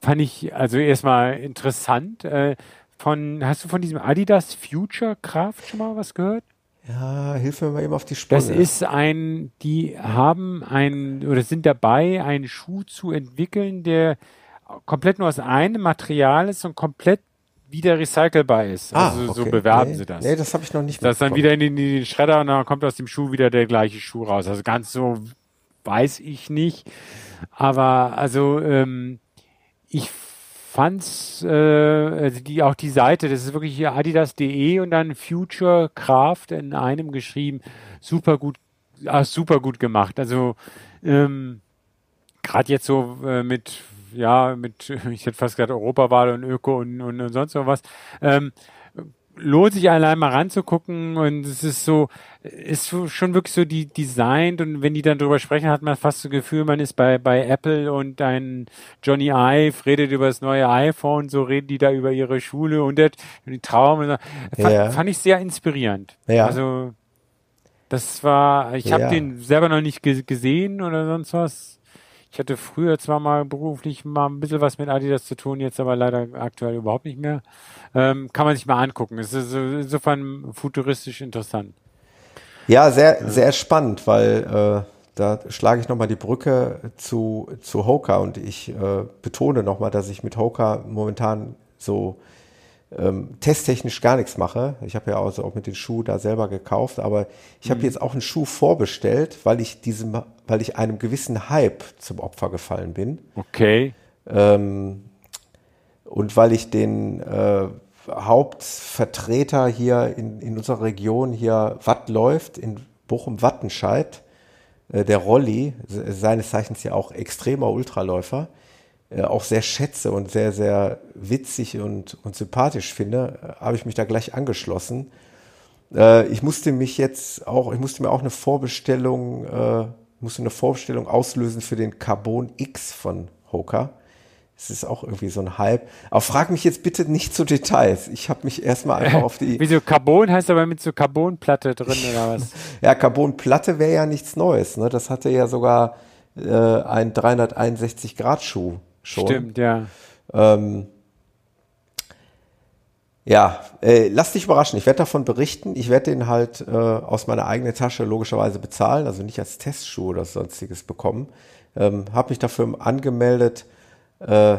fand ich also erstmal interessant. Äh, von, hast du von diesem Adidas Future Craft schon mal was gehört? Ja, hilf mir mal eben auf die Sprünge. Das ist ein, die haben ein oder sind dabei, einen Schuh zu entwickeln, der komplett nur aus einem Material ist und komplett wieder recycelbar ist. Ah, also okay. so bewerben nee, sie das. Nee, das habe ich noch nicht Das ist dann wieder in den, in den Schredder und dann kommt aus dem Schuh wieder der gleiche Schuh raus. Also ganz so weiß ich nicht. Aber also ähm, ich fand's, äh, also die, auch die Seite, das ist wirklich adidas.de und dann Future Craft in einem geschrieben, super gut, ah, super gut gemacht. Also ähm, gerade jetzt so äh, mit ja, mit, <laughs> ich hätte fast gesagt Europawahl und Öko und, und, und sonst was. Ähm, lohnt sich allein mal ranzugucken und es ist so, ist schon wirklich so die designt und wenn die dann drüber sprechen, hat man fast das Gefühl, man ist bei, bei Apple und ein Johnny Ive redet über das neue iPhone, so reden die da über ihre Schule und der, die Traum. Fand, ja. fand ich sehr inspirierend. Ja. Also, das war, ich habe ja. den selber noch nicht gesehen oder sonst was. Ich hatte früher zwar mal beruflich mal ein bisschen was mit Adidas zu tun, jetzt aber leider aktuell überhaupt nicht mehr. Ähm, kann man sich mal angucken. Es ist insofern futuristisch interessant. Ja, sehr, sehr spannend, weil äh, da schlage ich nochmal die Brücke zu, zu Hoka und ich äh, betone nochmal, dass ich mit Hoka momentan so ähm, testtechnisch gar nichts mache. Ich habe ja also auch mit den Schuh da selber gekauft, aber ich mhm. habe jetzt auch einen Schuh vorbestellt, weil ich diesem, weil ich einem gewissen Hype zum Opfer gefallen bin. Okay. Ähm, und weil ich den äh, Hauptvertreter hier in, in unserer Region hier Watt läuft, in Bochum-Wattenscheid, äh, der Rolli, seines Zeichens ja auch extremer Ultraläufer, auch sehr schätze und sehr, sehr witzig und, und sympathisch finde, äh, habe ich mich da gleich angeschlossen. Äh, ich musste mich jetzt auch, ich musste mir auch eine Vorbestellung, äh, musste eine Vorbestellung auslösen für den Carbon X von Hoka. Es ist auch irgendwie so ein Hype. Aber frag mich jetzt bitte nicht zu Details. Ich habe mich erstmal <laughs> einfach auf die. Wieso Carbon heißt aber mit so Carbonplatte drin oder was? <laughs> ja, Carbonplatte wäre ja nichts Neues. Ne? Das hatte ja sogar äh, ein 361 Grad Schuh schon. Stimmt, ja. Ähm, ja, äh, lass dich überraschen. Ich werde davon berichten. Ich werde den halt äh, aus meiner eigenen Tasche logischerweise bezahlen, also nicht als Testschuh oder sonstiges bekommen. Ähm, habe mich dafür angemeldet. Äh,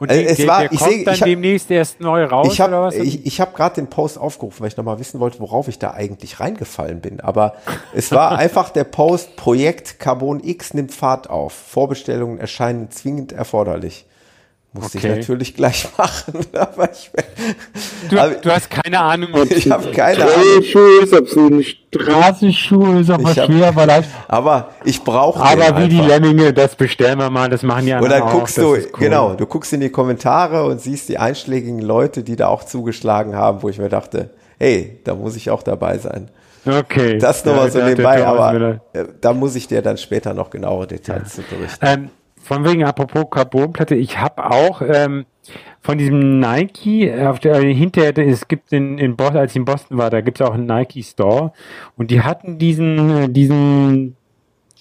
und also es war, der ich kommt seh, dann ich hab, demnächst erst neu raus ich hab, oder was? Ich, ich habe gerade den Post aufgerufen, weil ich nochmal wissen wollte, worauf ich da eigentlich reingefallen bin. Aber es war <laughs> einfach der Post, Projekt Carbon X nimmt Fahrt auf. Vorbestellungen erscheinen zwingend erforderlich. Musste okay. ich natürlich gleich <laughs> machen. aber ich, du, aber, du hast keine Ahnung, ob ich habe keine Ahnung. Schuh ist, ob es ein Straßenschuh ist, ob schwer vielleicht. Aber ich brauche Aber wie einfach. die Lemminge, das bestellen wir mal, das machen die anderen Oder guckst auch, du, cool. genau, du guckst in die Kommentare und siehst die einschlägigen Leute, die da auch zugeschlagen haben, wo ich mir dachte, hey, da muss ich auch dabei sein. Okay. Das nochmal ja, so nebenbei, aber äh, da muss ich dir dann später noch genauere Details ja. zu berichten. Ähm, von wegen apropos Carbonplatte, ich habe auch ähm, von diesem Nike, äh, auf der, äh, hinterher, es gibt in, in Boston, als ich in Boston war, da gibt es auch einen Nike Store und die hatten diesen, äh, diesen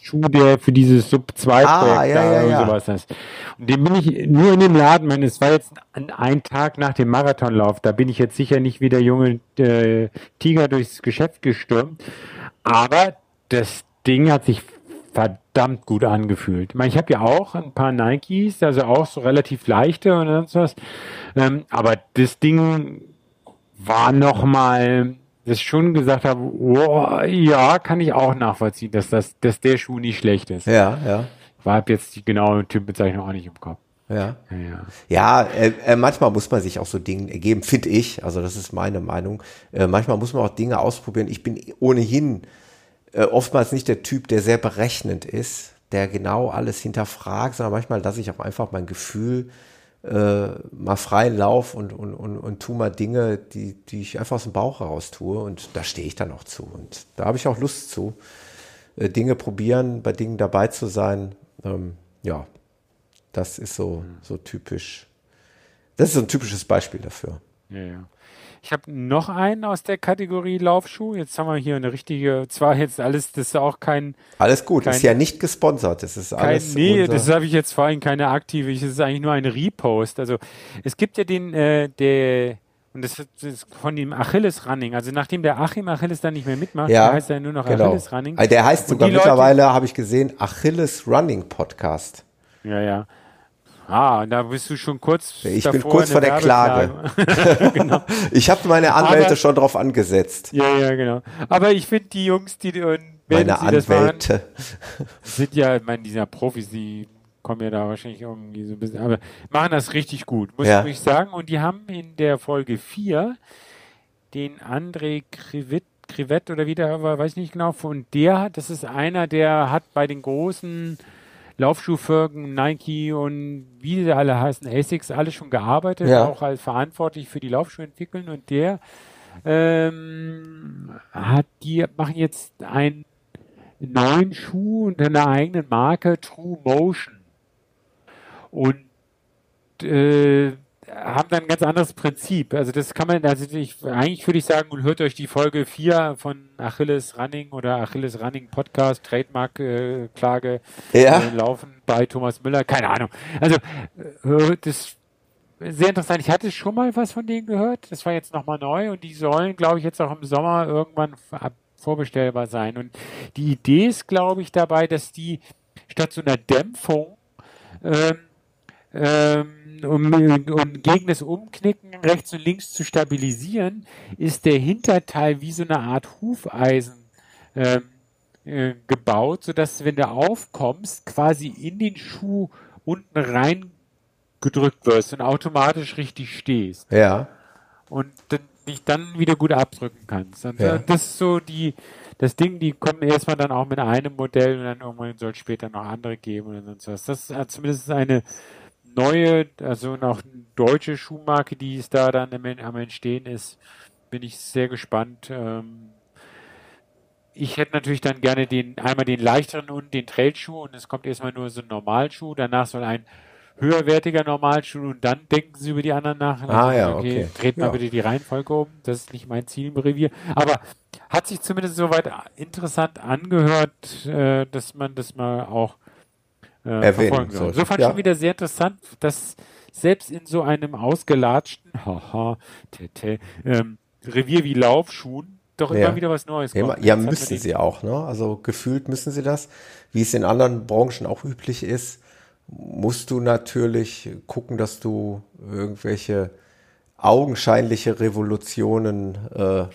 Schuh, der für dieses Sub 2 ah, Projekt ah, ja, da ja, und ja. sowas ist. Und den bin ich nur in dem Laden, meine, es war jetzt ein, ein, Tag nach dem Marathonlauf, da bin ich jetzt sicher nicht wie der junge äh, Tiger durchs Geschäft gestürmt, aber das Ding hat sich verdammt gut angefühlt. Ich meine, ich habe ja auch ein paar Nikes, also auch so relativ leichte und sonst was. Ähm, aber das Ding war nochmal, dass ich schon gesagt habe, oh, ja, kann ich auch nachvollziehen, dass das, dass der Schuh nicht schlecht ist. Ja, ja. War jetzt die genaue Typbezeichnung auch nicht im Kopf. Ja. Ja, ja äh, äh, manchmal muss man sich auch so Dinge ergeben, finde ich. Also das ist meine Meinung. Äh, manchmal muss man auch Dinge ausprobieren. Ich bin ohnehin äh, oftmals nicht der Typ, der sehr berechnend ist, der genau alles hinterfragt, sondern manchmal lasse ich auch einfach mein Gefühl äh, mal freien Lauf und, und, und, und tu mal Dinge, die, die ich einfach aus dem Bauch heraus tue und da stehe ich dann auch zu. Und da habe ich auch Lust zu, äh, Dinge probieren, bei Dingen dabei zu sein. Ähm, ja, das ist so, so typisch. Das ist so ein typisches Beispiel dafür. Ja, ja. Ich habe noch einen aus der Kategorie Laufschuh. Jetzt haben wir hier eine richtige, zwar jetzt alles, das ist auch kein. Alles gut, kein, ist ja nicht gesponsert. Das ist kein, alles. Nee, das habe ich jetzt vor allem keine aktive. Es ist eigentlich nur ein Repost. Also es gibt ja den, äh, der, und das ist von dem Achilles Running. Also nachdem der Achim Achilles dann nicht mehr mitmacht, ja, heißt er nur noch genau. Achilles Running. Also der heißt sogar mittlerweile, habe ich gesehen, Achilles Running Podcast. Ja, ja. Ah, da bist du schon kurz. Ich bin kurz vor der Klage. <laughs> genau. <laughs> Ich habe meine Anwälte Aber, schon drauf angesetzt. Ja, ja, genau. Aber ich finde die Jungs, die und meine sie Anwälte machen, <laughs> sind ja, ich meine, diese Profis, die kommen ja da wahrscheinlich irgendwie so ein bisschen, aber machen das richtig gut, muss ja. ich sagen. Und die haben in der Folge 4 den André Krivit Krivett oder wie der war, weiß ich nicht genau, und der, das ist einer, der hat bei den großen Laufschuhfirmen, Nike und wie sie alle heißen, ASICS, alle schon gearbeitet, Ja. auch als verantwortlich für die Laufschuhe entwickeln und der ähm, hat die machen jetzt einen neuen Schuh unter einer eigenen Marke True Motion und äh, haben dann ein ganz anderes Prinzip. Also das kann man, also ich, eigentlich würde ich sagen, hört euch die Folge 4 von Achilles Running oder Achilles Running Podcast, Trademark äh, Klage Ja. äh, laufen bei Thomas Müller, keine Ahnung. Also äh, das sehr interessant. Ich hatte schon mal was von denen gehört. Das war jetzt nochmal neu und die sollen, glaube ich, jetzt auch im Sommer irgendwann vorbestellbar sein. Und die Idee ist, glaube ich, dabei, dass die statt so einer Dämpfung ähm, ähm, um, um gegen das Umknicken rechts und links zu stabilisieren, ist der Hinterteil wie so eine Art Hufeisen ähm, äh, gebaut, sodass wenn du aufkommst, quasi in den Schuh unten rein gedrückt wirst und automatisch richtig stehst Ja. und dann, dich dann wieder gut abdrücken kannst. Und Ja. äh, das ist so die, das Ding, die kommen erstmal dann auch mit einem Modell und dann irgendwann soll es später noch andere geben oder sonst was. Das ist äh, zumindest eine neue, also noch eine deutsche Schuhmarke, die es da dann am Entstehen ist. Bin ich sehr gespannt. Ähm, ich hätte natürlich dann gerne den, einmal den leichteren und den Trailschuh und es kommt erstmal nur so ein Normalschuh, danach soll ein höherwertiger Normalschuh und dann denken sie über die anderen nach. Dann Ah, ja, okay. Dreht mal Ja. bitte die Reihenfolge um. Das ist nicht mein Ziel im Revier. Aber hat sich zumindest soweit interessant angehört, äh, dass man das mal auch äh, Erwähnen. So fand ich Ja. schon wieder sehr interessant, dass selbst in so einem ausgelatschten, <laughs> haha, tete, ähm, Revier wie Laufschuhen doch Ja. immer wieder was Neues Ja, kommt. ja Das hat müssen sie auch, ne? Also gefühlt müssen sie das, wie es in anderen Branchen auch üblich ist, musst du natürlich gucken, dass du irgendwelche augenscheinliche Revolutionen, äh,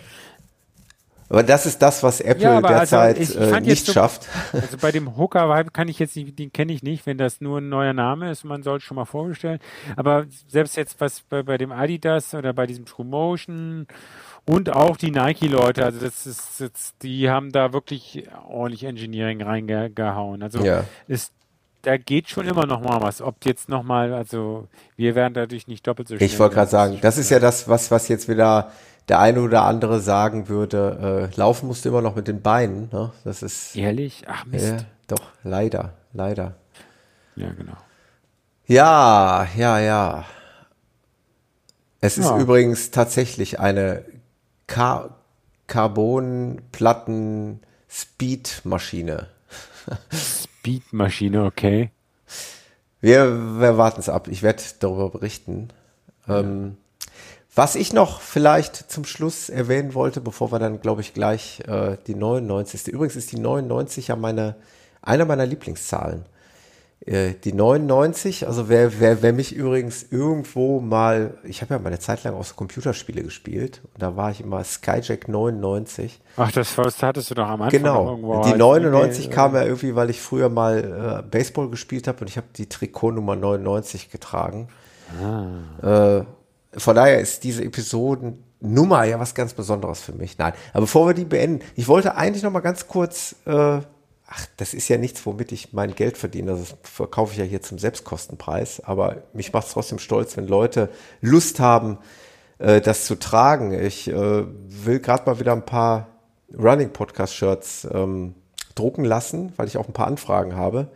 aber das ist das, was Apple Ja, also derzeit ich äh, fand jetzt nicht so- schafft. <laughs> Also bei dem Hooker-Vibe kann ich jetzt nicht, den kenne ich nicht, wenn das nur ein neuer Name ist, man soll es schon mal vorbestellen. Aber selbst jetzt was bei, bei dem Adidas oder bei diesem True Motion und auch die Nike-Leute, also das ist jetzt, die haben da wirklich ordentlich Engineering reingehauen. Also Ja. ist, da geht schon immer noch mal was. Ob jetzt noch mal, also wir werden dadurch nicht doppelt so schnell. Ich wollte gerade sagen, das ist ja das, was, was jetzt wieder der eine oder andere sagen würde, äh, laufen musst du immer noch mit den Beinen, ne? Das ist, Ehrlich? Ach Mist. ja, doch, leider, leider. Ja, genau. Ja, ja, ja. Es ist Ja. übrigens tatsächlich eine Car Carbonplatten Speed-Maschine. Speedmaschine, okay. Wir, wir warten es ab. Ich werde darüber berichten. Ähm, was ich noch vielleicht zum Schluss erwähnen wollte, bevor wir dann, glaube ich, gleich äh, die 99. Übrigens ist die 99 ja meine, eine meiner Lieblingszahlen. Äh, die 99, also wer, wer, wer mich übrigens irgendwo mal, ich habe ja mal eine Zeit lang auch so Computerspiele gespielt und da war ich immer Skyjack 99. Ach, das, das hattest du doch am Anfang Genau. irgendwo Die als 99 E-Mail, kam ja irgendwie, weil ich früher mal äh, Baseball gespielt habe und ich habe die Trikotnummer 99 getragen. Ah. Äh, von daher ist diese Episodennummer ja was ganz Besonderes für mich. Nein, aber bevor wir die beenden, ich wollte eigentlich noch mal ganz kurz, äh, ach, das ist ja nichts, womit ich mein Geld verdiene. Das verkaufe ich ja hier zum Selbstkostenpreis. Aber mich macht es trotzdem stolz, wenn Leute Lust haben, äh, das zu tragen. Ich äh, will gerade mal wieder ein paar Running Podcast Shirts ähm, drucken lassen, weil ich auch ein paar Anfragen habe.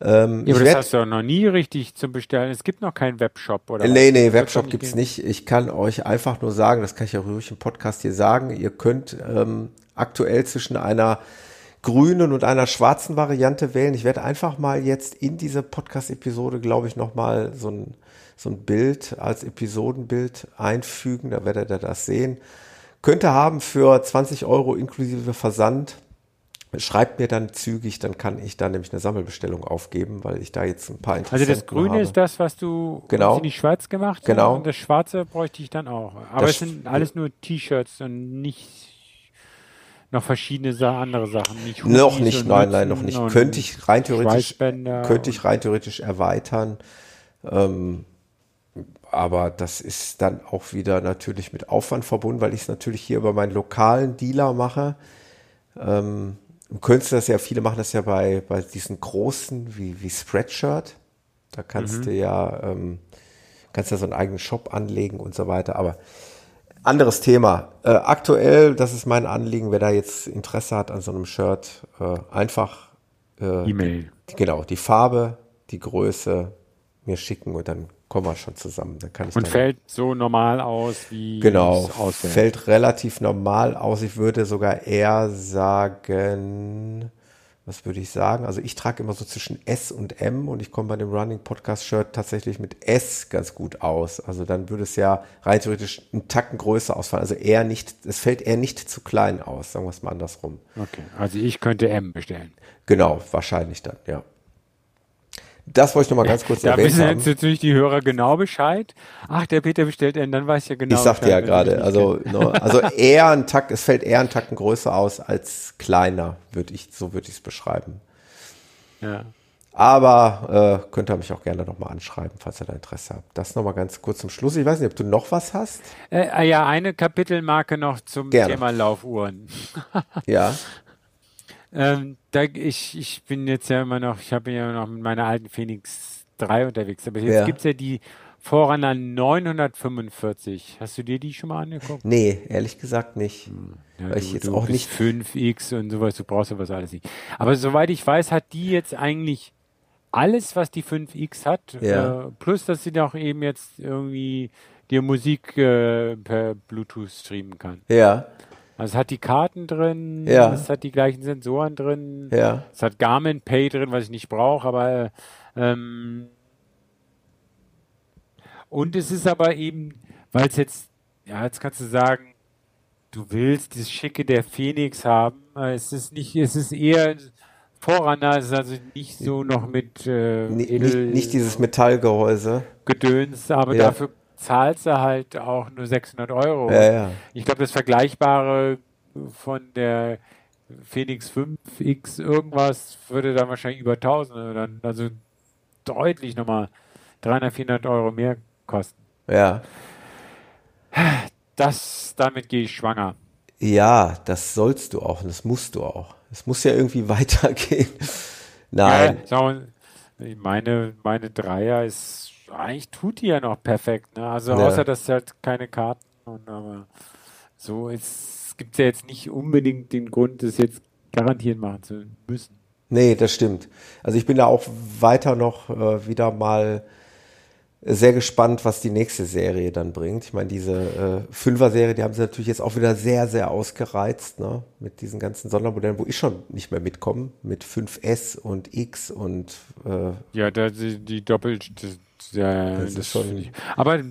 Ähm, Ja, aber das hast du noch nie richtig zum Bestellen. Es gibt noch keinen Webshop, oder? Nee, nee, was? Webshop Wird gibt's geben. nicht. Ich kann euch einfach nur sagen, das kann ich ja ruhig im Podcast hier sagen, ihr könnt ähm, aktuell zwischen einer grünen und einer schwarzen Variante wählen. Ich werde einfach mal jetzt in diese Podcast-Episode, glaube ich, nochmal so ein, so ein Bild als Episodenbild einfügen. Da werdet ihr das sehen. Könnt ihr haben für 20 Euro inklusive Versand. Schreibt mir dann zügig, dann kann ich da nämlich eine Sammelbestellung aufgeben, weil ich da jetzt ein paar Also Interessenten das Grüne habe. ist das, was du Genau. in die Schweiz gemacht hast. Genau. Und das Schwarze bräuchte ich dann auch. Aber Das es sind alles nur T-Shirts und nicht noch verschiedene andere Sachen. Nicht Noch nicht, nein, nein, noch nicht. Könnte ich rein theoretisch, könnte ich rein theoretisch erweitern. Ähm, aber das ist dann auch wieder natürlich mit Aufwand verbunden, weil ich es natürlich hier über meinen lokalen Dealer mache. Ähm, du könntest das ja, viele machen das ja bei, bei diesen großen wie, wie Spreadshirt. Da kannst mhm. du ja, ähm, kannst ja so einen eigenen Shop anlegen und so weiter. Aber anderes Thema. Äh, aktuell, das ist mein Anliegen, wer da jetzt Interesse hat an so einem Shirt, äh, einfach äh, E-Mail. Genau, die Farbe, die Größe mir schicken und dann kommen wir schon zusammen. Dann kann ich und fällt so normal aus, wie genau, es aussieht. Fällt relativ normal aus. Ich würde sogar eher sagen, was würde ich sagen? Also ich trage immer so zwischen S und M und ich komme bei dem Running Podcast Shirt tatsächlich mit S ganz gut aus. Also dann würde es ja rein theoretisch einen Tacken größer ausfallen. Also eher nicht, es fällt eher nicht zu klein aus, sagen wir es mal andersrum. Okay, also ich könnte M bestellen. Genau, wahrscheinlich dann, ja. Das wollte ich noch mal ganz kurz da erwähnen. Da wissen jetzt natürlich die Hörer genau Bescheid. Ach, der Peter bestellt N, dann weiß ich ja genau. Ich sagte ja gerade, also, no, also <laughs> eher ein Takt, es fällt eher ein Tacken größer aus als kleiner, würde ich, so würde ich es beschreiben. Ja. Aber äh, könnt ihr mich auch gerne noch mal anschreiben, falls ihr da Interesse habt. Das noch mal ganz kurz zum Schluss. Ich weiß nicht, ob du noch was hast. Äh, ja, eine Kapitelmarke noch zum gerne. Thema Laufuhren. <laughs> ja. Ähm, da, ich, ich bin jetzt ja immer noch, ich habe ja noch mit meiner alten Phoenix 3 unterwegs, aber jetzt ja. gibt es ja die Forerunner 945. Hast du dir die schon mal angeguckt? Nee, ehrlich gesagt nicht. Hm. Ja, Weil ich jetzt auch nicht 5X und sowas, du brauchst sowas alles nicht. Aber soweit ich weiß, hat die jetzt eigentlich alles, was die 5X hat, ja. äh, plus dass sie doch eben jetzt irgendwie dir Musik äh, per Bluetooth streamen kann. Ja. Also es hat die Karten drin, ja. es hat die gleichen Sensoren drin, ja. es hat Garmin Pay drin, was ich nicht brauche, aber ähm, und es ist aber eben, weil es jetzt, ja, jetzt kannst du sagen, du willst das Schicke der Phoenix haben. Es ist nicht, es ist eher Vorrunner, es ist also nicht so noch mit äh, nicht, nicht, nicht dieses Metallgehäuse. Gedöns, aber ja. dafür zahlst du halt auch nur 600 Euro. Ja, ja. Ich glaube, das Vergleichbare von der Phoenix 5X irgendwas würde dann wahrscheinlich über 1000, dann, also deutlich nochmal 300, 400 Euro mehr kosten. Ja. Das, damit gehe ich schwanger. Ja, das sollst du auch und das musst du auch. Es muss ja irgendwie <laughs> weitergehen. Nein. Ja, meine, meine Dreier ist eigentlich tut die ja noch perfekt. Ne? Also ja. außer, dass sie halt keine Karten und aber so ist, gibt es ja jetzt nicht unbedingt den Grund, das jetzt garantiert machen zu müssen. Nee, das stimmt. Also ich bin da auch weiter noch äh, wieder mal sehr gespannt, was die nächste Serie dann bringt. Ich meine, diese äh, Fünfer-Serie, die haben sie natürlich jetzt auch wieder sehr, sehr ausgereizt, ne? Mit diesen ganzen Sondermodellen, wo ich schon nicht mehr mitkomme, mit 5S und X und äh, Ja, da die, die doppelt ja, das, das ist schon. Aber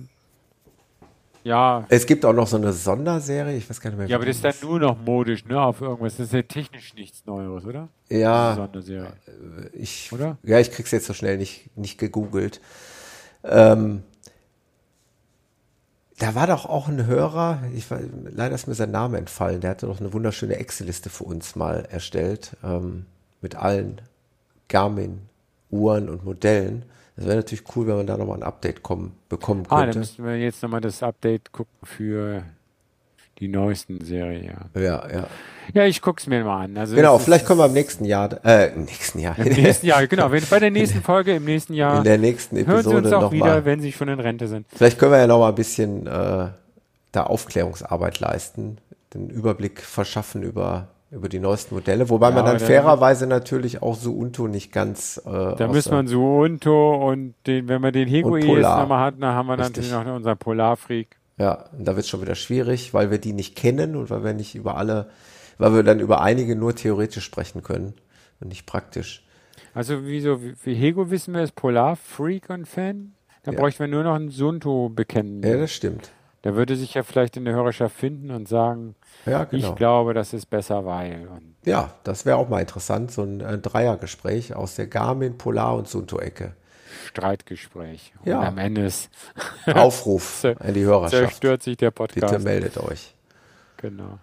ja. Es gibt auch noch so eine Sonderserie, ich weiß gar nicht mehr. Ja, aber das ist dann nur noch modisch, ne, auf irgendwas. Das ist ja technisch nichts Neues, oder? Ja. Sonderserie. Äh, ich, oder? Ja, ich krieg's jetzt so schnell nicht, nicht gegoogelt. Ähm, da war doch auch ein Hörer, ich, leider ist mir sein Name entfallen, der hatte doch eine wunderschöne Excel-Liste für uns mal erstellt, ähm, mit allen Garmin-Uhren und Modellen. Das wäre natürlich cool, wenn man da nochmal ein Update kommen, bekommen könnte. Ah, dann müssten wir jetzt nochmal das Update gucken für die neuesten Serien. Ja, ja. Ja, ja ich gucke es mir mal an. Also genau, vielleicht kommen wir im nächsten Jahr, äh, im nächsten Jahr. Im nächsten Jahr, genau. Wenn, bei der nächsten Folge im nächsten Jahr. In der nächsten Episode hören Sie uns auch wieder, mal. wenn Sie schon in Rente sind. Vielleicht können wir ja nochmal ein bisschen äh, da Aufklärungsarbeit leisten, den Überblick verschaffen über über die neuesten Modelle, wobei ja, man dann fairerweise natürlich auch Suunto nicht ganz. Äh, da müsste man Suunto und den, wenn man den Hego jetzt nochmal hat, dann haben wir Richtig. natürlich noch unseren Polarfreak. Ja, und da wird es schon wieder schwierig, weil wir die nicht kennen und weil wir nicht über alle, weil wir dann über einige nur theoretisch sprechen können und nicht praktisch. Also wieso, wie Hego wissen wir, ist Polarfreak und Fan. Dann ja. bräuchten wir nur noch einen Sunto bekennen. Ja, das stimmt. Der würde sich ja vielleicht in der Hörerschaft finden und sagen, ja, genau. ich glaube, das ist besser, weil. ja, das wäre auch mal interessant, so ein, ein Dreiergespräch aus der Garmin, Polar und Sunto-Ecke. Streitgespräch. Ja. Und am Ende ist <laughs> Aufruf <laughs> an die Hörerschaft. Zerstört sich der Podcast. Bitte meldet euch. Genau.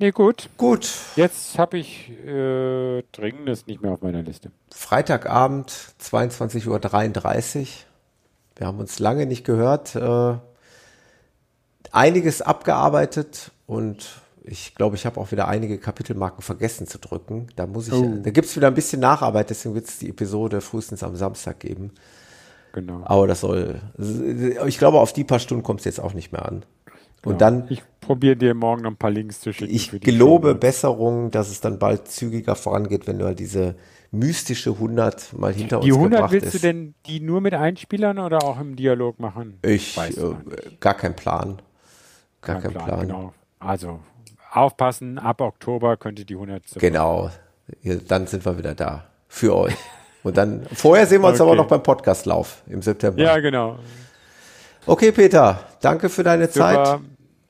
Nee, gut. Gut. Jetzt habe ich äh, Dringendes nicht mehr auf meiner Liste. Freitagabend, 22.33 Uhr. Wir haben uns lange nicht gehört. Äh, einiges abgearbeitet und ich glaube, ich habe auch wieder einige Kapitelmarken vergessen zu drücken. Da muss ich, oh. da gibt es wieder ein bisschen Nacharbeit, deswegen wird es die Episode frühestens am Samstag geben. Genau. Aber das soll, ich glaube, auf die paar Stunden kommt es jetzt auch nicht mehr an. Und ja, dann. Ich probiere dir morgen noch ein paar Links zu schicken. Ich gelobe Show. Besserung, dass es dann bald zügiger vorangeht, wenn du halt diese mystische 100 mal hinter die uns 100 gebracht willst ist. du denn die nur mit Einspielern oder auch im Dialog machen? Ich, äh, gar kein Plan. Gar kein, kein Plan, Plan. Genau. Also aufpassen, ab Oktober könnte die 100. Genau. Dann sind wir wieder da. Für euch. Und dann, vorher sehen wir uns okay. aber noch beim Podcastlauf im September. Ja, genau. Okay, Peter, danke für deine Super. Zeit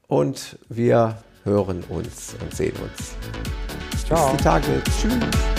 und wir hören uns und sehen uns. Ciao. Bis die Tage. Tschüss.